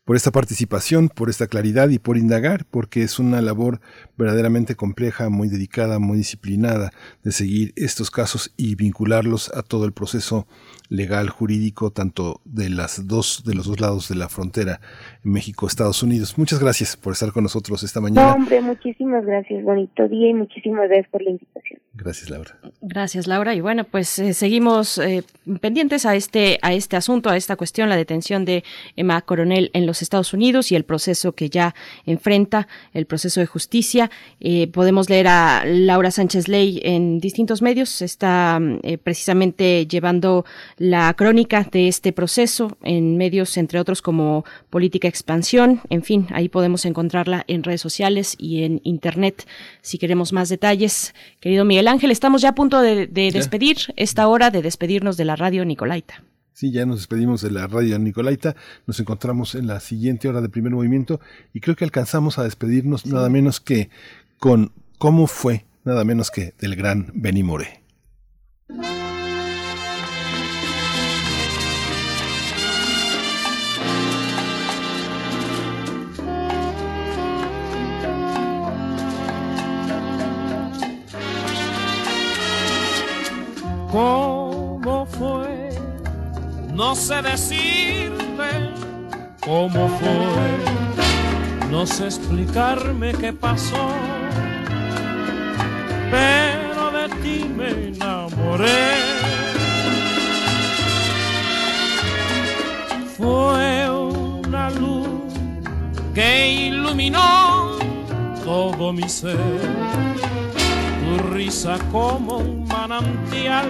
[SPEAKER 1] por esta participación, por esta claridad y por indagar, porque es una labor verdaderamente compleja, muy dedicada, muy disciplinada de seguir estos casos y vincularlos a todo el proceso legal, jurídico, tanto de las dos, de los dos lados de la frontera, México, Estados Unidos. Muchas gracias por estar con nosotros esta mañana.
[SPEAKER 17] hombre, muchísimas gracias, bonito día y muchísimas gracias por la invitación.
[SPEAKER 1] Gracias, Laura.
[SPEAKER 2] Gracias, Laura. Y bueno, pues eh, seguimos eh, pendientes a este, a este asunto, a esta cuestión, la detención de Emma Coronel en los Estados Unidos y el proceso que ya enfrenta, el proceso de justicia. Eh, podemos leer a Laura Sánchez Ley en distintos medios. Está precisamente llevando la crónica de este proceso en medios, entre otros, como Política Expansión. En fin, ahí podemos encontrarla en redes sociales y en Internet si queremos más detalles. Querido Miguel Ángel, estamos ya a punto de, despedir esta hora de despedirnos de la radio Nicolaita.
[SPEAKER 1] Sí, ya nos despedimos de la radio Nicolaita, nos encontramos en la siguiente hora de primer movimiento y creo que alcanzamos a despedirnos nada menos que con cómo fue, nada menos que del gran Benny More.
[SPEAKER 18] ¿Cómo fue? No sé decirte cómo fue. No sé explicarme qué pasó. Pero de ti me enamoré. Fue una luz que iluminó todo mi ser tu risa como un manantial,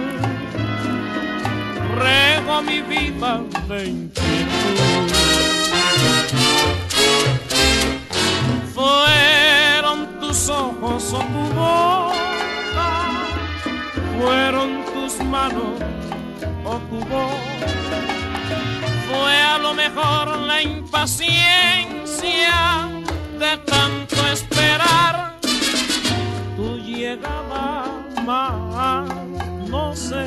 [SPEAKER 18] rego mi vida de inquietud. Fueron tus ojos o tu boca, fueron tus manos o tu voz. Fue a lo mejor la impaciencia de tanto esperar llegaba más. No sé,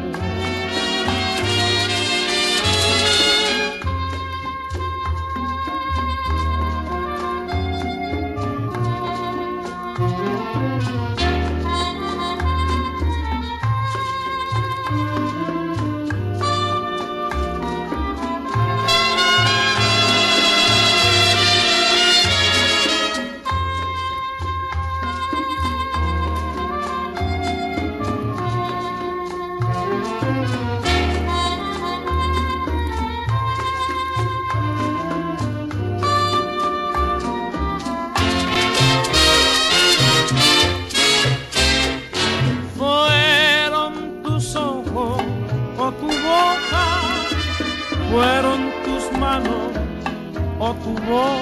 [SPEAKER 18] Tu voz.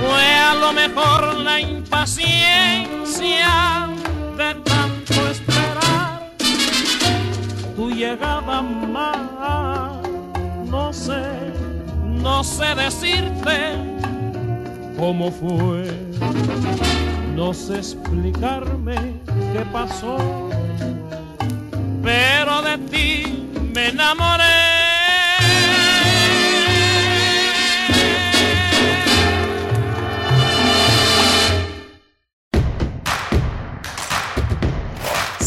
[SPEAKER 18] Fue a lo mejor la impaciencia de tanto esperar tu llegada más. No sé, no sé decirte cómo fue. No sé explicarme qué pasó, pero de ti me enamoré.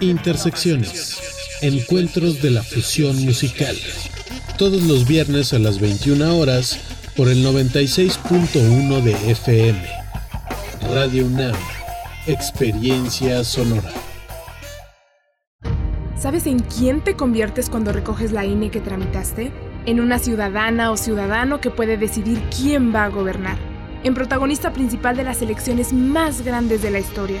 [SPEAKER 19] Intersecciones. Encuentros de la fusión musical. Todos los viernes a las 21 horas por el 96.1 de FM. Radio UNAM. Experiencia sonora.
[SPEAKER 20] ¿Sabes en quién te conviertes cuando recoges la INE que tramitaste? En una ciudadana o ciudadano que puede decidir quién va a gobernar. En protagonista principal de las elecciones más grandes de la historia.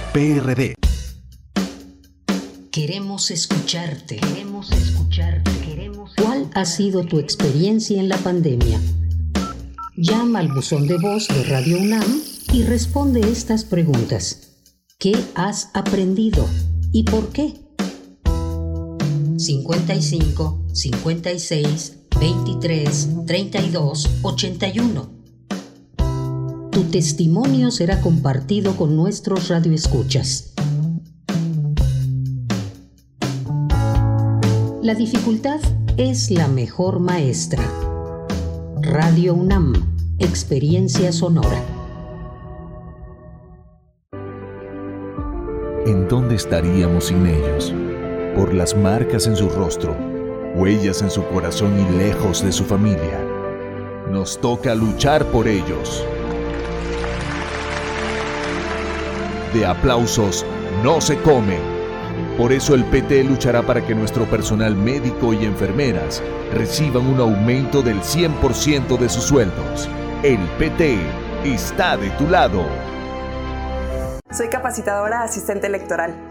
[SPEAKER 21] PRD.
[SPEAKER 22] Queremos escucharte. Queremos escucharte. Queremos ¿Cuál ha sido tu experiencia en la pandemia? Llama al buzón de voz de Radio UNAM y responde estas preguntas. ¿Qué has aprendido y por qué? 55 56 23 32 81 tu testimonio será compartido con nuestros radioescuchas. La dificultad es la mejor maestra. Radio UNAM, experiencia sonora.
[SPEAKER 23] ¿En dónde estaríamos sin ellos? Por las marcas en su rostro, huellas en su corazón y lejos de su familia. Nos toca luchar por ellos. De aplausos no se come. Por eso el PT luchará para que nuestro personal médico y enfermeras reciban un aumento del 100% de sus sueldos. El PT está de tu lado.
[SPEAKER 24] Soy capacitadora asistente electoral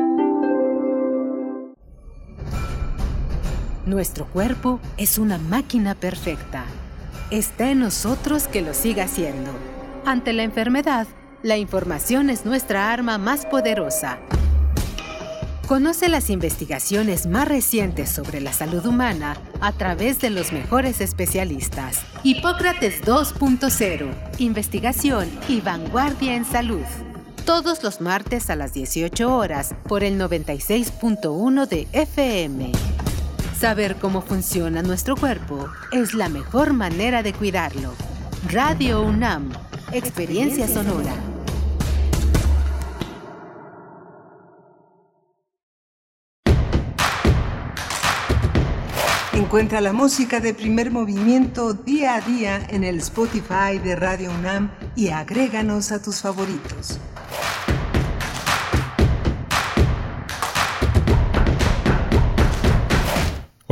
[SPEAKER 25] Nuestro cuerpo es una máquina perfecta. Está en nosotros que lo siga siendo. Ante la enfermedad, la información es nuestra arma más poderosa. Conoce las investigaciones más recientes sobre la salud humana a través de los mejores especialistas. Hipócrates 2.0. Investigación y vanguardia en salud. Todos los martes a las 18 horas por el 96.1 de FM. Saber cómo funciona nuestro cuerpo es la mejor manera de cuidarlo. Radio UNAM, experiencia sonora.
[SPEAKER 26] En
[SPEAKER 5] Encuentra la música de primer movimiento día a día en el Spotify de Radio UNAM y agréganos a tus favoritos.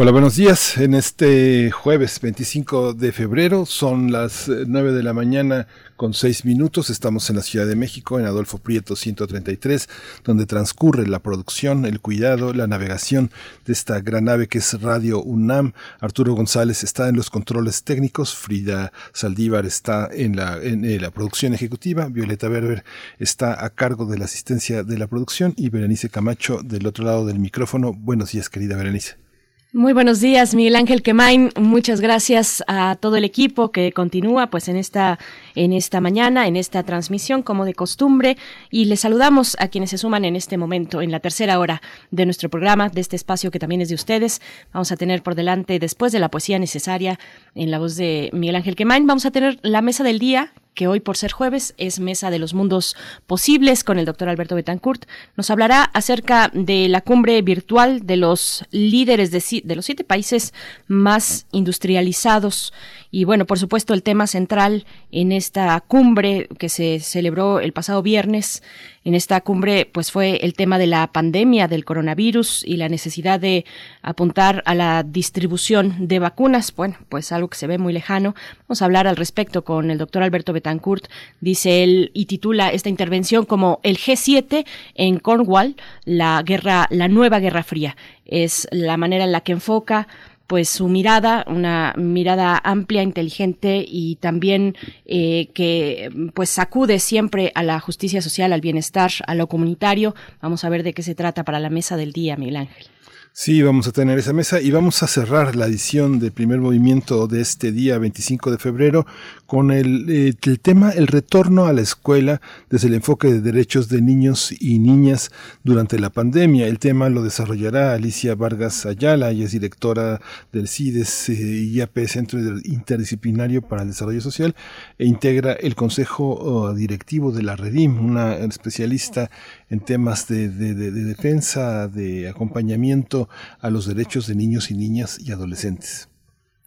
[SPEAKER 1] Hola, buenos días. En este jueves 25 de febrero son las 9 de la mañana con 6 minutos. Estamos en la Ciudad de México, en Adolfo Prieto 133, donde transcurre la producción, el cuidado, la navegación de esta gran nave que es Radio UNAM. Arturo González está en los controles técnicos, Frida Saldívar está en la, en la producción ejecutiva, Violeta Berber está a cargo de la asistencia de la producción y Berenice Camacho del otro lado del micrófono. Buenos días, querida Berenice.
[SPEAKER 2] Muy buenos días, Miguel Ángel Quemain. Muchas gracias a todo el equipo que continúa pues en esta en esta mañana, en esta transmisión como de costumbre y les saludamos a quienes se suman en este momento en la tercera hora de nuestro programa, de este espacio que también es de ustedes. Vamos a tener por delante después de la poesía necesaria en la voz de Miguel Ángel Quemain, vamos a tener la mesa del día que hoy por ser jueves es Mesa de los Mundos Posibles con el doctor Alberto Betancourt. Nos hablará acerca de la cumbre virtual de los líderes de, los siete países más industrializados y bueno, por supuesto, el tema central en esta cumbre que se celebró el pasado viernes, en esta cumbre, pues fue el tema de la pandemia del coronavirus y la necesidad de apuntar a la distribución de vacunas. Bueno, pues algo que se ve muy lejano. Vamos a hablar al respecto con el doctor Alberto Betancourt. Dice él y titula esta intervención como el G7 en Cornwall, la guerra, la nueva Guerra Fría. Es la manera en la que enfoca pues su mirada, una mirada amplia, inteligente y también eh, que pues sacude siempre a la justicia social, al bienestar, a lo comunitario. Vamos a ver de qué se trata para la mesa del día, Miguel Ángel.
[SPEAKER 1] Sí, vamos a tener esa mesa y vamos a cerrar la edición del primer movimiento de este día 25 de febrero con el, eh, el, tema el retorno a la escuela desde el enfoque de derechos de niños y niñas durante la pandemia. El tema lo desarrollará Alicia Vargas Ayala, y es directora del CIDES eh, IAP, Centro Interdisciplinario para el Desarrollo Social, e integra el Consejo oh, Directivo de la Redim, una especialista en temas de, de, de, de defensa, de acompañamiento a los derechos de niños y niñas y adolescentes.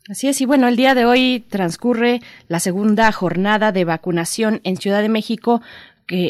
[SPEAKER 2] Así es, y bueno, el día de hoy transcurre la segunda jornada de vacunación en Ciudad de México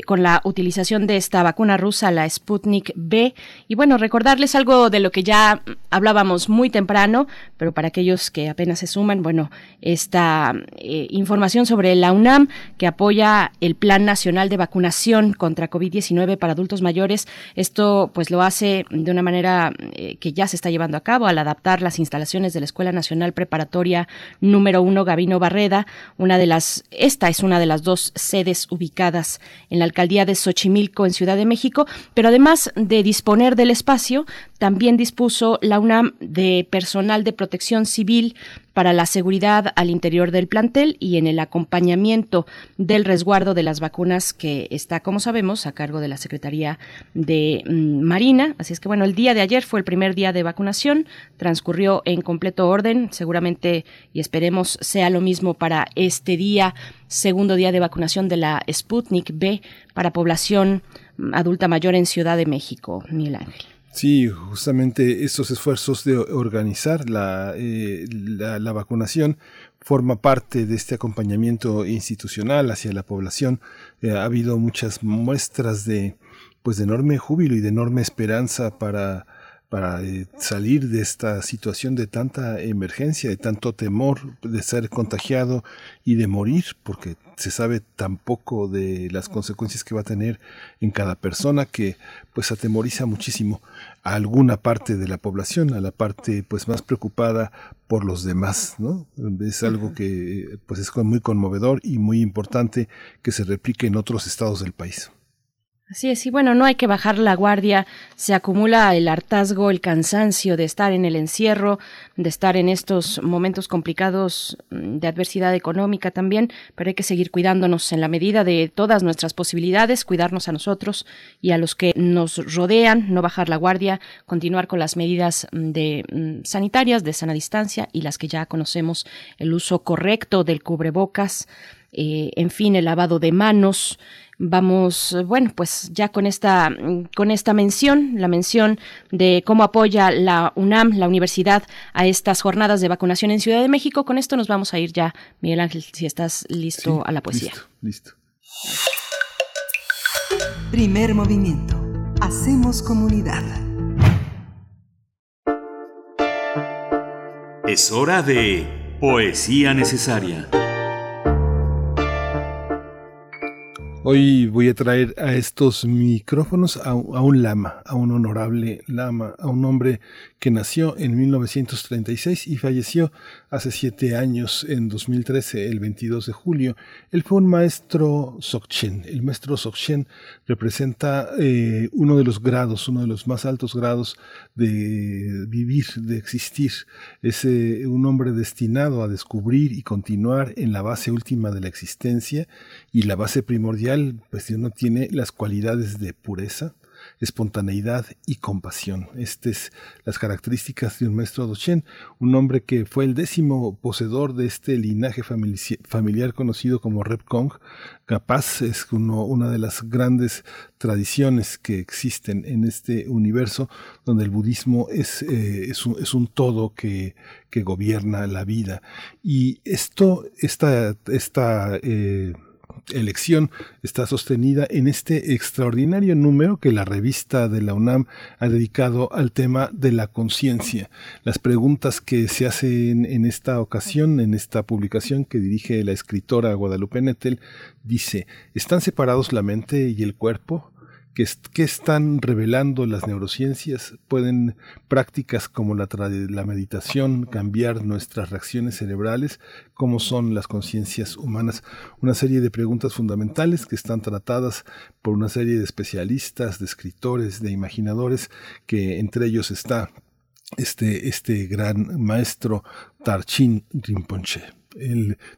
[SPEAKER 2] con la utilización de esta vacuna rusa, la Sputnik B. Y bueno, recordarles algo de lo que ya hablábamos muy temprano, pero para aquellos que apenas se suman, bueno, esta eh, información sobre la UNAM que apoya el Plan Nacional de Vacunación contra COVID-19 para adultos mayores. Esto pues lo hace de una manera eh, que ya se está llevando a cabo al adaptar las instalaciones de la Escuela Nacional Preparatoria número uno Gavino Barreda, una de las, esta es una de las dos sedes ubicadas en la alcaldía de Xochimilco en Ciudad de México, pero además de disponer del espacio, también dispuso la UNAM de personal de protección civil para la seguridad al interior del plantel y en el acompañamiento del resguardo de las vacunas que está, como sabemos, a cargo de la Secretaría de mm, Marina. Así es que, bueno, el día de ayer fue el primer día de vacunación, transcurrió en completo orden, seguramente y esperemos sea lo mismo para este día, segundo día de vacunación de la Sputnik B para población adulta mayor en Ciudad de México, Miguel Ángel.
[SPEAKER 1] Sí, justamente estos esfuerzos de organizar la, eh, la, la, vacunación forma parte de este acompañamiento institucional hacia la población. Eh, ha habido muchas muestras de, pues, de enorme júbilo y de enorme esperanza para para eh, salir de esta situación de tanta emergencia, de tanto temor de ser contagiado y de morir, porque se sabe tan poco de las consecuencias que va a tener en cada persona que pues atemoriza muchísimo a alguna parte de la población, a la parte pues más preocupada por los demás, ¿no? Es algo que pues es muy conmovedor y muy importante que se replique en otros estados del país.
[SPEAKER 2] Así es, y bueno, no hay que bajar la guardia, se acumula el hartazgo, el cansancio de estar en el encierro, de estar en estos momentos complicados mm, de adversidad económica también, pero hay que seguir cuidándonos en la medida de todas nuestras posibilidades, cuidarnos a nosotros y a los que nos rodean, no bajar la guardia, continuar con las medidas mm, de mm, sanitarias de sana distancia y las que ya conocemos, el uso correcto del cubrebocas, eh, en fin, el lavado de manos, Vamos, bueno, pues ya con esta, con esta mención, la mención de cómo apoya la UNAM, la universidad, a estas jornadas de vacunación en Ciudad de México. Con esto nos vamos a ir ya, Miguel Ángel, si estás listo a la poesía.
[SPEAKER 1] Listo, listo.
[SPEAKER 5] Primer movimiento. Hacemos comunidad.
[SPEAKER 27] Es hora de poesía necesaria.
[SPEAKER 1] Hoy voy a traer a estos micrófonos a, un lama, a un honorable lama, a un hombre que nació en 1936 y falleció hace siete años, en 2013, el 22 de julio. Él fue un maestro Sokchen. El maestro Sokchen representa eh, uno de los grados, uno de los más altos grados de vivir, de existir. Es eh, un hombre destinado a descubrir y continuar en la base última de la existencia y la base primordial, pues no tiene las cualidades de pureza, espontaneidad y compasión. Estas las características de un maestro Dochen, un hombre que fue el décimo poseedor de este linaje familiar conocido como Rep Kong. Capaz es una de las grandes tradiciones que existen en este universo donde el budismo es, eh, es, un, todo que, que, gobierna la vida. Y esto, esta, esta eh, elección está sostenida en este extraordinario número que la revista de la UNAM ha dedicado al tema de la conciencia. Las preguntas que se hacen en esta ocasión, en esta publicación que dirige la escritora Guadalupe Nettel, dice, ¿están separados la mente y el cuerpo? ¿Qué, están revelando las neurociencias? ¿Pueden prácticas como la, la meditación cambiar nuestras reacciones cerebrales? ¿Cómo son las conciencias humanas? Una serie de preguntas fundamentales que están tratadas por una serie de especialistas, de escritores, de imaginadores, que entre ellos está este, este gran maestro Tarchin Rinpoche.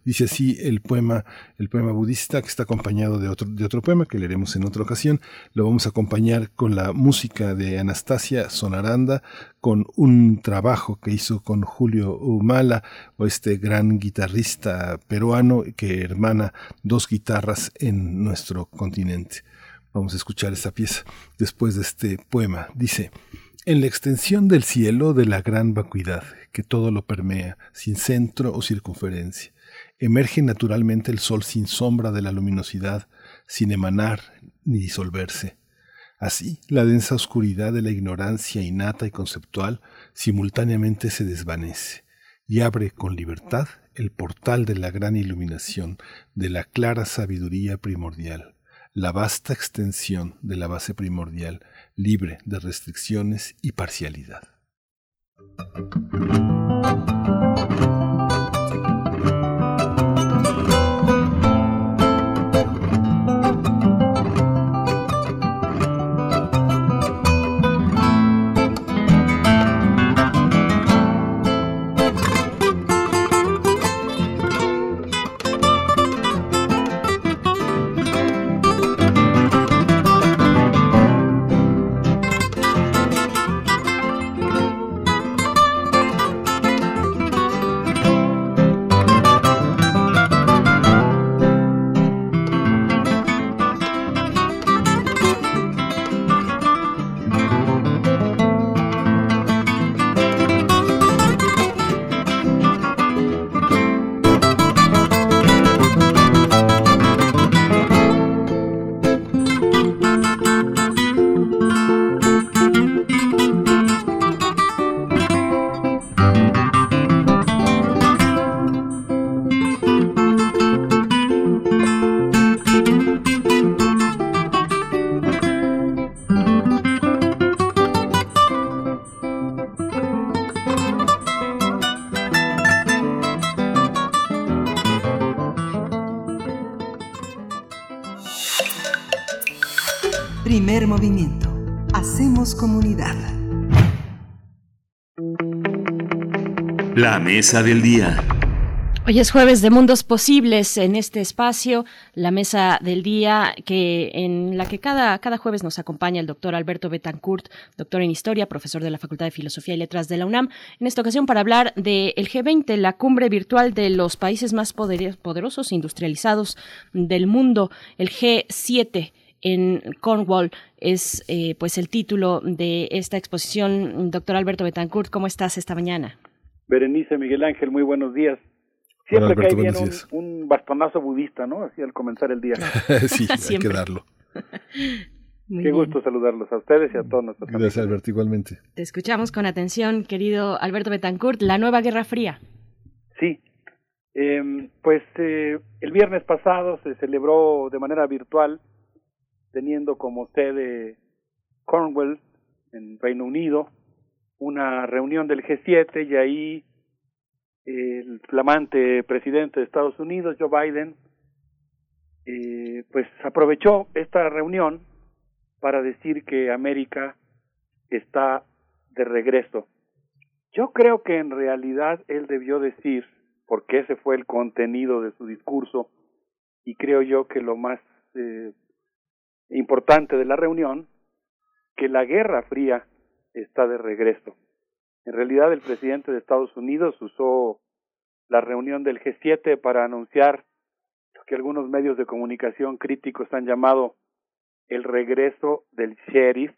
[SPEAKER 1] Dice así el poema, el poema budista que está acompañado de otro, de otro poema que leeremos en otra ocasión. Lo vamos a acompañar con la música de Anastasia Sonaranda, con un trabajo que hizo con Julio Humala, o este gran guitarrista peruano que hermana dos guitarras en nuestro continente. Vamos a escuchar esta pieza después de este poema. Dice, en la extensión del cielo de la gran vacuidad, que todo lo permea, sin centro o circunferencia, emerge naturalmente el sol sin sombra de la luminosidad, sin emanar ni disolverse. Así, la densa oscuridad de la ignorancia innata y conceptual simultáneamente se desvanece y abre con libertad el portal de la gran iluminación, de la clara sabiduría primordial, la vasta extensión de la base primordial, libre de restricciones y parcialidad.
[SPEAKER 27] Mesa del día.
[SPEAKER 2] Hoy es jueves de Mundos Posibles en este espacio, la mesa del día que en la que cada, cada jueves nos acompaña el doctor Alberto Betancourt, doctor en Historia, profesor de la Facultad de Filosofía y Letras de la UNAM, en esta ocasión para hablar del G20, la cumbre virtual de los países más poderosos industrializados del mundo, el G7 en Cornwall es eh, pues el título de esta exposición. Doctor Alberto Betancourt, ¿cómo estás esta mañana?
[SPEAKER 28] Berenice Miguel Ángel, muy buenos días. Siempre cae bien un, bastonazo budista, ¿no? Así al comenzar el día. <laughs>
[SPEAKER 1] sí, hay que darlo. <laughs>
[SPEAKER 28] Qué gusto saludarlos a ustedes y a todos nuestros
[SPEAKER 1] Gracias, Alberto, igualmente.
[SPEAKER 2] Te escuchamos con atención, querido Alberto Betancourt. La nueva Guerra Fría.
[SPEAKER 28] Sí. Eh, pues eh, el viernes pasado se celebró de manera virtual, teniendo como sede Cornwall, en Reino Unido, una reunión del G7 y ahí el flamante presidente de Estados Unidos, Joe Biden, eh, pues aprovechó esta reunión para decir que América está de regreso. Yo creo que en realidad él debió decir, porque ese fue el contenido de su discurso, y creo yo que lo más eh, importante de la reunión, que la Guerra Fría está de regreso. En realidad el presidente de Estados Unidos usó la reunión del G7 para anunciar lo que algunos medios de comunicación críticos han llamado el regreso del sheriff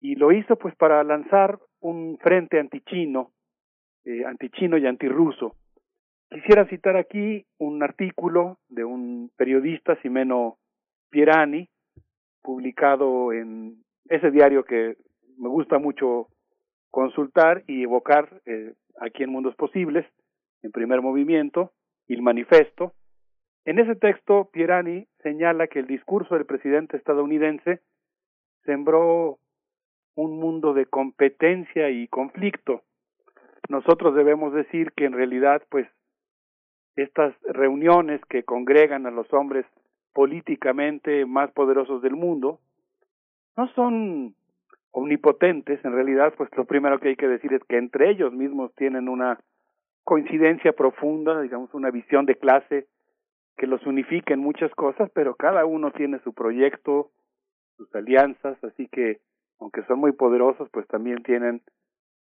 [SPEAKER 28] y lo hizo pues para lanzar un frente antichino, eh, antichino y antirruso. Quisiera citar aquí un artículo de un periodista, Simeno Pierani, publicado en ese diario que me gusta mucho consultar y evocar eh, aquí en Mundos Posibles, en primer movimiento, el manifesto. En ese texto, Pierani señala que el discurso del presidente estadounidense sembró un mundo de competencia y conflicto. Nosotros debemos decir que en realidad, pues, estas reuniones que congregan a los hombres políticamente más poderosos del mundo no son omnipotentes, en realidad, pues lo primero que hay que decir es que entre ellos mismos tienen una coincidencia profunda, digamos, una visión de clase que los unifique en muchas cosas, pero cada uno tiene su proyecto, sus alianzas, así que, aunque son muy poderosos, pues también tienen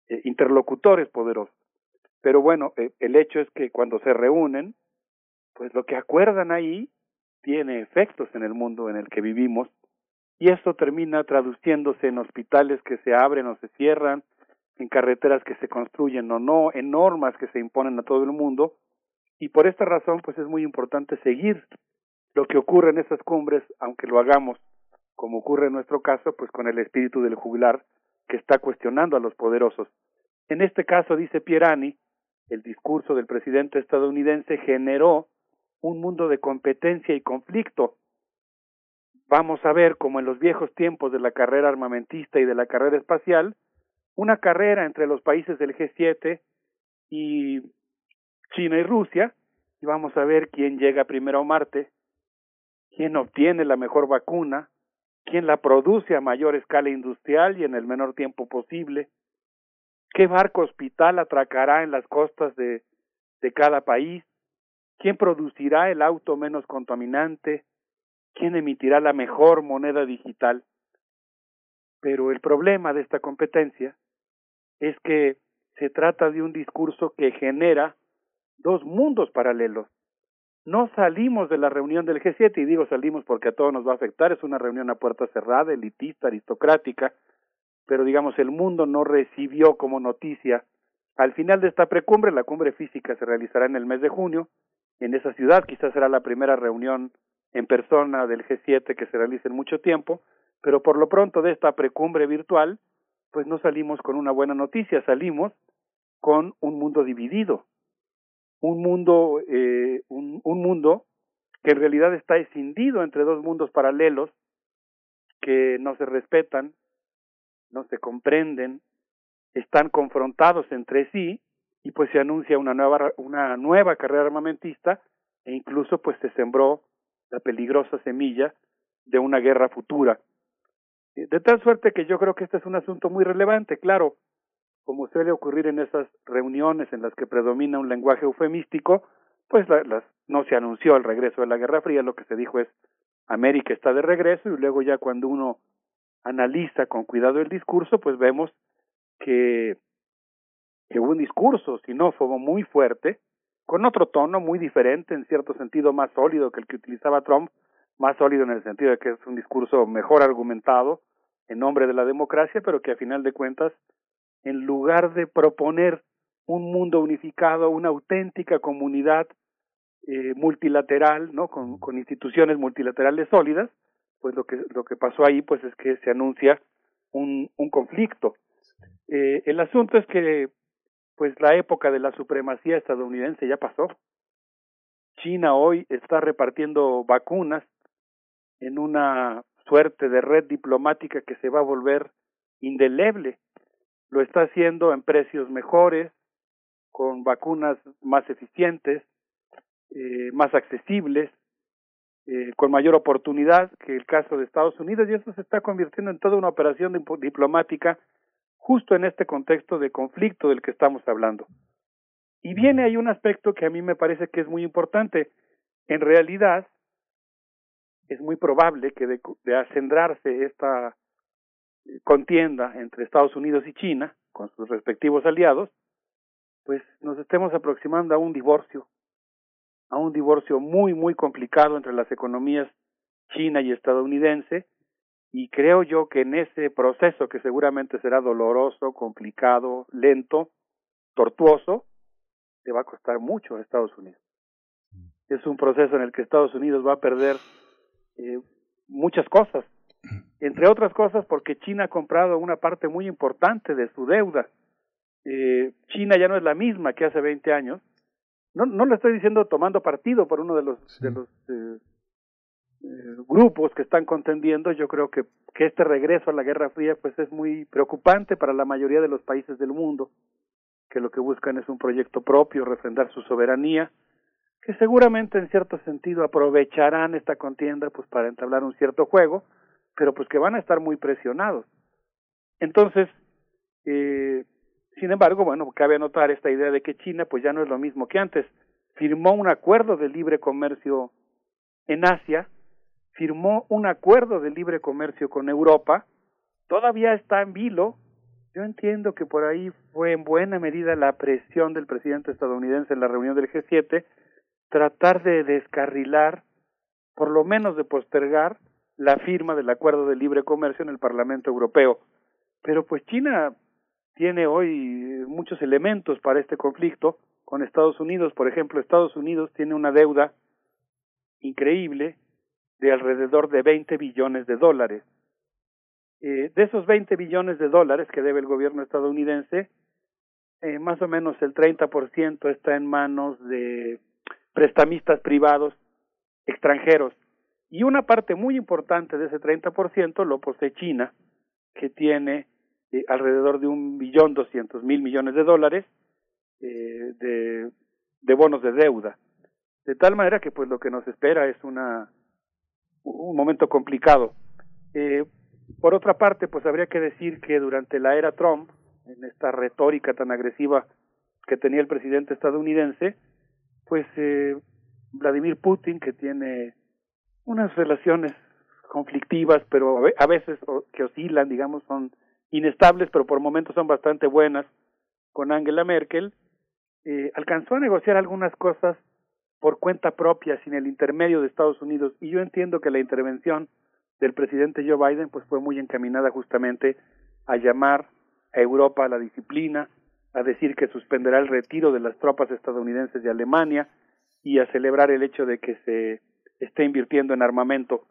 [SPEAKER 28] eh, interlocutores poderosos. Pero bueno, eh, el hecho es que cuando se reúnen, pues lo que acuerdan ahí tiene efectos en el mundo en el que vivimos y esto termina traduciéndose en hospitales que se abren o se cierran, en carreteras que se construyen o no, en normas que se imponen a todo el mundo y por esta razón pues es muy importante seguir lo que ocurre en esas cumbres, aunque lo hagamos como ocurre en nuestro caso, pues con el espíritu del juglar que está cuestionando a los poderosos. En este caso, dice Pierani, el discurso del presidente estadounidense generó un mundo de competencia y conflicto vamos a ver como en los viejos tiempos de la carrera armamentista y de la carrera espacial, una carrera entre los países del G7 y China y Rusia, y vamos a ver quién llega primero a Marte, quién obtiene la mejor vacuna, quién la produce a mayor escala industrial y en el menor tiempo posible, qué barco hospital atracará en las costas de, de cada país, quién producirá el auto menos contaminante, quién emitirá la mejor moneda digital. Pero el problema de esta competencia es que se trata de un discurso que genera dos mundos paralelos. No salimos de la reunión del G7, y digo salimos porque a todos nos va a afectar, es una reunión a puerta cerrada, elitista, aristocrática, pero digamos el mundo no recibió como noticia. Al final de esta precumbre, la cumbre física se realizará en el mes de junio, en esa ciudad quizás será la primera reunión en persona del G7 que se realice en mucho tiempo, pero por lo pronto de esta precumbre virtual, pues no salimos con una buena noticia, salimos con un mundo dividido, un mundo, eh, un, un mundo que en realidad está escindido entre dos mundos paralelos que no se respetan, no se comprenden, están confrontados entre sí y pues se anuncia una nueva una nueva carrera armamentista e incluso pues se sembró la peligrosa semilla de una guerra futura. De tal suerte que yo creo que este es un asunto muy relevante, claro, como suele ocurrir en esas reuniones en las que predomina un lenguaje eufemístico, pues las, no se anunció el regreso de la Guerra Fría, lo que se dijo es América está de regreso y luego ya cuando uno analiza con cuidado el discurso, pues vemos que, hubo un discurso xenófobo muy fuerte, con otro tono muy diferente, en cierto sentido más sólido que el que utilizaba Trump, más sólido en el sentido de que es un discurso mejor argumentado en nombre de la democracia, pero que a final de cuentas, en lugar de proponer un mundo unificado, una auténtica comunidad eh, multilateral, ¿no? Con, con instituciones multilaterales sólidas, pues lo que lo que pasó ahí, pues es que se anuncia un, un conflicto. Eh, el asunto es que, pues la época de la supremacía estadounidense ya pasó. China hoy está repartiendo vacunas en una suerte de red diplomática que se va a volver indeleble. Lo está haciendo en precios mejores, con vacunas más eficientes, eh, más accesibles, eh, con mayor oportunidad que el caso de Estados Unidos y eso se está convirtiendo en toda una operación diplomática justo en este contexto de conflicto del que estamos hablando. Y viene ahí un aspecto que a mí me parece que es muy importante. En realidad, es muy probable que de, de acendrarse esta eh, contienda entre Estados Unidos y China, con sus respectivos aliados, pues nos estemos aproximando a un divorcio a un divorcio muy, muy complicado entre las economías china y estadounidense, y creo yo que en ese proceso, que seguramente será doloroso, complicado, lento, tortuoso, le va a costar mucho a Estados Unidos. Es un proceso en el que Estados Unidos va a perder eh, muchas cosas, entre otras cosas porque China ha comprado una parte muy importante de su deuda. Eh, China ya no es la misma que hace 20 años, no, no lo estoy diciendo tomando partido por uno de los, de los eh, grupos que están contendiendo, yo creo que, que este regreso a la Guerra Fría pues es muy preocupante para la mayoría de los países del mundo, que lo que buscan es un proyecto propio, refrendar su soberanía, que seguramente en cierto sentido aprovecharán esta contienda pues para entablar un cierto juego, pero pues que van a estar muy presionados. Entonces, eh, sin embargo, bueno, cabe anotar esta idea de que China pues ya no es lo mismo que antes. Firmó un acuerdo de libre comercio en Asia, firmó un acuerdo de libre comercio con Europa, todavía está en vilo. Yo entiendo que por ahí fue en buena medida la presión del presidente estadounidense en la reunión del G7 tratar de descarrilar, por lo menos de postergar, la firma del acuerdo de libre comercio en el Parlamento Europeo. Pero pues China tiene hoy muchos elementos para este conflicto con Estados Unidos. Por ejemplo, Estados Unidos tiene una deuda increíble de alrededor de 20 billones de dólares. Eh, de esos 20 billones de dólares que debe el gobierno estadounidense, eh, más o menos el 30% está en manos de prestamistas privados extranjeros. Y una parte muy importante de ese 30% lo posee China, que tiene alrededor de un billón doscientos mil millones de dólares eh, de, de bonos de deuda. De tal manera que pues lo que nos espera es una un momento complicado. Eh, por otra parte, pues habría que decir que durante la era Trump, en esta retórica tan agresiva que tenía el presidente estadounidense, pues eh, Vladimir Putin, que tiene unas relaciones conflictivas, pero a veces que oscilan, digamos, son inestables, pero por momentos son bastante buenas, con Angela Merkel, eh, alcanzó a negociar algunas cosas por cuenta propia, sin el intermedio de Estados Unidos, y yo entiendo que la intervención del presidente Joe Biden pues fue muy encaminada justamente a llamar a Europa a la disciplina, a decir que suspenderá el retiro de las tropas estadounidenses de Alemania y a celebrar el hecho de que se esté invirtiendo en armamento.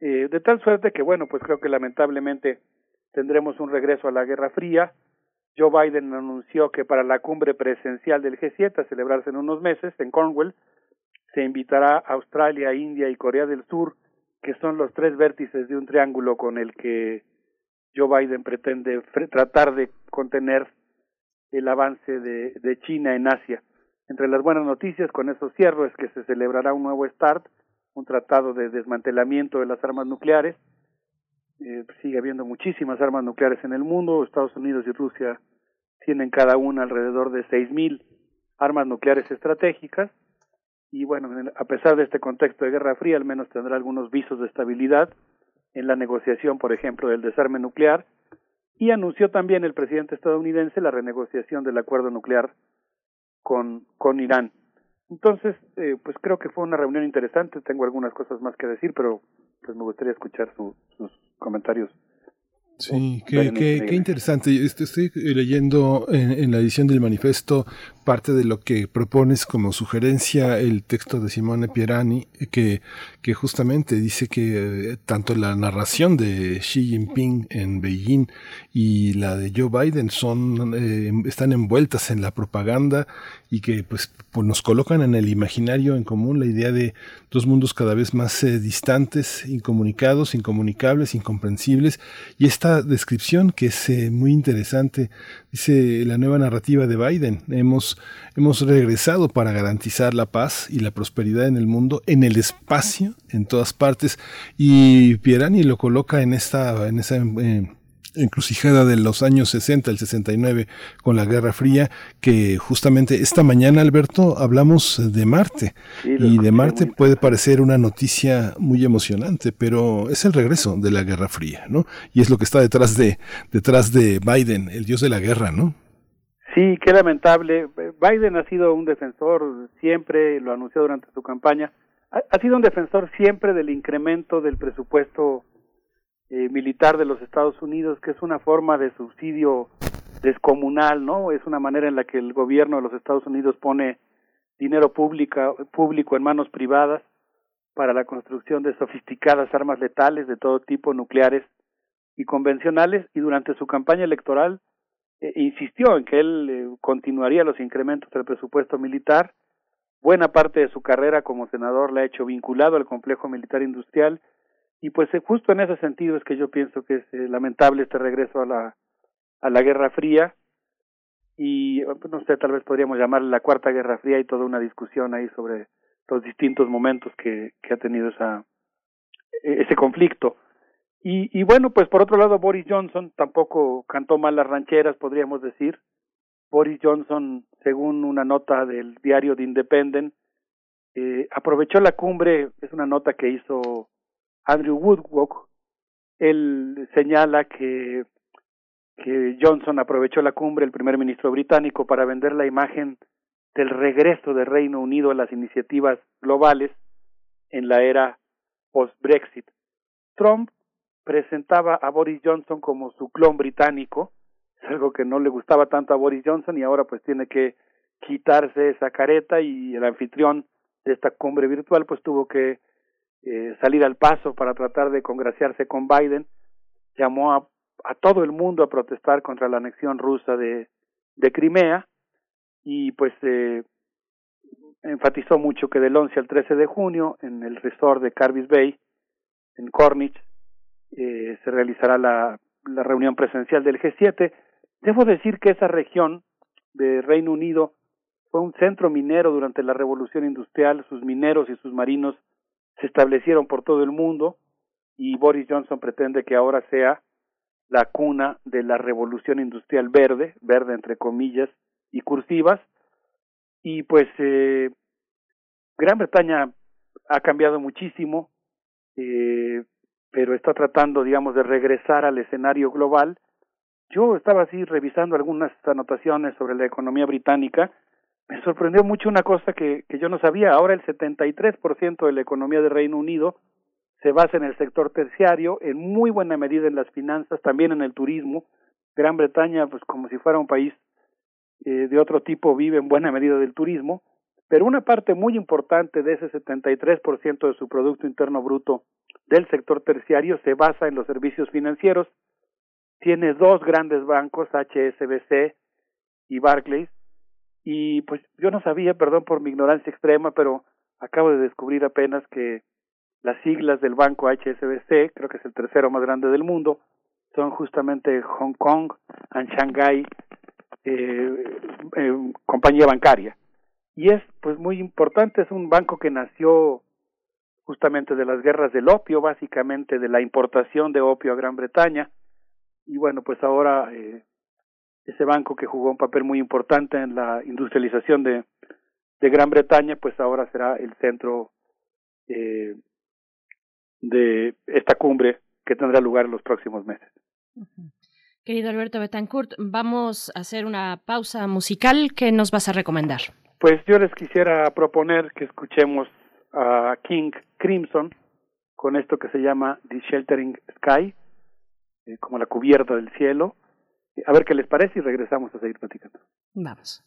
[SPEAKER 28] Eh, de tal suerte que, bueno, pues creo que lamentablemente tendremos un regreso a la Guerra Fría. Joe Biden anunció que para la cumbre presencial del G7 a celebrarse en unos meses en Cornwall se invitará a Australia, India y Corea del Sur, que son los tres vértices de un triángulo con el que Joe Biden pretende tratar de contener el avance de, China en Asia. Entre las buenas noticias, con eso cierro, es que se celebrará un nuevo START, un tratado de desmantelamiento de las armas nucleares, eh, sigue habiendo muchísimas armas nucleares en el mundo, Estados Unidos y Rusia tienen cada una alrededor de 6.000 armas nucleares estratégicas y bueno, a pesar de este contexto de Guerra Fría, al menos tendrá algunos visos de estabilidad en la negociación, por ejemplo, del desarme nuclear y anunció también el presidente estadounidense la renegociación del acuerdo nuclear con, con Irán. Entonces, eh, pues creo que fue una reunión interesante. Tengo algunas cosas más que decir, pero pues me gustaría escuchar sus comentarios
[SPEAKER 1] Sí, qué, qué, interesante. Estoy leyendo en, la edición del manifiesto parte de lo que propones como sugerencia el texto de Simone Pierani, que, que justamente dice que eh, tanto la narración de Xi Jinping en Beijing y la de Joe Biden son, eh, están envueltas en la propaganda y que pues, pues, nos colocan en el imaginario en común la idea de dos mundos cada vez más eh, distantes, incomunicados, incomunicables, incomprensibles. Y esta descripción que es muy interesante, dice la nueva narrativa de Biden, hemos hemos, regresado para garantizar la paz y la prosperidad en el mundo, en el espacio, en todas partes. Y Pierani lo coloca en esta, en esa eh, encrucijada de los años 60, el 69, con la Guerra Fría, que justamente esta mañana, Alberto, hablamos de Marte. y de Marte puede parecer una noticia muy emocionante, pero es el regreso de la Guerra Fría, ¿no? Y es lo que está detrás de, detrás de Biden, el dios de la guerra, ¿no?
[SPEAKER 28] Sí, qué lamentable. Biden ha sido un defensor siempre, lo anunció durante su campaña, ha, sido un defensor siempre del incremento del presupuesto eh, militar de los Estados Unidos, que es una forma de subsidio descomunal, ¿no? Es una manera en la que el gobierno de los Estados Unidos pone dinero pública, público en manos privadas para la construcción de sofisticadas armas letales de todo tipo, nucleares y convencionales, y durante su campaña electoral eh, insistió en que él eh, continuaría los incrementos del presupuesto militar. Buena parte de su carrera como senador la ha hecho vinculado al complejo militar industrial y pues eh, justo en ese sentido es que yo pienso que es lamentable este regreso a la a la Guerra Fría y no sé, tal vez podríamos llamarle la Cuarta Guerra Fría y toda una discusión ahí sobre los distintos momentos que, que ha tenido esa ese conflicto. Y, y bueno, pues por otro lado, Boris Johnson tampoco cantó mal las rancheras, podríamos decir. Boris Johnson, según una nota del diario The Independent, eh, aprovechó la cumbre, es una nota que hizo Andrew Woodcock, él señala que, que Johnson aprovechó la cumbre, el primer ministro británico, para vender la imagen del regreso del Reino Unido a las iniciativas globales en la era post-Brexit. Trump presentaba a Boris Johnson como su clon británico, es algo que no le gustaba tanto a Boris Johnson y ahora pues tiene que quitarse esa careta y el anfitrión de esta cumbre virtual pues tuvo que eh, salir al paso para tratar de congraciarse con Biden, llamó a, todo el mundo a protestar contra la anexión rusa de, Crimea y pues eh, enfatizó mucho que del 11 al 13 de junio en el resort de Carbis Bay en Corniche eh, se realizará la, la reunión presencial del G7. Debo decir que esa región de Reino Unido fue un centro minero durante la revolución industrial, sus mineros y sus marinos se establecieron por todo el mundo y Boris Johnson pretende que ahora sea la cuna de la revolución industrial verde, verde entre comillas y cursivas, y pues eh, Gran Bretaña ha cambiado muchísimo, eh, pero está tratando, digamos, de regresar al escenario global. Yo estaba así revisando algunas anotaciones sobre la economía británica. Me sorprendió mucho una cosa que, yo no sabía. Ahora el 73% de la economía del Reino Unido se basa en el sector terciario, en muy buena medida en las finanzas, también en el turismo. Gran Bretaña, pues como si fuera un país eh, de otro tipo, vive en buena medida del turismo, pero una parte muy importante de ese 73% de su Producto Interno Bruto del sector terciario se basa en los servicios financieros. Tiene dos grandes bancos, HSBC y Barclays. Y pues yo no sabía, perdón por mi ignorancia extrema, pero acabo de descubrir apenas que las siglas del banco HSBC, creo que es el tercero más grande del mundo, son justamente Hong Kong and Shanghai eh, eh, compañía bancaria. Y es pues muy importante, es un banco que nació justamente de las guerras del opio, básicamente de la importación de opio a Gran Bretaña. Y bueno, pues ahora eh, ese banco que jugó un papel muy importante en la industrialización de, de Gran Bretaña, pues ahora será el centro eh, de esta cumbre que tendrá lugar en los próximos meses.
[SPEAKER 2] Querido Alberto Betancourt, vamos a hacer una pausa musical. ¿Qué nos vas a recomendar?
[SPEAKER 28] Pues yo les quisiera proponer que escuchemos a King Crimson con esto que se llama The Sheltering Sky, eh, como la cubierta del cielo. A ver qué les parece y regresamos a seguir platicando.
[SPEAKER 2] Vamos.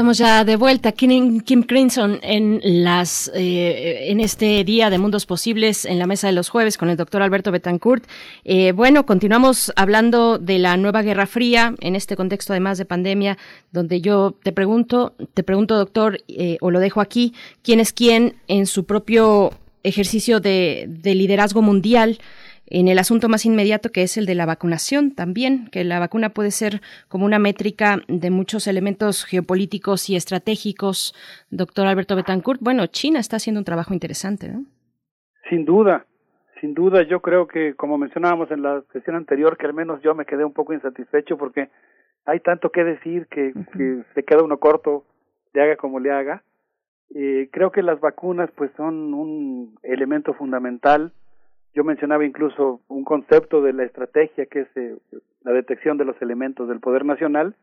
[SPEAKER 2] Estamos ya de vuelta. Kim, Kim Crimson en las eh, en este día de mundos posibles en la mesa de los jueves con el doctor Alberto Betancourt. Eh, bueno, continuamos hablando de la nueva Guerra Fría en este contexto además de pandemia, donde yo te pregunto, te pregunto doctor, eh, o lo dejo aquí, quién es quién en su propio ejercicio de, de liderazgo mundial en el asunto más inmediato que es el de la vacunación también, que la vacuna puede ser como una métrica de muchos elementos geopolíticos y estratégicos. Doctor Alberto Betancourt, bueno, China está haciendo un trabajo interesante, ¿no?
[SPEAKER 28] Sin duda, sin duda, yo creo que como mencionábamos en la sesión anterior, que al menos yo me quedé un poco insatisfecho porque hay tanto que decir que, que se queda uno corto, le haga como le haga. Eh, creo que las vacunas pues son un elemento fundamental yo mencionaba incluso un concepto de la estrategia que es eh, la detección de los elementos del poder nacional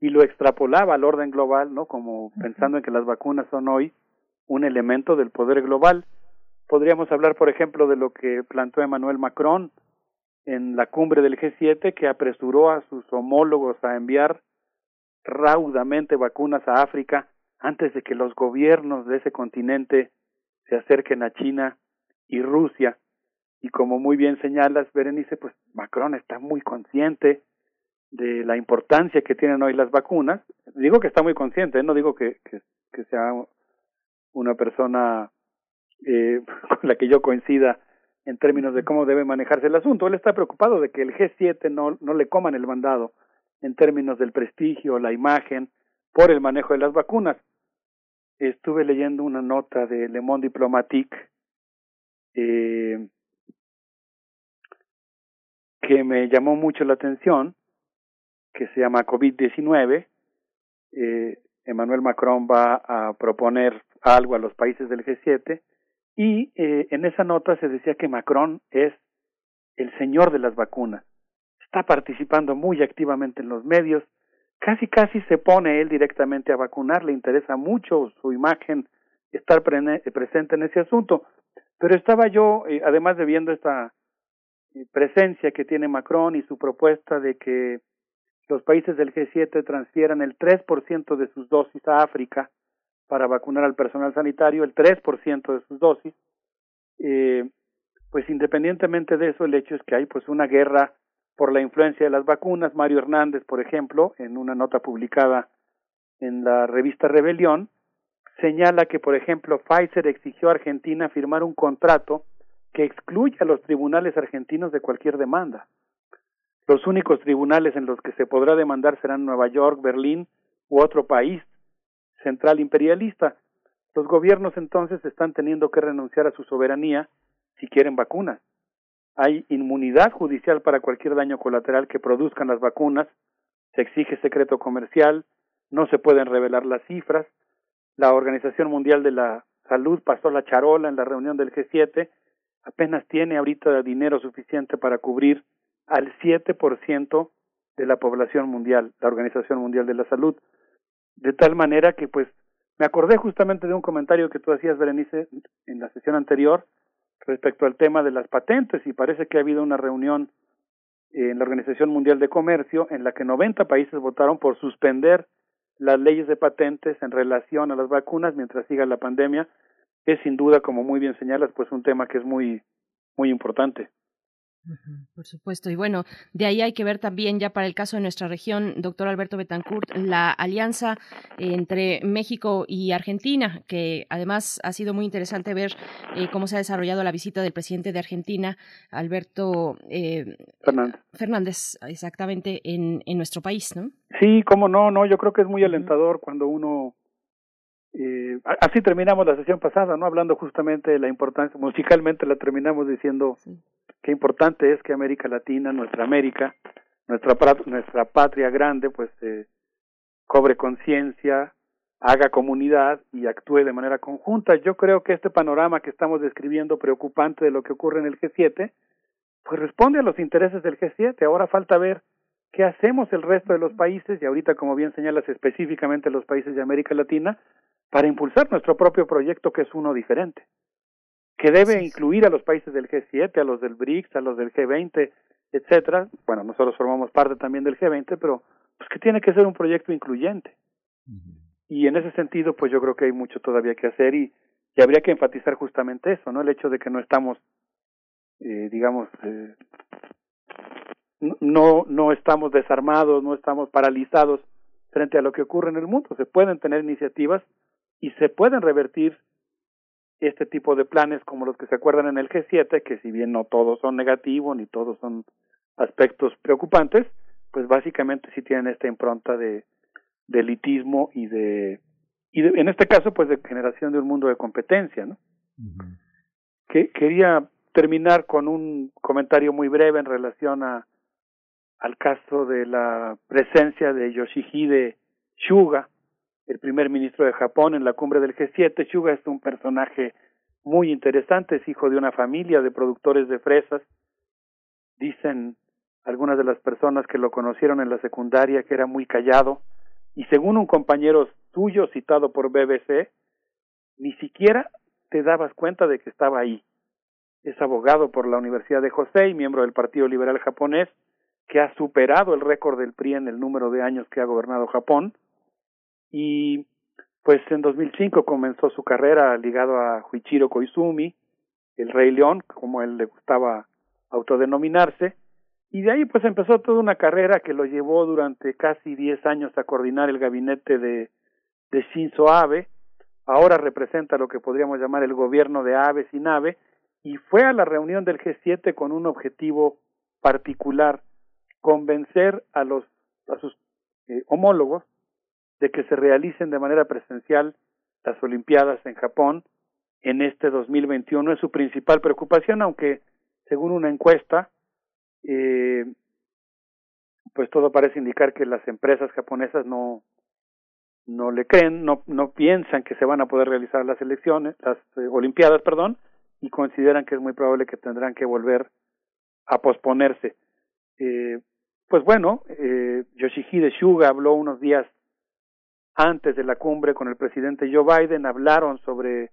[SPEAKER 28] y lo extrapolaba al orden global, ¿no? Como pensando en que las vacunas son hoy un elemento del poder global. Podríamos hablar, por ejemplo, de lo que planteó Emmanuel Macron en la cumbre del G7, que apresuró a sus homólogos a enviar raudamente vacunas a África antes de que los gobiernos de ese continente se acerquen a China y Rusia y como muy bien señalas, Berenice, pues Macron está muy consciente de la importancia que tienen hoy las vacunas. Digo que está muy consciente, ¿eh? no digo que, que, que sea una persona eh, <laughs> con la que yo coincida en términos de cómo debe manejarse el asunto. Él está preocupado de que el G7 no, no le coman el mandado en términos del prestigio, la imagen, por el manejo de las vacunas. Estuve leyendo una nota de Le Monde Diplomatique eh, que me llamó mucho la atención, que se llama COVID-19. Eh, Emmanuel Macron va a proponer algo a los países del G7 y eh, en esa nota se decía que Macron es el señor de las vacunas. Está participando muy activamente en los medios, casi casi se pone él directamente a vacunar, le interesa mucho su imagen estar presente en ese asunto. Pero estaba yo, eh, además de viendo esta presencia que tiene Macron y su propuesta de que los países del G7 transfieran el 3% de sus dosis a África para vacunar al personal sanitario, el 3% de sus dosis, eh, pues independientemente de eso, el hecho es que hay pues una guerra por la influencia de las vacunas. Mario Hernández, por ejemplo, en una nota publicada en la revista Rebelión, señala que, por ejemplo, Pfizer exigió a Argentina firmar un contrato que excluya a los tribunales argentinos de cualquier demanda. Los únicos tribunales en los que se podrá demandar serán Nueva York, Berlín u otro país central imperialista. Los gobiernos entonces están teniendo que renunciar a su soberanía si quieren vacunas. Hay inmunidad judicial para cualquier daño colateral que produzcan las vacunas, se exige secreto comercial, no se pueden revelar las cifras. La Organización Mundial de la Salud pasó la charola en la reunión del G7, apenas tiene ahorita dinero suficiente para cubrir al 7% de la población mundial, la Organización Mundial de la Salud. De tal manera que, pues, me acordé justamente de un comentario que tú hacías, Berenice, en la sesión anterior, respecto al tema de las patentes, y parece que ha habido una reunión en la Organización Mundial de Comercio en la que 90 países votaron por suspender las leyes de patentes en relación a las vacunas mientras siga la pandemia. Es sin duda, como muy bien señalas, pues un tema que es muy, muy importante.
[SPEAKER 2] Por supuesto. Y bueno, de ahí hay que ver también ya para el caso de nuestra región, doctor Alberto Betancourt, la alianza entre México y Argentina, que además ha sido muy interesante ver eh, cómo se ha desarrollado la visita del presidente de Argentina, Alberto
[SPEAKER 28] eh, Fernández.
[SPEAKER 2] Fernández, exactamente, en, en nuestro país, ¿no?
[SPEAKER 28] Sí, cómo no, no, yo creo que es muy alentador cuando uno eh, así terminamos la sesión pasada, ¿no? Hablando justamente de la importancia, musicalmente la terminamos diciendo qué importante es que América Latina, nuestra América, nuestra, nuestra patria grande, pues eh, cobre conciencia, haga comunidad y actúe de manera conjunta. Yo creo que este panorama que estamos describiendo preocupante de lo que ocurre en el G7, pues responde a los intereses del G7. Ahora falta ver qué hacemos el resto de los países, y ahorita, como bien señalas, específicamente los países de América Latina, para impulsar nuestro propio proyecto que es uno diferente, que debe incluir a los países del G7, a los del BRICS, a los del G20, etcétera. Bueno, nosotros formamos parte también del G20, pero pues que tiene que ser un proyecto incluyente. Y en ese sentido, pues yo creo que hay mucho todavía que hacer y, y habría que enfatizar justamente eso, ¿no? El hecho de que no estamos, eh, digamos, eh, no, no estamos desarmados, no estamos paralizados frente a lo que ocurre en el mundo. Se pueden tener iniciativas y se pueden revertir este tipo de planes como los que se acuerdan en el G7, que si bien no todos son negativos ni todos son aspectos preocupantes, pues básicamente sí tienen esta impronta de, de elitismo y de y en este caso pues de generación de un mundo de competencia, ¿no? que, quería terminar con un comentario muy breve en relación a al caso de la presencia de Yoshihide Suga, el primer ministro de Japón en la cumbre del G7. Suga es un personaje muy interesante, es hijo de una familia de productores de fresas. Dicen algunas de las personas que lo conocieron en la secundaria que era muy callado y según un compañero suyo citado por BBC, ni siquiera te dabas cuenta de que estaba ahí. Es abogado por la Universidad de José y miembro del Partido Liberal japonés, que ha superado el récord del PRI en el número de años que ha gobernado Japón y pues en 2005 comenzó su carrera ligado a Huichiro Koizumi, el Rey León, como él le gustaba autodenominarse, y de ahí pues empezó toda una carrera que lo llevó durante casi 10 años a coordinar el gabinete de, Shinzo Abe, ahora representa lo que podríamos llamar el gobierno de Abe sin Abe, y fue a la reunión del G7 con un objetivo particular, convencer a los a sus eh, homólogos de que se realicen de manera presencial las Olimpiadas en Japón en este 2021 es su principal preocupación, aunque según una encuesta, eh, pues todo parece indicar que las empresas japonesas no no le creen, no no piensan que se van a poder realizar las elecciones, las eh, Olimpiadas, perdón, y consideran que es muy probable que tendrán que volver a posponerse. Eh, pues bueno, eh, Yoshihide Suga habló unos días antes de la cumbre con el presidente Joe Biden, hablaron sobre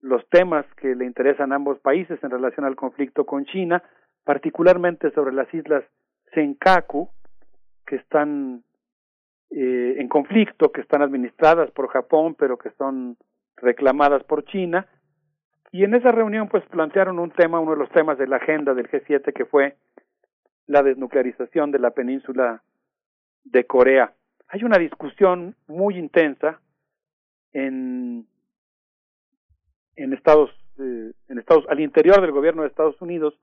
[SPEAKER 28] los temas que le interesan a ambos países en relación al conflicto con China, particularmente sobre las islas Senkaku, que están eh, en conflicto, que están administradas por Japón, pero que son reclamadas por China. Y en esa reunión, pues plantearon un tema, uno de los temas de la agenda del G7, que fue la desnuclearización de la península de Corea. Hay una discusión muy intensa en, eh, en Estados, al interior del gobierno de Estados Unidos.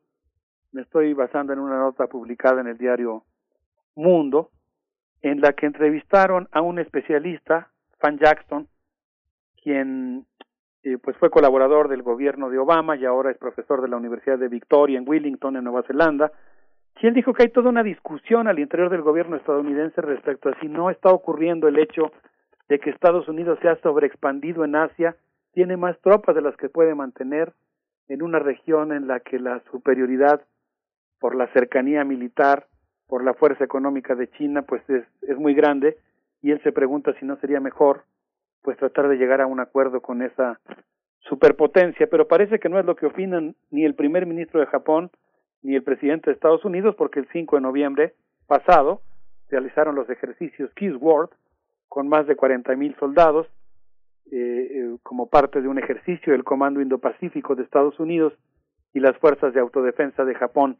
[SPEAKER 28] Me estoy basando en una nota publicada en el diario Mundo, en la que entrevistaron a un especialista, Fan Jackson, quien eh, pues fue colaborador del gobierno de Obama y ahora es profesor de la Universidad de Victoria en Wellington, en Nueva Zelanda, y él dijo que hay toda una discusión al interior del gobierno estadounidense respecto a si no está ocurriendo el hecho de que Estados Unidos se ha sobreexpandido en Asia, tiene más tropas de las que puede mantener en una región en la que la superioridad por la cercanía militar por la fuerza económica de China, pues es, es muy grande y él se pregunta si no sería mejor pues tratar de llegar a un acuerdo con esa superpotencia, pero parece que no es lo que opinan ni el primer ministro de Japón ni el presidente de Estados Unidos, porque el 5 de noviembre pasado realizaron los ejercicios World con más de 40 mil soldados eh, eh, como parte de un ejercicio del Comando Indo-Pacífico de Estados Unidos y las fuerzas de autodefensa de Japón.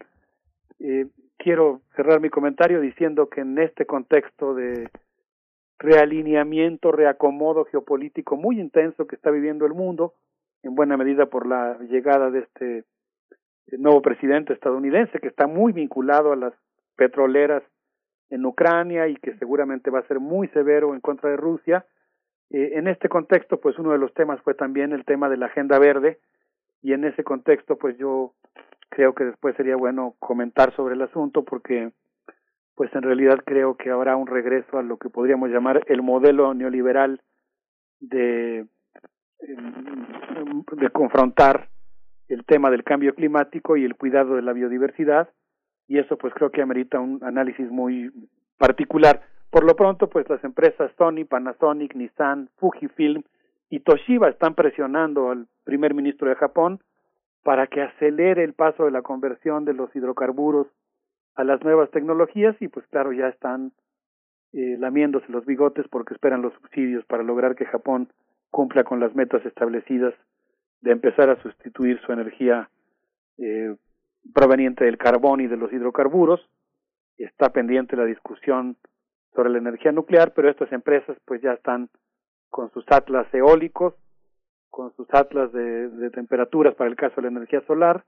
[SPEAKER 28] Eh, quiero cerrar mi comentario diciendo que en este contexto de realineamiento, reacomodo geopolítico muy intenso que está viviendo el mundo, en buena medida por la llegada de este nuevo presidente estadounidense que está muy vinculado a las petroleras en Ucrania y que seguramente va a ser muy severo en contra de Rusia. Eh, en este contexto, pues uno de los temas fue también el tema de la agenda verde y en ese contexto, pues yo creo que después sería bueno comentar sobre el asunto porque pues en realidad creo que habrá un regreso a lo que podríamos llamar el modelo neoliberal de em, de confrontar el tema del cambio climático y el cuidado de la biodiversidad y eso pues creo que amerita un análisis muy particular. Por lo pronto pues las empresas Sony, Panasonic, Nissan, Fujifilm y Toshiba están presionando al primer ministro de Japón para que acelere el paso de la conversión de los hidrocarburos a las nuevas tecnologías y pues claro ya están eh, lamiéndose los bigotes porque esperan los subsidios para lograr que Japón cumpla con las metas establecidas de empezar a sustituir su energía eh, proveniente del carbón y de los hidrocarburos. Está pendiente la discusión sobre la energía nuclear, pero estas empresas pues ya están con sus atlas eólicos, con sus atlas de, temperaturas para el caso de la energía solar,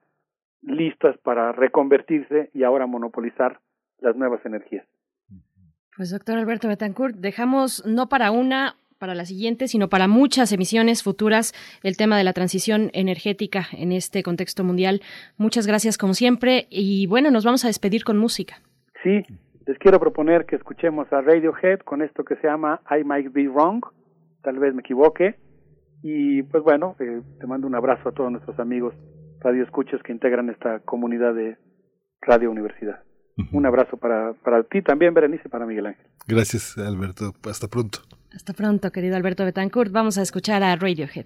[SPEAKER 28] listas para reconvertirse y ahora monopolizar las nuevas energías.
[SPEAKER 2] Pues doctor Alberto Betancourt, dejamos no para una, para la siguiente, sino para muchas emisiones futuras el tema de la transición energética en este contexto mundial. Muchas gracias como siempre y bueno, nos vamos a despedir con música.
[SPEAKER 28] Sí, les quiero proponer que escuchemos a Radiohead con esto que se llama I Might Be Wrong, tal vez me equivoque, y pues bueno, eh, te mando un abrazo a todos nuestros amigos Radio Escuchas que integran esta comunidad de Radio Universidad. Un abrazo para, para ti también, Berenice, para Miguel Ángel.
[SPEAKER 1] Gracias, Alberto. Hasta pronto.
[SPEAKER 2] Hasta pronto, querido Alberto Betancourt. Vamos a escuchar a Radiohead.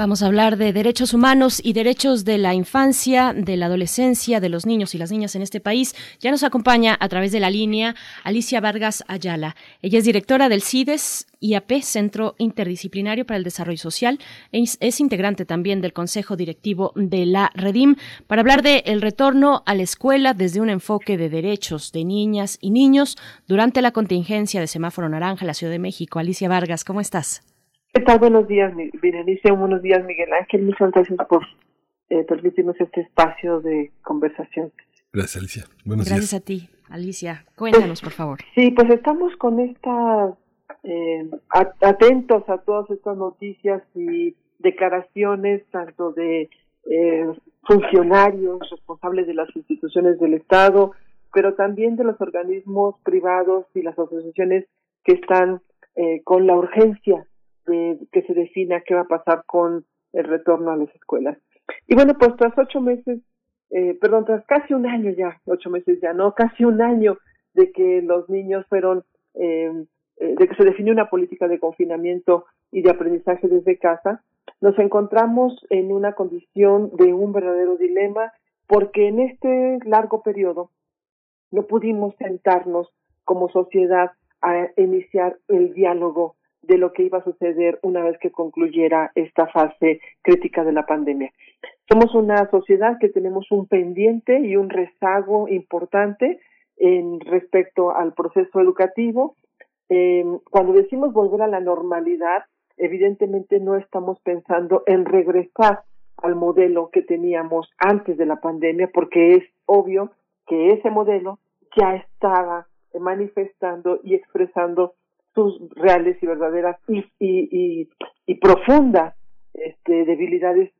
[SPEAKER 2] Vamos a hablar de derechos humanos y derechos de la infancia, de la adolescencia, de los niños y las niñas en este país. Ya nos acompaña a través de la línea Alicia Vargas Ayala. Ella es directora del CIDES IAP, Centro Interdisciplinario para el Desarrollo Social. Es, es integrante también del Consejo Directivo de la Redim para hablar de el retorno a la escuela desde un enfoque de derechos de niñas y niños durante la contingencia de semáforo naranja en la Ciudad de México. Alicia Vargas, ¿cómo estás?
[SPEAKER 29] ¿Qué tal? Buenos días, Berenice. Buenos días, Miguel Ángel. Muchas gracias por eh, permitirnos este espacio de conversación.
[SPEAKER 1] Gracias, Alicia. Buenos
[SPEAKER 2] gracias a ti, Alicia. Cuéntanos, por favor.
[SPEAKER 29] Sí, pues estamos con estas, eh, atentos a todas estas noticias y declaraciones, tanto de eh, funcionarios responsables de las instituciones del Estado, pero también de los organismos privados y las asociaciones que están eh, con la urgencia que se defina qué va a pasar con el retorno a las escuelas. Y bueno, pues tras ocho meses, eh, perdón, tras casi un año ya, ocho meses ya, no, casi un año de que los niños fueron, eh, eh, de que se definió una política de confinamiento y de aprendizaje desde casa, nos encontramos en una condición de un verdadero dilema porque en este largo periodo no pudimos sentarnos como sociedad a iniciar el diálogo de lo que iba a suceder una vez que concluyera esta fase crítica de la pandemia. Somos una sociedad que tenemos un pendiente y un rezago importante en respecto al proceso educativo. Eh, cuando decimos volver a la normalidad, evidentemente no estamos pensando en regresar al modelo que teníamos antes de la pandemia, porque es obvio que ese modelo ya estaba manifestando y expresando sus reales y verdaderas y, y, y, profundas este, debilidades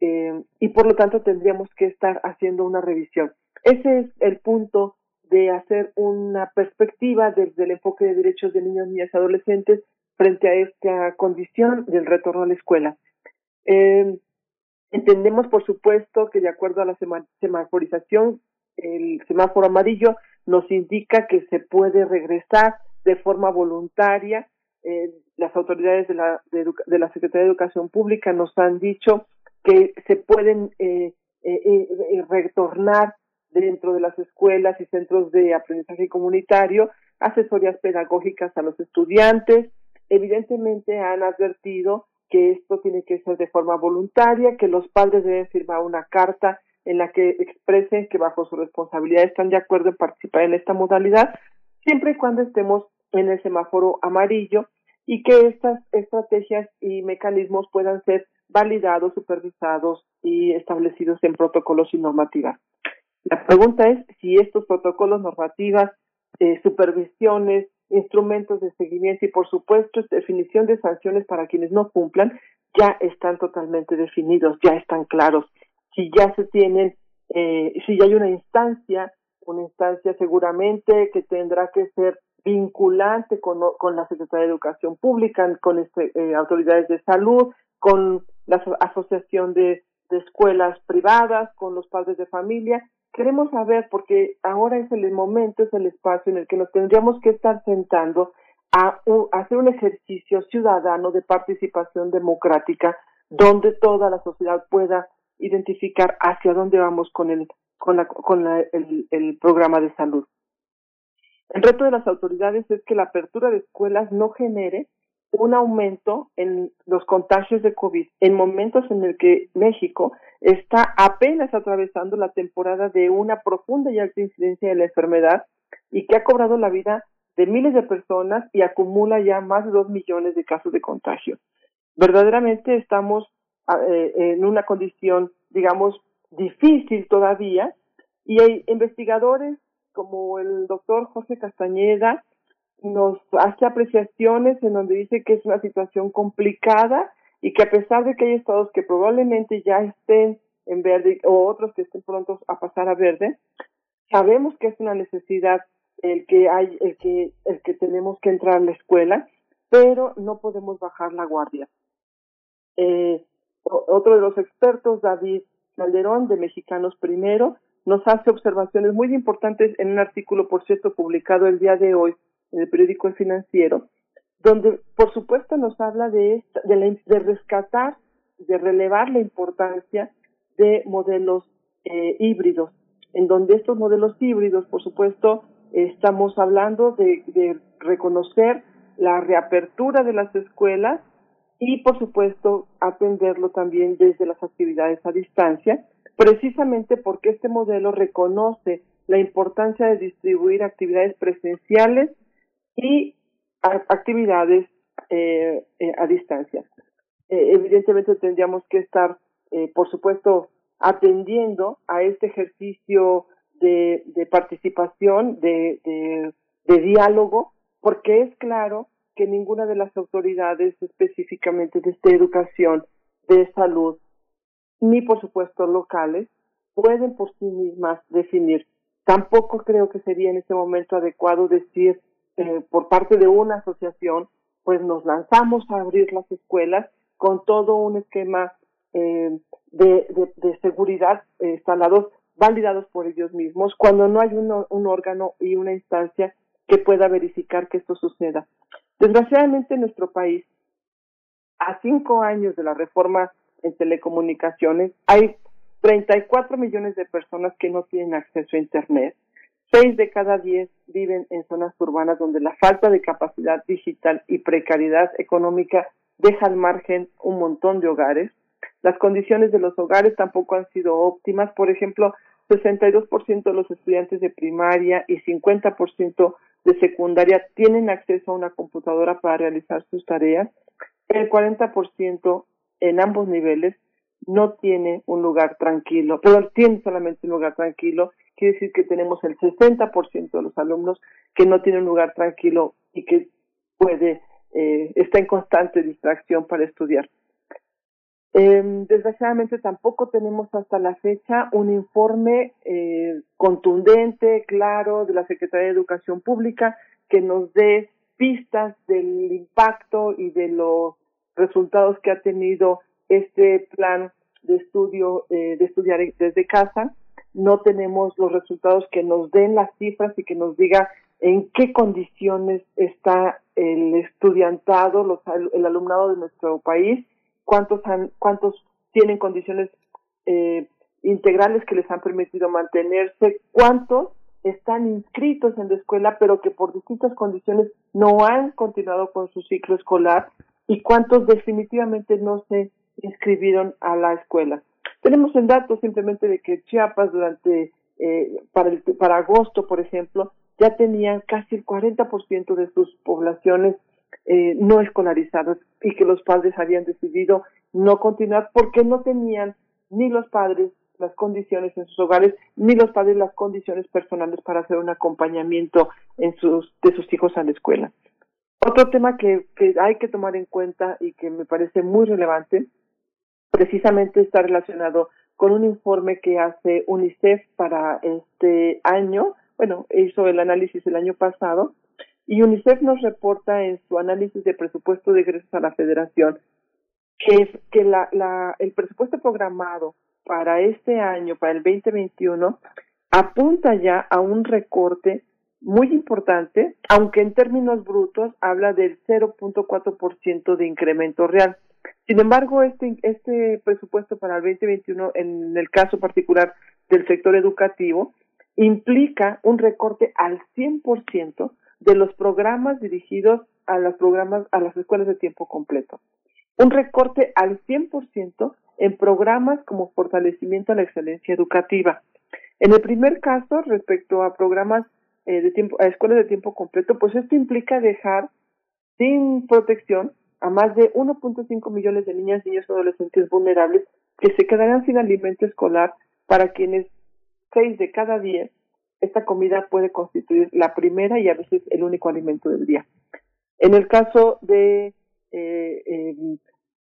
[SPEAKER 29] eh, y por lo tanto tendríamos que estar haciendo una revisión. Ese es el punto de hacer una perspectiva desde el enfoque de derechos de niños, niñas y adolescentes frente a esta condición del retorno a la escuela. Eh, entendemos, por supuesto, que de acuerdo a la semaforización, el semáforo amarillo nos indica que se puede regresar de forma voluntaria. Eh, las autoridades de la, de, la Secretaría de Educación Pública nos han dicho que se pueden eh, eh, retornar dentro de las escuelas y centros de aprendizaje comunitario asesorías pedagógicas a los estudiantes. Evidentemente han advertido que esto tiene que ser de forma voluntaria, que los padres deben firmar una carta en la que expresen que bajo su responsabilidad están de acuerdo en participar en esta modalidad, siempre y cuando estemos en el semáforo amarillo y que estas estrategias y mecanismos puedan ser validados, supervisados y establecidos en protocolos y normativas. La pregunta es si estos protocolos, normativas, eh, supervisiones, instrumentos de seguimiento y, por supuesto, definición de sanciones para quienes no cumplan, ya están totalmente definidos, ya están claros. Si ya se tienen, eh, si ya hay una instancia, una instancia seguramente que tendrá que ser vinculante con, con la Secretaría de Educación Pública, con este, eh, autoridades de salud, con la Asociación de, Escuelas Privadas, con los padres de familia. Queremos saber, porque ahora es el momento, es el espacio en el que nos tendríamos que estar sentando a, hacer un ejercicio ciudadano de participación democrática donde toda la sociedad pueda identificar hacia dónde vamos con el con la, con la, el, el programa de salud. El reto de las autoridades es que la apertura de escuelas no genere un aumento en los contagios de COVID en momentos en el que México está apenas atravesando la temporada de una profunda y alta incidencia de la enfermedad y que ha cobrado la vida de miles de personas y acumula ya más de dos millones de casos de contagio. Verdaderamente estamos eh, en una condición, digamos, difícil todavía y hay investigadores como el doctor Jorge Castañeda nos hace apreciaciones en donde dice que es una situación complicada y que a pesar de que hay estados que probablemente ya estén en verde o otros que estén prontos a pasar a verde, sabemos que es una necesidad el que hay el que el que tenemos que entrar a la escuela, pero no podemos bajar la guardia. Eh, otro de los expertos, David Calderón de Mexicanos Primero, nos hace observaciones muy importantes en un artículo, por cierto, publicado el día de hoy en el periódico El Financiero, donde por supuesto nos habla de, esta, de, de rescatar, de relevar la importancia de modelos eh, híbridos, en donde estos modelos híbridos, por supuesto, estamos hablando de, de reconocer la reapertura de las escuelas y, por supuesto, atenderlo también desde las actividades a distancia, precisamente porque este modelo reconoce la importancia de distribuir actividades presenciales y actividades eh, eh, a distancia. Eh, evidentemente tendríamos que estar, por supuesto, atendiendo a este ejercicio de, participación, de diálogo, porque es claro que ninguna de las autoridades específicamente de esta educación, de salud, ni por supuesto locales, pueden por sí mismas definir. Tampoco creo que sería en este momento adecuado decir eh, por parte de una asociación, pues nos lanzamos a abrir las escuelas con todo un esquema eh, de, de, seguridad eh, instalados, validados por ellos mismos, cuando no hay un órgano y una instancia que pueda verificar que esto suceda. Desgraciadamente en nuestro país, a cinco años de la reforma en telecomunicaciones, hay 34 millones de personas que no tienen acceso a Internet. Seis de cada diez viven en zonas urbanas donde la falta de capacidad digital y precariedad económica deja al margen un montón de hogares. Las condiciones de los hogares tampoco han sido óptimas. Por ejemplo, 62% de los estudiantes de primaria y 50% de secundaria tienen acceso a una computadora para realizar sus tareas. El 40% en ambos niveles no tiene un lugar tranquilo, pero tiene solamente un lugar tranquilo, quiere decir que tenemos el 60% de los alumnos que no tienen un lugar tranquilo y que puede, eh, está en constante distracción para estudiar. Eh, desgraciadamente tampoco tenemos hasta la fecha un informe eh, contundente, claro, de la Secretaría de Educación Pública que nos dé pistas del impacto y de los resultados que ha tenido este plan de estudio, eh, de estudiar desde casa. No tenemos los resultados que nos den las cifras y que nos diga en qué condiciones está el estudiantado, los, el alumnado de nuestro país cuántos han, cuántos tienen condiciones eh, integrales que les han permitido mantenerse, cuántos están inscritos en la escuela pero que por distintas condiciones no han continuado con su ciclo escolar y cuántos definitivamente no se inscribieron a la escuela. Tenemos el dato simplemente de que Chiapas durante eh, para el, para agosto, por ejemplo, ya tenían casi el 40% de sus poblaciones eh, no escolarizados y que los padres habían decidido no continuar porque no tenían ni los padres las condiciones en sus hogares ni los padres las condiciones personales para hacer un acompañamiento en sus de sus hijos a la escuela. Otro tema que, que hay que tomar en cuenta y que me parece muy relevante precisamente está relacionado con un informe que hace UNICEF para este año, bueno, hizo el análisis el año pasado, y UNICEF nos reporta en su análisis de presupuesto de egresos a la federación que, que la, la, el presupuesto programado para este año, para el 2021, apunta ya a un recorte muy importante, aunque en términos brutos habla del 0.4% de incremento real. Sin embargo, este, este presupuesto para el 2021, en el caso particular del sector educativo, implica un recorte al 100% de los programas dirigidos a los programas a las escuelas de tiempo completo. Un recorte al 100% en programas como fortalecimiento a la excelencia educativa. En el primer caso, respecto a programas eh, de tiempo, a escuelas de tiempo completo, pues esto implica dejar sin protección a más de 1.5 millones de niñas, niños y adolescentes vulnerables que se quedarán sin alimento escolar para quienes seis de cada diez esta comida puede constituir la primera y a veces el único alimento del día. En el caso de, eh, em,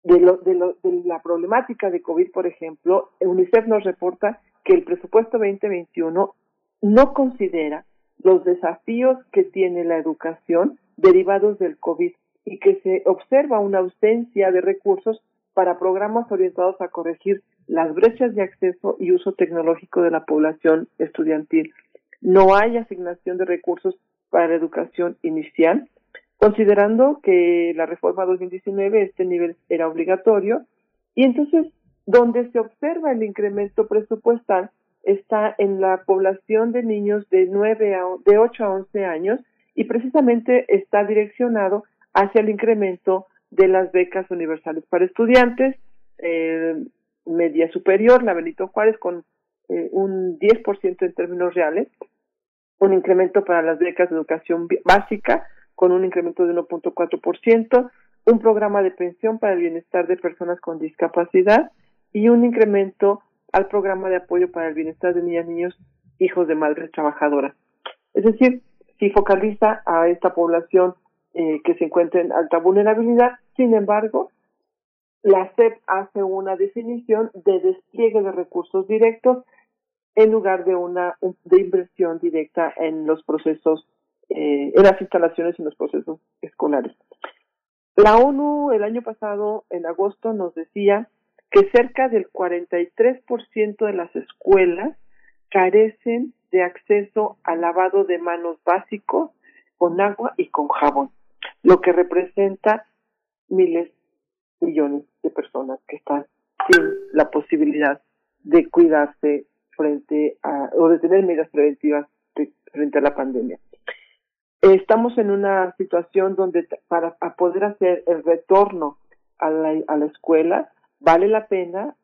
[SPEAKER 29] lo, de, lo, de la problemática de COVID, por ejemplo, UNICEF nos reporta que el presupuesto 2021 no considera los desafíos que tiene la educación derivados del COVID y que se observa una ausencia de recursos para programas orientados a corregir las brechas de acceso y uso tecnológico de la población estudiantil. No hay asignación de recursos para la educación inicial, considerando que la reforma 2019 este nivel era obligatorio y entonces donde se observa el incremento presupuestal está en la población de niños de 9 a, de 8 a 11 años y precisamente está direccionado hacia el incremento de las becas universales para estudiantes, eh, media superior, la Benito Juárez con eh, un 10% en términos reales, un incremento para las becas de educación básica con un incremento de 1.4%, un programa de pensión para el bienestar de personas con discapacidad y un incremento al programa de apoyo para el bienestar de niñas, niños, hijos de madres trabajadoras. Es decir, si focaliza a esta población eh, que se encuentra en alta vulnerabilidad, sin embargo, la SEP hace una definición de despliegue de recursos directos en lugar de una inversión directa en los procesos, eh, en las instalaciones y en los procesos escolares. La ONU el año pasado, en agosto, nos decía que cerca del 43% de las escuelas carecen de acceso al lavado de manos básico con agua y con jabón, lo que representa miles, millones de personas que están sin la posibilidad de cuidarse frente a, o de tener medidas preventivas frente a la pandemia. Estamos en una situación donde para poder hacer el retorno a la, a la escuela vale la pena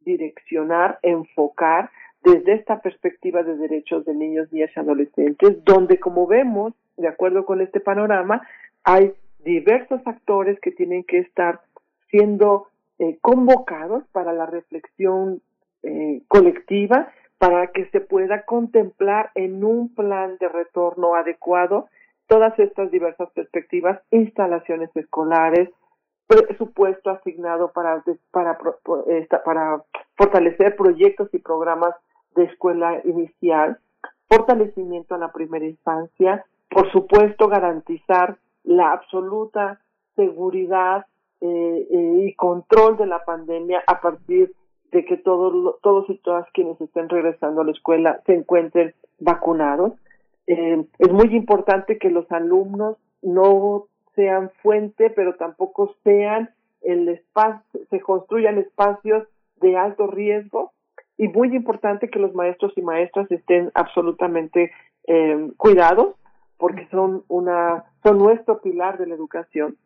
[SPEAKER 29] direccionar, enfocar desde esta perspectiva de derechos de niños, niñas y adolescentes, donde como vemos, de acuerdo con este panorama, hay diversos actores que tienen que estar siendo eh, convocados para la reflexión eh, colectiva, para que se pueda contemplar en un plan de retorno adecuado todas estas diversas perspectivas, instalaciones escolares, presupuesto asignado para, para, para fortalecer proyectos y programas de escuela inicial, fortalecimiento a la primera infancia, por supuesto garantizar la absoluta seguridad eh, eh, y control de la pandemia a partir de que todos todos y todas quienes estén regresando a la escuela se encuentren vacunados. Eh, es muy importante que los alumnos no sean fuente, pero tampoco sean el espacio, se construyan espacios de alto riesgo y muy importante que los maestros y maestras estén absolutamente eh, cuidados porque son una son nuestro pilar de la educación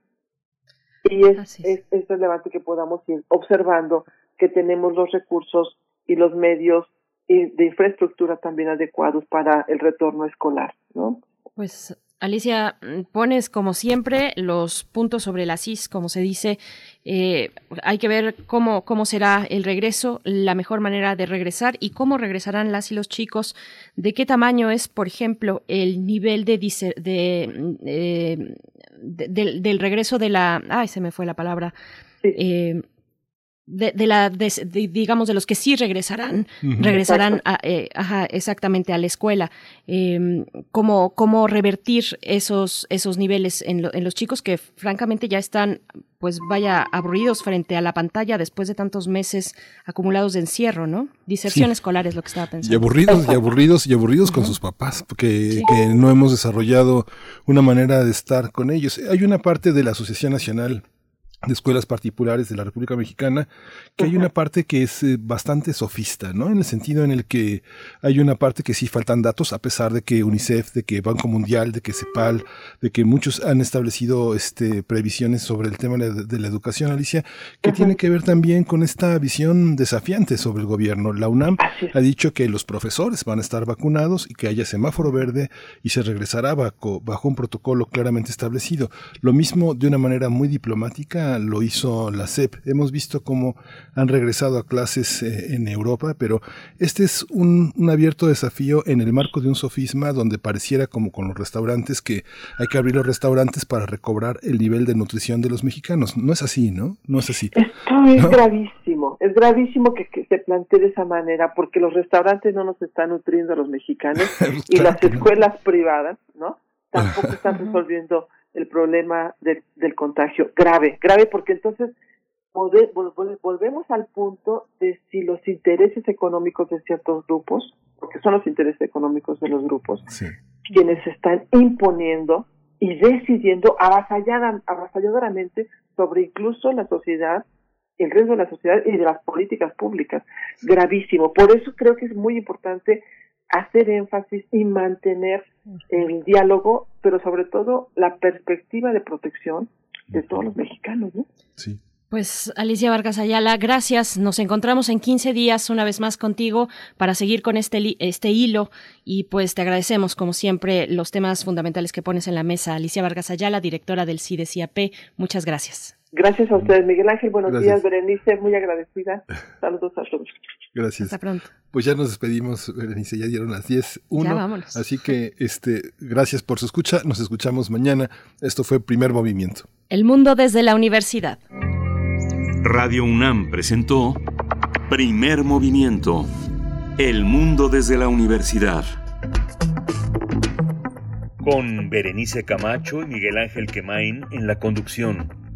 [SPEAKER 29] y es, es. es, relevante que podamos ir observando que tenemos los recursos y los medios y de infraestructura también adecuados para el retorno escolar, ¿no?
[SPEAKER 2] Pues Alicia, mm, pones como siempre los puntos sobre las is, como se dice. Eh, hay que ver cómo, cómo será el regreso, la mejor manera de regresar y cómo regresarán las y los chicos. De qué tamaño es, por ejemplo, el nivel de, de, eh, del regreso de la. Ay, se me fue la palabra. Eh, de, de la digamos de los que sí regresarán regresarán a, eh, ajá, exactamente a la escuela. Eh, cómo cómo revertir esos esos niveles en, en, los chicos que francamente ya están pues vaya aburridos frente a la pantalla después de tantos meses acumulados de encierro no diserción escolar es lo que estaba pensando.
[SPEAKER 1] Y aburridos y aburridos y aburridos con sus papás porque que no hemos desarrollado una manera de estar con ellos. Hay una parte de la asociación nacional de escuelas particulares de la República Mexicana, que hay una parte que es eh, bastante sofista, ¿no? En el sentido en el que hay una parte que sí faltan datos, a pesar de que UNICEF, de que Banco Mundial, de que CEPAL, de que muchos han establecido este, previsiones sobre el tema de, la educación, Alicia, que tiene que ver también con esta visión desafiante sobre el gobierno. La UNAM ha dicho que los profesores van a estar vacunados y que haya semáforo verde y se regresará bajo, bajo un protocolo claramente establecido. Lo mismo de una manera muy diplomática lo hizo la CEP. Hemos visto cómo han regresado a clases eh, en Europa, pero este es un, abierto desafío en el marco de un sofisma donde pareciera como con los restaurantes que hay que abrir los restaurantes para recobrar el nivel de nutrición de los mexicanos. No es así, ¿no? No es así.
[SPEAKER 29] Esto es gravísimo. Es gravísimo que, se plantee de esa manera porque los restaurantes no nos están nutriendo a los mexicanos <laughs> y las escuelas privadas, ¿no? Tampoco están resolviendo el problema del contagio grave, grave porque entonces volvemos al punto de si los intereses económicos de ciertos grupos, porque son los intereses económicos de los grupos, quienes están imponiendo y decidiendo avasalladoramente sobre incluso la sociedad, el resto de la sociedad y de las políticas públicas. Gravísimo. Por eso creo que es muy importante hacer énfasis y mantener el diálogo, pero sobre todo la perspectiva de protección de todos los mexicanos, ¿no?
[SPEAKER 1] Sí.
[SPEAKER 2] Pues Alicia Vargas Ayala, gracias. Nos encontramos en 15 días una vez más contigo para seguir con este, este hilo y pues te agradecemos como siempre los temas fundamentales que pones en la mesa. Alicia Vargas Ayala, directora del CIDESIAP, muchas gracias.
[SPEAKER 29] Gracias a ustedes, Miguel Ángel. Buenos días, Berenice. Muy agradecida. Saludos a todos.
[SPEAKER 1] Gracias.
[SPEAKER 2] Hasta pronto.
[SPEAKER 1] Pues ya nos despedimos, Berenice. Ya dieron las 10.
[SPEAKER 2] Ya vámonos.
[SPEAKER 1] Así que este, gracias por su escucha. Nos escuchamos mañana. Esto fue Primer Movimiento.
[SPEAKER 2] El mundo desde la universidad.
[SPEAKER 27] Radio UNAM presentó Primer Movimiento. El mundo desde la universidad. Con Berenice Camacho y Miguel Ángel Quemain en la conducción.